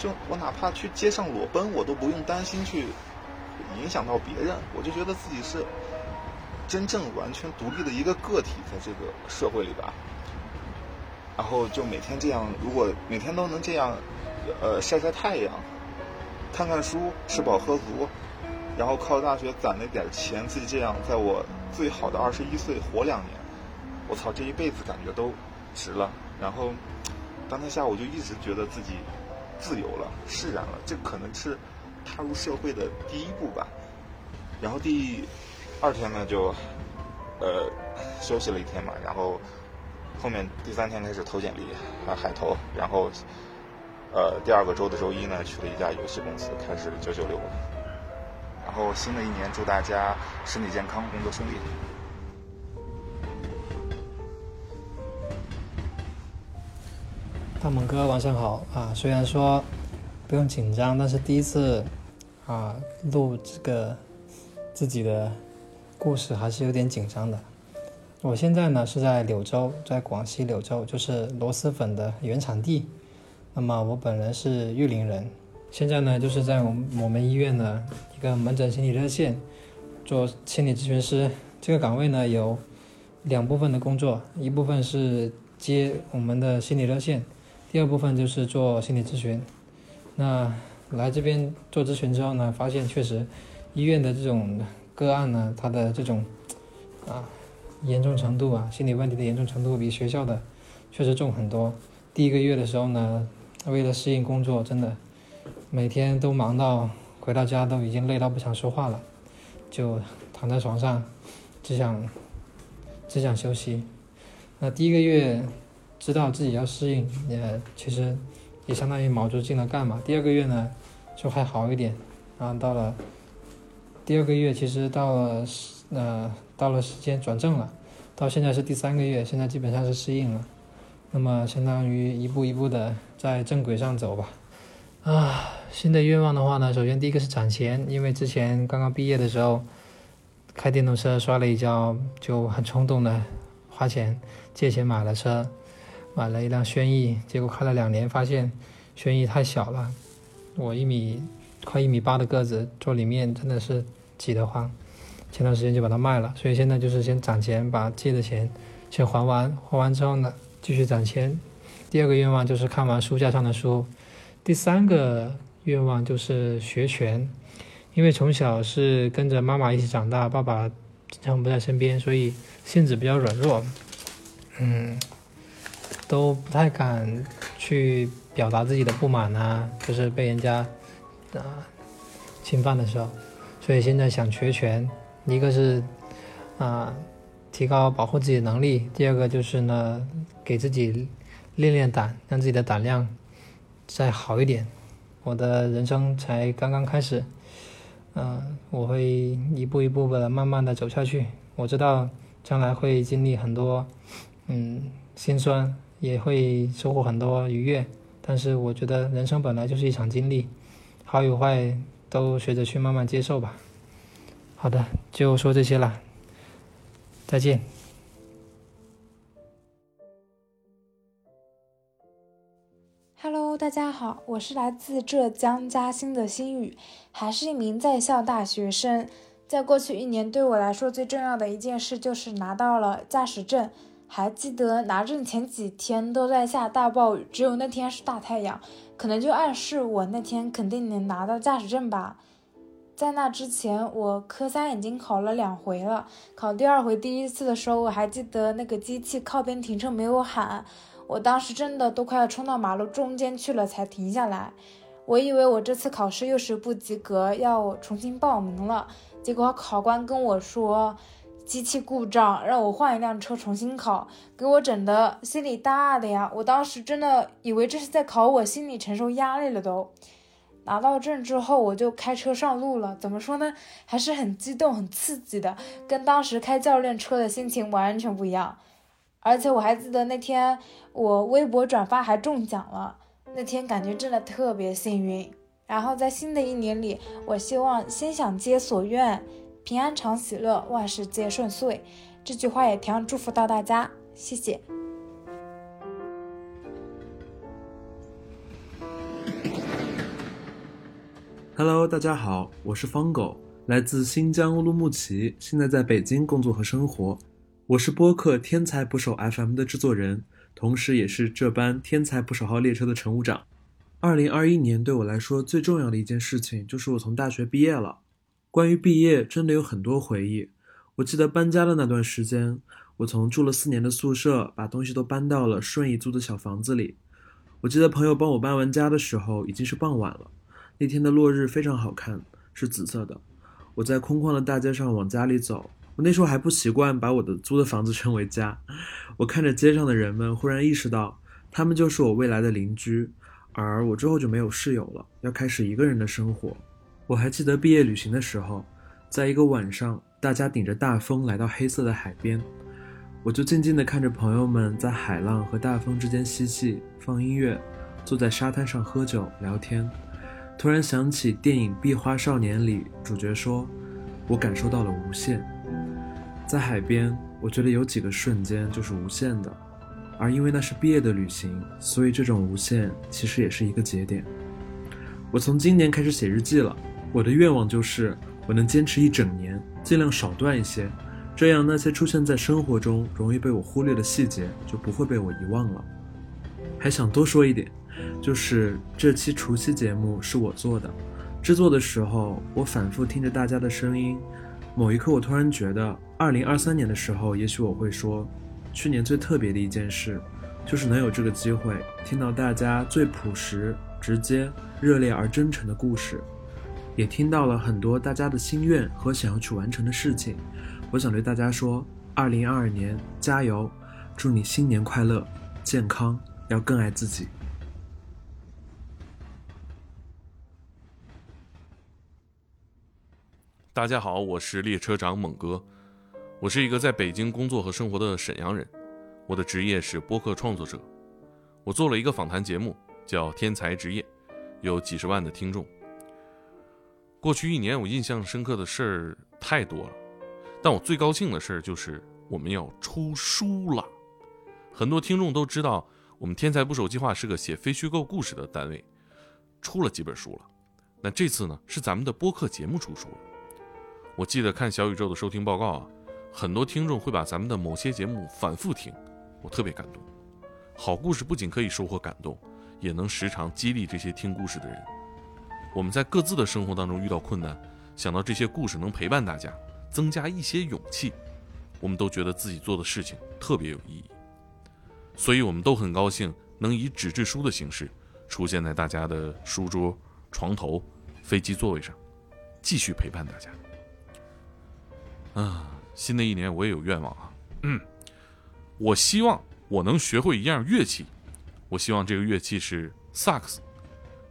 就我哪怕去街上裸奔，我都不用担心去影响到别人。我就觉得自己是真正完全独立的一个个体，在这个社会里吧。然后就每天这样，如果每天都能这样，呃，晒晒太阳，看看书，吃饱喝足，然后靠大学攒了点钱，自己这样，在我最好的二十一岁活两年，我操，这一辈子感觉都值了。然后当天下午就一直觉得自己。自由了，释然了，这可能是踏入社会的第一步吧。然后第二天呢，就呃休息了一天嘛，然后后面第三天开始投简历，啊海投，然后呃第二个周的周一呢，去了一家游戏公司，开始九九六。然后新的一年，祝大家身体健康，工作顺利。
大猛哥，晚上好啊！虽然说不用紧张，但是第一次啊录这个自己的故事还是有点紧张的。我现在呢是在柳州，在广西柳州，就是螺蛳粉的原产地。那么我本人是玉林人，现在呢就是在我们我们医院的一个门诊心理热线做心理咨询师。这个岗位呢有两部分的工作，一部分是接我们的心理热线。第二部分就是做心理咨询。那来这边做咨询之后呢，发现确实医院的这种个案呢，它的这种啊严重程度啊，心理问题的严重程度比学校的确实重很多。第一个月的时候呢，为了适应工作，真的每天都忙到回到家都已经累到不想说话了，就躺在床上，只想只想休息。那第一个月。知道自己要适应，也其实也相当于卯足劲了干嘛。第二个月呢，就还好一点，然后到了第二个月，其实到了呃到了时间转正了，到现在是第三个月，现在基本上是适应了，那么相当于一步一步的在正轨上走吧。啊，新的愿望的话呢，首先第一个是攒钱，因为之前刚刚毕业的时候，开电动车摔了一跤，就很冲动的花钱借钱买了车。买了一辆轩逸，结果开了两年，发现轩逸太小了，我一米快一米八的个子，坐里面真的是挤得慌。前段时间就把它卖了，所以现在就是先攒钱，把借的钱先还完，还完之后呢，继续攒钱。第二个愿望就是看完书架上的书。第三个愿望就是学拳，因为从小是跟着妈妈一起长大，爸爸经常不在身边，所以性子比较软弱。嗯。都不太敢去表达自己的不满啊，就是被人家啊侵犯的时候，所以现在想学拳，一个是啊提高保护自己的能力，第二个就是呢给自己练练胆，让自己的胆量再好一点。我的人生才刚刚开始，嗯，我会一步一步的慢慢的走下去。我知道将来会经历很多嗯心酸。也会收获很多愉悦，但是我觉得人生本来就是一场经历，好与坏都学着去慢慢接受吧。好的，就说这些了，再见。
Hello，大家好，我是来自浙江嘉兴的心宇，还是一名在校大学生。在过去一年，对我来说最重要的一件事就是拿到了驾驶证。还记得拿证前几天都在下大暴雨，只有那天是大太阳，可能就暗示我那天肯定能拿到驾驶证吧。在那之前，我科三已经考了两回了，考第二回第一次的时候，我还记得那个机器靠边停车没有喊，我当时真的都快要冲到马路中间去了才停下来。我以为我这次考试又是不及格，要重新报名了，结果考官跟我说。机器故障，让我换一辆车重新考，给我整的心里大的呀！我当时真的以为这是在考我心理承受压力了都。拿到证之后，我就开车上路了。怎么说呢？还是很激动、很刺激的，跟当时开教练车的心情完全不一样。而且我还记得那天我微博转发还中奖了，那天感觉真的特别幸运。然后在新的一年里，我希望心想皆所愿，平安常喜乐，万事皆顺遂。这句话也同样祝福到大家，谢谢。
Hello，大家好，我是方狗，来自新疆乌鲁木齐，现在在北京工作和生活。我是播客《天才捕手 FM》的制作人，同时也是这班《天才捕手号》列车的乘务长。二零二一年对我来说最重要的一件事情，就是我从大学毕业了。关于毕业，真的有很多回忆。我记得搬家的那段时间，我从住了四年的宿舍，把东西都搬到了顺义租的小房子里。我记得朋友帮我搬完家的时候，已经是傍晚了。那天的落日非常好看，是紫色的。我在空旷的大街上往家里走，我那时候还不习惯把我的租的房子称为家。我看着街上的人们，忽然意识到，他们就是我未来的邻居。而我之后就没有室友了，要开始一个人的生活。我还记得毕业旅行的时候，在一个晚上，大家顶着大风来到黑色的海边，我就静静地看着朋友们在海浪和大风之间嬉戏、放音乐，坐在沙滩上喝酒聊天。突然想起电影《壁花少年》里主角说：“我感受到了无限。”在海边，我觉得有几个瞬间就是无限的。而因为那是毕业的旅行，所以这种无限其实也是一个节点。我从今年开始写日记了，我的愿望就是我能坚持一整年，尽量少断一些，这样那些出现在生活中容易被我忽略的细节就不会被我遗忘了。还想多说一点，就是这期除夕节目是我做的，制作的时候我反复听着大家的声音，某一刻我突然觉得，二零二三年的时候，也许我会说。去年最特别的一件事，就是能有这个机会听到大家最朴实、直接、热烈而真诚的故事，也听到了很多大家的心愿和想要去完成的事情。我想对大家说：，二零二二年加油！祝你新年快乐、健康，要更爱自己。
大家好，我是列车长猛哥。我是一个在北京工作和生活的沈阳人，我的职业是播客创作者。我做了一个访谈节目，叫《天才职业》，有几十万的听众。过去一年，我印象深刻的事儿太多了，但我最高兴的事儿就是我们要出书了。很多听众都知道，我们天才捕手计划是个写非虚构故事的单位，出了几本书了。那这次呢，是咱们的播客节目出书了。我记得看小宇宙的收听报告啊。很多听众会把咱们的某些节目反复听，我特别感动。好故事不仅可以收获感动，也能时常激励这些听故事的人。我们在各自的生活当中遇到困难，想到这些故事能陪伴大家，增加一些勇气，我们都觉得自己做的事情特别有意义。所以，我们都很高兴能以纸质书的形式出现在大家的书桌、床头、飞机座位上，继续陪伴大家。啊。新的一年，我也有愿望啊。嗯，我希望我能学会一样乐器，我希望这个乐器是萨克斯。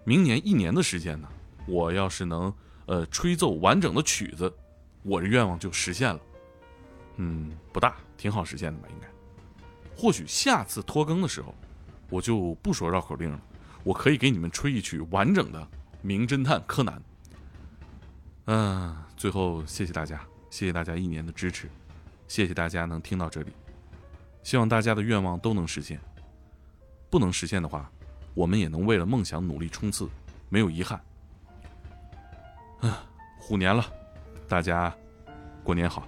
明年一年的时间呢，我要是能呃吹奏完整的曲子，我的愿望就实现了。嗯，不大，挺好实现的吧？应该。或许下次拖更的时候，我就不说绕口令了，我可以给你们吹一曲完整的《名侦探柯南》。嗯，最后谢谢大家。谢谢大家一年的支持，谢谢大家能听到这里，希望大家的愿望都能实现。不能实现的话，我们也能为了梦想努力冲刺，没有遗憾。啊，虎年了，大家过年好。